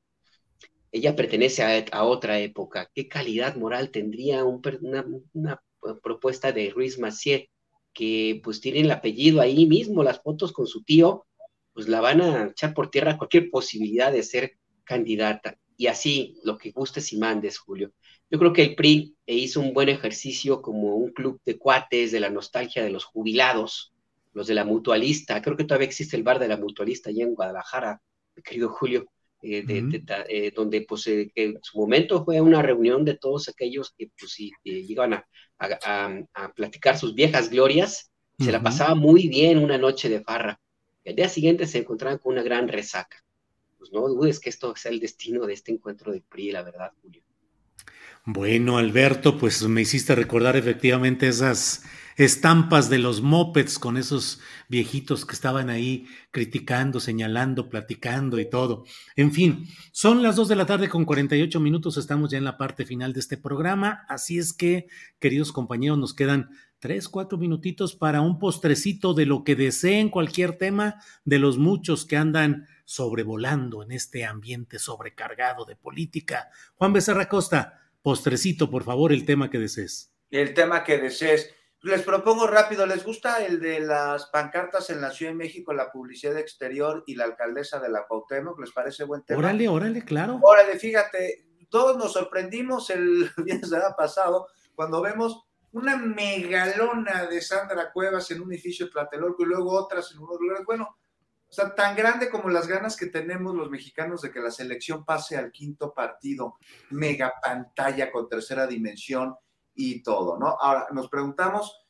ella pertenece a, otra época. ¿Qué calidad moral tendría una, propuesta de Ruiz Macié, que pues tiene el apellido ahí mismo, las fotos con su tío, pues la van a echar por tierra cualquier posibilidad de ser candidata. Y así, lo que gustes y mandes, Julio. Yo creo que el PRI hizo un buen ejercicio como un club de cuates de la nostalgia de los jubilados, los de la mutualista. Creo que todavía existe el bar de la mutualista allá en Guadalajara, mi querido Julio, eh, eh, donde pues eh, en su momento fue una reunión de todos aquellos que pues sí, iban a, a, platicar sus viejas glorias. Se la pasaba muy bien una noche de farra. El día siguiente se encontraban con una gran resaca. Pues no dudes que esto sea el destino de este encuentro de PRI, la verdad, Julio. Bueno, Alberto, pues me hiciste recordar efectivamente esas estampas de los mopeds con esos viejitos que estaban ahí criticando, señalando, platicando y todo. En fin, son las dos de la tarde con 48 minutos, estamos ya en la parte final de este programa, así es que, queridos compañeros, nos quedan tres, cuatro minutitos para un postrecito de lo que deseen, cualquier tema de los muchos que andan sobrevolando en este ambiente sobrecargado de política. Juan Becerra Costa, postrecito, por favor, el tema que desees. El tema que desees. Les propongo rápido, ¿les gusta el de las pancartas en la Ciudad de México, la publicidad exterior y la alcaldesa de la Cuauhtémoc? ¿Les parece buen tema? Órale, órale, claro. Órale, fíjate, todos nos sorprendimos el viernes pasado cuando vemos una megalona de Sandra Cuevas en un edificio de Tlatelolco y luego otras en unos lugares. Bueno, o sea, tan grande como las ganas que tenemos los mexicanos de que la selección pase al quinto partido, mega pantalla con tercera dimensión y todo, ¿no? Ahora, nos preguntamos,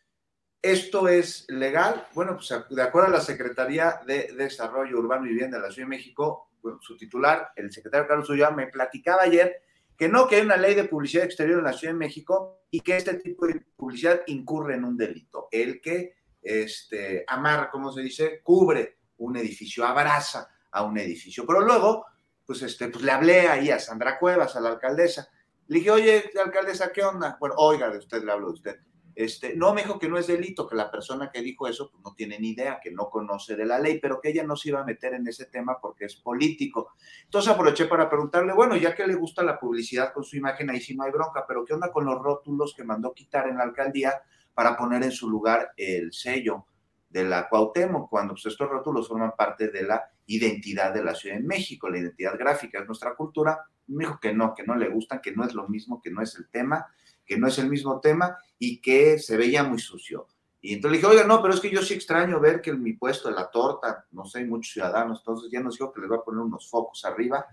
¿esto es legal? Bueno, pues de acuerdo a la Secretaría de Desarrollo Urbano y Vivienda de la Ciudad de México, su titular, el secretario Carlos Ulloa, me platicaba ayer que no, que hay una ley de publicidad exterior en la Ciudad de México y que este tipo de publicidad incurre en un delito, el que este, amarra, ¿cómo se dice? Cubre un edificio, abraza a un edificio. Pero luego, pues, este, pues le hablé ahí a Sandra Cuevas, a la alcaldesa. Le dije, oye, alcaldesa, ¿qué onda? Bueno, oiga, de usted le hablo de usted. Este, no, me dijo que no es delito, que la persona que dijo eso pues, no tiene ni idea, que no conoce de la ley, pero que ella no se iba a meter en ese tema porque es político. Entonces aproveché para preguntarle, bueno, ya que le gusta la publicidad con su imagen, ahí sí no hay bronca, pero ¿qué onda con los rótulos que mandó quitar en la alcaldía para poner en su lugar el sello? De la Cuauhtémoc, cuando pues, estos rótulos forman parte de la identidad de la Ciudad de México, la identidad gráfica es nuestra cultura. Me dijo que no, que no le gustan, que no es lo mismo, que no es el tema, que no es el mismo tema y que se veía muy sucio. Y entonces le dije, oiga, no, pero es que yo sí extraño ver que en mi puesto de la torta, no sé, hay muchos ciudadanos, entonces ya nos dijo que les va a poner unos focos arriba.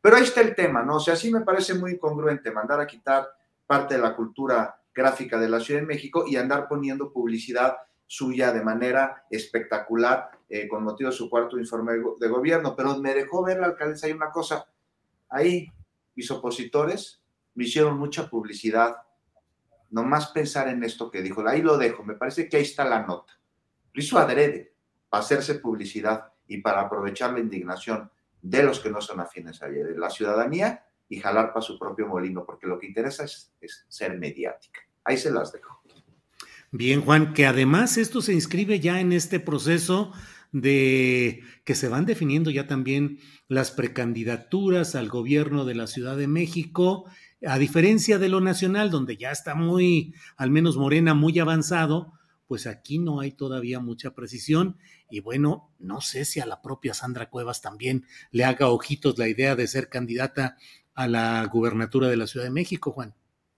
Pero ahí está el tema, ¿no? O sea, sí me parece muy incongruente mandar a quitar parte de la cultura gráfica de la Ciudad de México y andar poniendo publicidad suya de manera espectacular eh, con motivo de su cuarto informe de gobierno, pero me dejó ver la alcaldesa hay una cosa, ahí mis opositores me hicieron mucha publicidad, nomás pensar en esto que dijo, ahí lo dejo, me parece que ahí está la nota. Lo hizo adrede para hacerse publicidad y para aprovechar la indignación de los que no son afines a ella, de la ciudadanía y jalar para su propio molino, porque lo que interesa es ser mediática. Ahí se las dejo. Bien, Juan, que además esto se inscribe ya en este proceso de que se van definiendo ya también las precandidaturas al gobierno de la Ciudad de México, a diferencia de lo nacional, donde ya está muy, al menos Morena, muy avanzado, pues aquí no hay todavía mucha precisión y bueno, no sé si a la propia Sandra Cuevas también le haga ojitos la idea de ser candidata a la gubernatura de la Ciudad de México, Juan.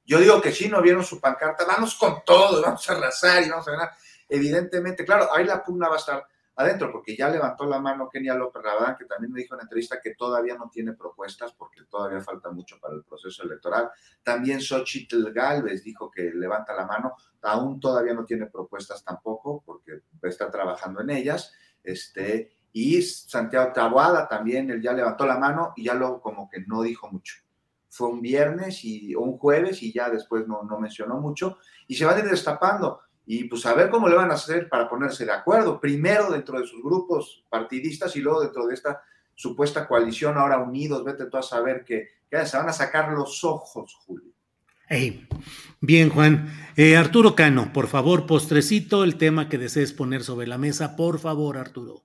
Yo digo que sí, no vieron su pancarta, vamos con todo, vamos a arrasar y vamos a ganar. evidentemente, claro, ahí la pugna va a estar adentro, porque ya levantó la mano Kenia López Rabadán, que también me dijo en entrevista que todavía no tiene propuestas, porque todavía falta mucho para el proceso electoral. También Xochitl Galvez dijo que levanta la mano, aún todavía no tiene propuestas tampoco, porque está trabajando en ellas. Este, y Santiago Taboada también, él ya levantó la mano y ya luego como que no dijo mucho. Fue un viernes y, o un jueves y ya después no, no mencionó mucho. Y se van a ir destapando y pues a ver cómo le van a hacer para ponerse de acuerdo, primero dentro de sus grupos partidistas y luego dentro de esta supuesta coalición ahora unidos, vete tú a saber que, se van a sacar los ojos, Julio. Bien, Juan. Eh, Arturo Cano, por favor, postrecito el tema que desees poner sobre la mesa, por favor, Arturo.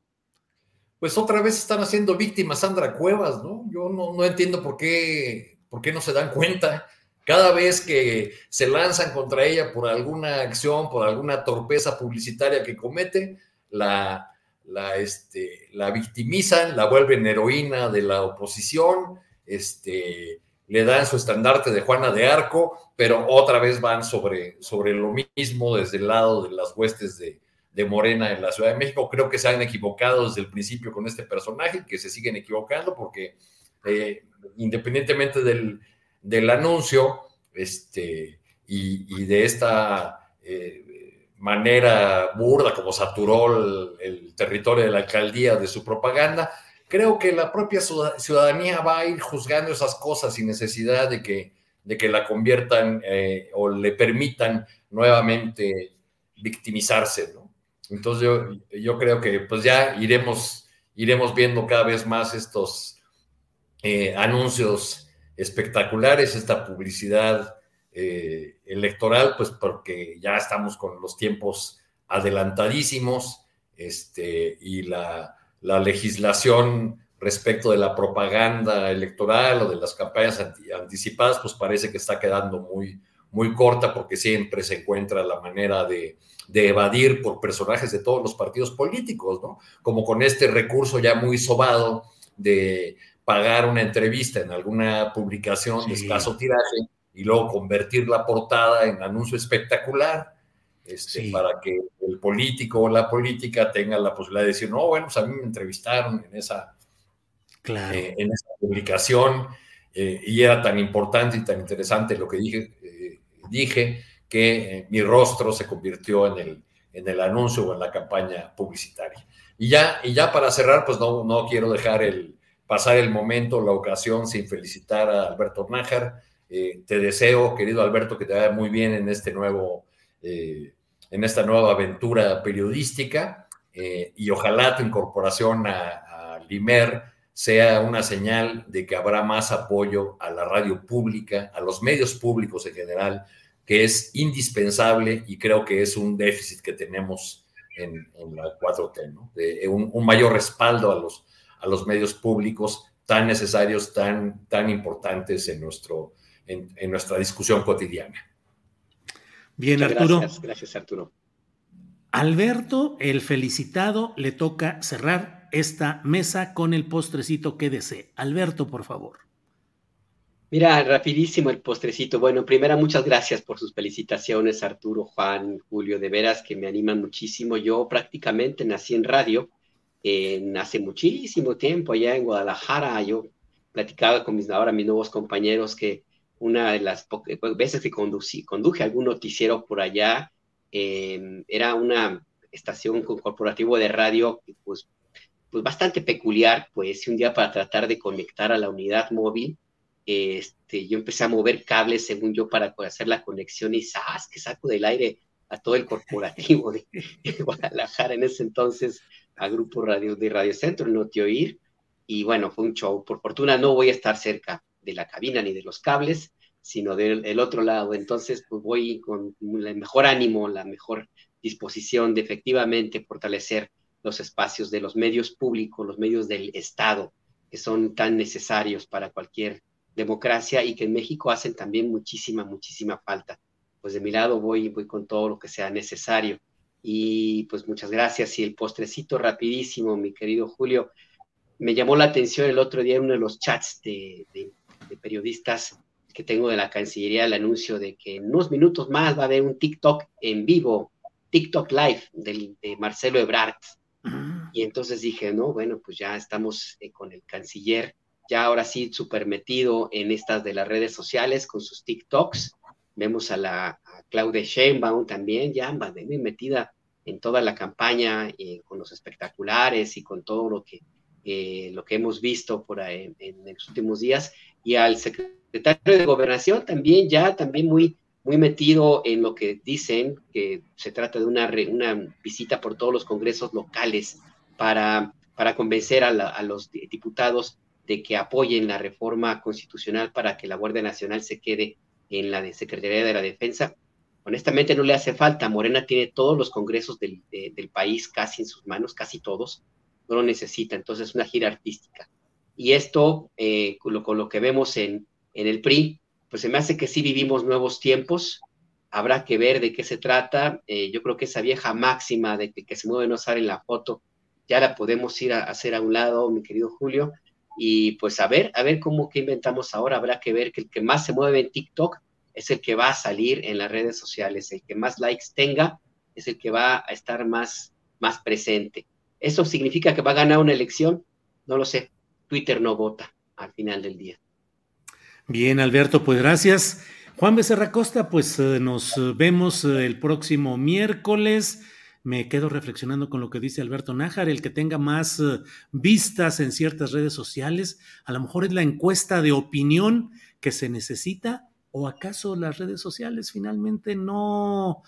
Pues otra vez están haciendo víctimas Sandra Cuevas, ¿no? Yo no, no entiendo por qué, por qué no se dan cuenta cada vez que se lanzan contra ella por alguna acción, por alguna torpeza publicitaria que comete, la, la, este, la victimizan, la vuelven heroína de la oposición, este, le dan su estandarte de Juana de Arco, pero otra vez van sobre, sobre lo mismo desde el lado de las huestes de, Morena en la Ciudad de México. Creo que se han equivocado desde el principio con este personaje, que se siguen equivocando porque eh, independientemente del, del anuncio este, y, de esta eh, manera burda como saturó el, territorio de la alcaldía de su propaganda, creo que la propia ciudadanía va a ir juzgando esas cosas sin necesidad de que, de que la conviertan eh, o le permitan nuevamente victimizarse, Entonces yo, yo, creo que pues ya iremos, iremos viendo cada vez más estos eh, anuncios espectaculares esta publicidad eh, electoral, pues porque ya estamos con los tiempos adelantadísimos este, y la, legislación respecto de la propaganda electoral o de las campañas anticipadas, pues parece que está quedando muy, muy corta porque siempre se encuentra la manera de, de, evadir por personajes de todos los partidos políticos, ¿no? Como con este recurso ya muy sobado de pagar una entrevista en alguna publicación de escaso tiraje y luego convertir la portada en anuncio espectacular este, para que el político o la política tenga la posibilidad de decir, no, bueno, pues a mí me entrevistaron en esa, eh, en esa publicación eh, y era tan importante y tan interesante lo que dije, eh, dije que mi rostro se convirtió en el, en el anuncio o en la campaña publicitaria. Y ya, y ya para cerrar, pues no, no quiero dejar el, pasar el momento, la ocasión sin felicitar a Alberto Nájar. Eh, te deseo, querido Alberto, que te vaya muy bien en este nuevo, eh, en esta nueva aventura periodística eh, y ojalá tu incorporación a, a, Limer sea una señal de que habrá más apoyo a la radio pública, a los medios públicos en general, que es indispensable y creo que es un déficit que tenemos en, la 4T, ¿no? un mayor respaldo a los a los medios públicos tan necesarios, tan, tan importantes en, nuestro, en, nuestra discusión cotidiana. Bien, Arturo. Gracias, gracias, Arturo. Alberto, el felicitado, le toca cerrar esta mesa con el postrecito que desee. Alberto, por favor. Mira, rapidísimo el postrecito. Bueno, primera, muchas gracias por sus felicitaciones, Arturo, Juan, Julio, de veras que me animan muchísimo. Yo prácticamente nací en radio hace muchísimo tiempo allá en Guadalajara, yo platicaba con mis ahora mis nuevos compañeros que una de las veces que conducí, conduje algún noticiero por allá, em, era una estación corporativo de radio pues, pues bastante peculiar, pues un día para tratar de conectar a la unidad móvil, este, yo empecé a mover cables según yo para hacer la conexión y ¡zas! que saco del aire a todo el corporativo de Guadalajara en ese entonces a Grupo Radio de Radio Centro, no te oír. Y bueno, fue un show. Por fortuna no voy a estar cerca de la cabina ni de los cables, sino del otro lado. Entonces, pues voy con el mejor ánimo, la mejor disposición de efectivamente fortalecer los espacios de los medios públicos, los medios del Estado, que son tan necesarios para cualquier democracia y que en México hacen también muchísima, muchísima falta. Pues de mi lado voy, voy con todo lo que sea necesario. Y pues muchas gracias. Y el postrecito rapidísimo, mi querido Julio. Me llamó la atención el otro día en uno de los chats de, periodistas que tengo de la Cancillería el anuncio de que en unos minutos más va a haber un TikTok en vivo TikTok Live de Marcelo Ebrard. Ah. Y entonces dije, no, bueno, pues ya estamos eh, con el canciller, ya ahora sí súper metido en estas de las redes sociales con sus TikToks. Vemos a la Claudia Sheinbaum también, ya muy metida en toda la campaña, eh, con los espectaculares y con todo lo que, eh, lo que hemos visto por ahí, en, los últimos días. Y al secretario de Gobernación también, ya también muy, muy metido en lo que dicen, que se trata de una, una visita por todos los congresos locales para, para convencer a, los diputados de que apoyen la reforma constitucional para que la Guardia Nacional se quede en la Secretaría de la Defensa. Honestamente no le hace falta. Morena tiene todos los congresos del, país casi en sus manos, casi todos. No lo necesita. Entonces es una gira artística. Y esto, eh, con, lo, que vemos en, en el PRI, pues se me hace que sí vivimos nuevos tiempos. Habrá que ver de qué se trata. Eh, yo creo que esa vieja máxima de que, se mueve no sale en la foto, ya la podemos ir a, hacer a un lado, mi querido Julio. Y pues a ver, a ver cómo que inventamos ahora. Habrá que ver que el que más se mueve en TikTok es el que va a salir en las redes sociales, el que más likes tenga es el que va a estar más, más presente. ¿Eso significa que va a ganar una elección? No lo sé. Twitter no vota al final del día. Bien, Alberto, pues gracias. Juan Becerra Costa, pues eh, nos vemos eh, el próximo miércoles. Me quedo reflexionando con lo que dice Alberto Nájar, el que tenga más eh, vistas en ciertas redes sociales, a lo mejor es la encuesta de opinión que se necesita ¿O acaso las redes sociales finalmente no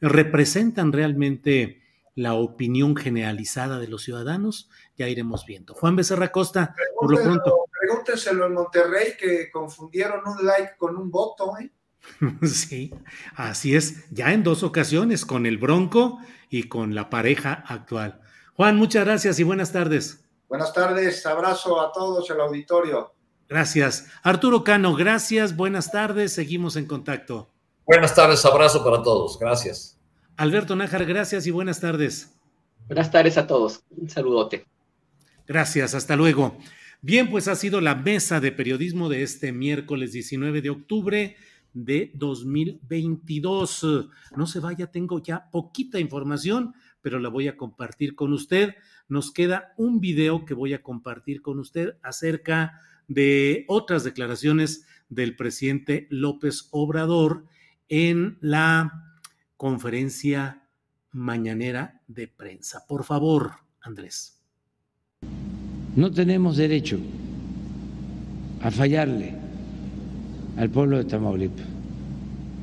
representan realmente la opinión generalizada de los ciudadanos? Ya iremos viendo. Juan Becerra Costa, por lo pronto. Pregúntenselo en Monterrey que confundieron un like con un voto, ¿eh? Sí, así es, ya en dos ocasiones, con el Bronco y con la pareja actual. Juan, muchas gracias y buenas tardes. Buenas tardes, abrazo a todos el auditorio. Gracias. Arturo Cano, gracias. Buenas tardes. Seguimos en contacto. Buenas tardes, abrazo para todos. Gracias. Alberto Nájar, gracias y buenas tardes. Buenas tardes a todos. Un saludote. Gracias, hasta luego. Bien, pues ha sido la mesa de periodismo de este miércoles 19 de octubre de 2022. No se vaya, tengo ya poquita información, pero la voy a compartir con usted. Nos queda un video que voy a compartir con usted acerca de otras declaraciones del presidente López Obrador en la conferencia mañanera de prensa. Por favor, Andrés. No tenemos derecho a fallarle al pueblo de Tamaulipas.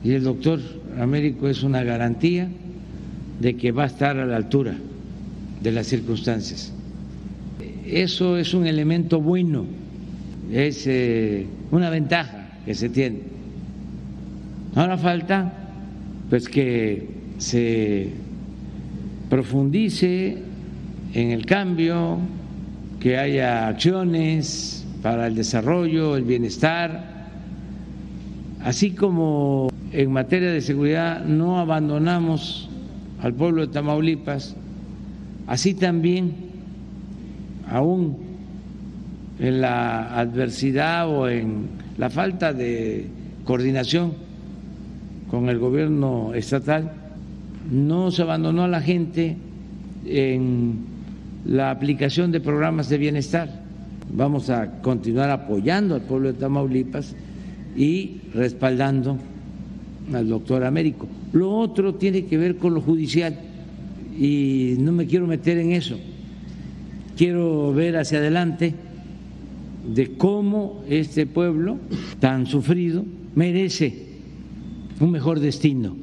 Y el doctor Américo es una garantía de que va a estar a la altura de las circunstancias. Eso es un elemento bueno es eh, una ventaja que se tiene. Ahora falta pues que se profundice en el cambio, que haya acciones para el desarrollo, el bienestar, así como en materia de seguridad no abandonamos al pueblo de Tamaulipas, así también aún en la adversidad o en la falta de coordinación con el gobierno estatal, no se abandonó a la gente en la aplicación de programas de bienestar. Vamos a continuar apoyando al pueblo de Tamaulipas y respaldando al doctor Américo. Lo otro tiene que ver con lo judicial y no me quiero meter en eso. Quiero ver hacia adelante de cómo este pueblo tan sufrido merece un mejor destino.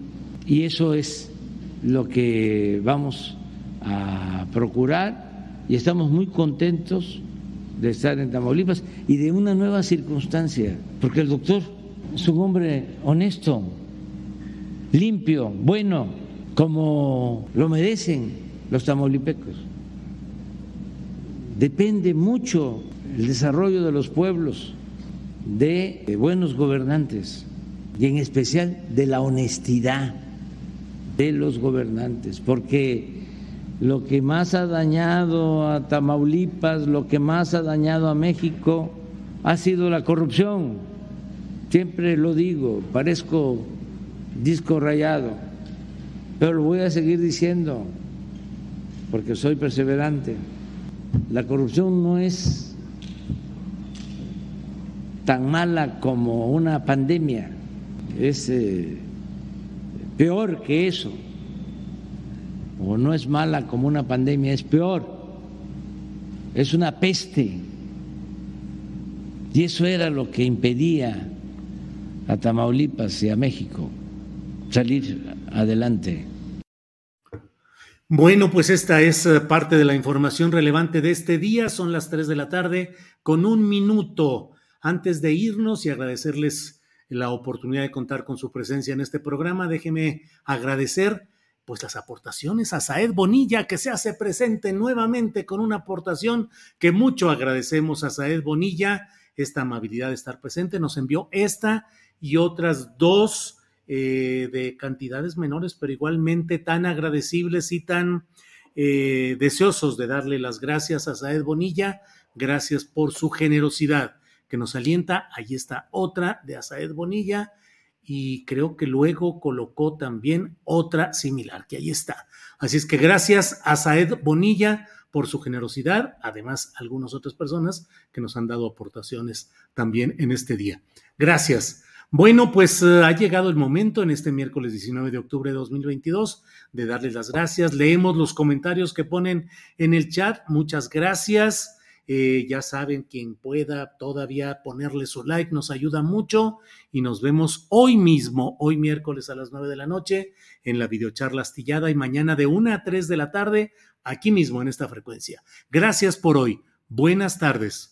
Y eso es lo que vamos a procurar y estamos muy contentos de estar en Tamaulipas y de una nueva circunstancia, porque el doctor es un hombre honesto, limpio, bueno, como lo merecen los tamaulipecos. Depende mucho el desarrollo de los pueblos, de buenos gobernantes y en especial de la honestidad de los gobernantes, porque lo que más ha dañado a Tamaulipas, lo que más ha dañado a México, ha sido la corrupción. Siempre lo digo, parezco disco rayado, Pero lo voy a seguir diciendo porque soy perseverante. La corrupción no es tan mala como una pandemia, es eh, peor que eso, o no es mala como una pandemia, es peor, es una peste. Y eso era lo que impedía a Tamaulipas y a México salir adelante. Bueno, pues esta es eh, parte de la información relevante de este día. Son las 3 de la tarde con un minuto antes de irnos y agradecerles la oportunidad de contar con su presencia en este programa. Déjeme agradecer pues las aportaciones a Saed Bonilla que se hace presente nuevamente con una aportación que mucho agradecemos a Saed Bonilla esta amabilidad de estar presente. Nos envió esta y otras dos eh, de cantidades menores, pero igualmente tan agradecibles y tan eh, deseosos de darle las gracias a Saed Bonilla. Gracias por su generosidad que nos alienta. Ahí está otra de Asaed Bonilla y creo que luego colocó también otra similar, que ahí está. Así es que gracias a Saed Bonilla por su generosidad, además algunas otras personas que nos han dado aportaciones también en este día. Gracias. Bueno, pues eh, ha llegado el momento en este miércoles 19 de octubre de 2022 de darles las gracias. Leemos los comentarios que ponen en el chat. Muchas gracias. Eh, ya saben, quien pueda todavía ponerle su like nos ayuda mucho y nos vemos hoy mismo, hoy miércoles a las 9 de la noche en la videocharla astillada y mañana de 1 a 3 de la tarde aquí mismo en esta frecuencia. Gracias por hoy. Buenas tardes.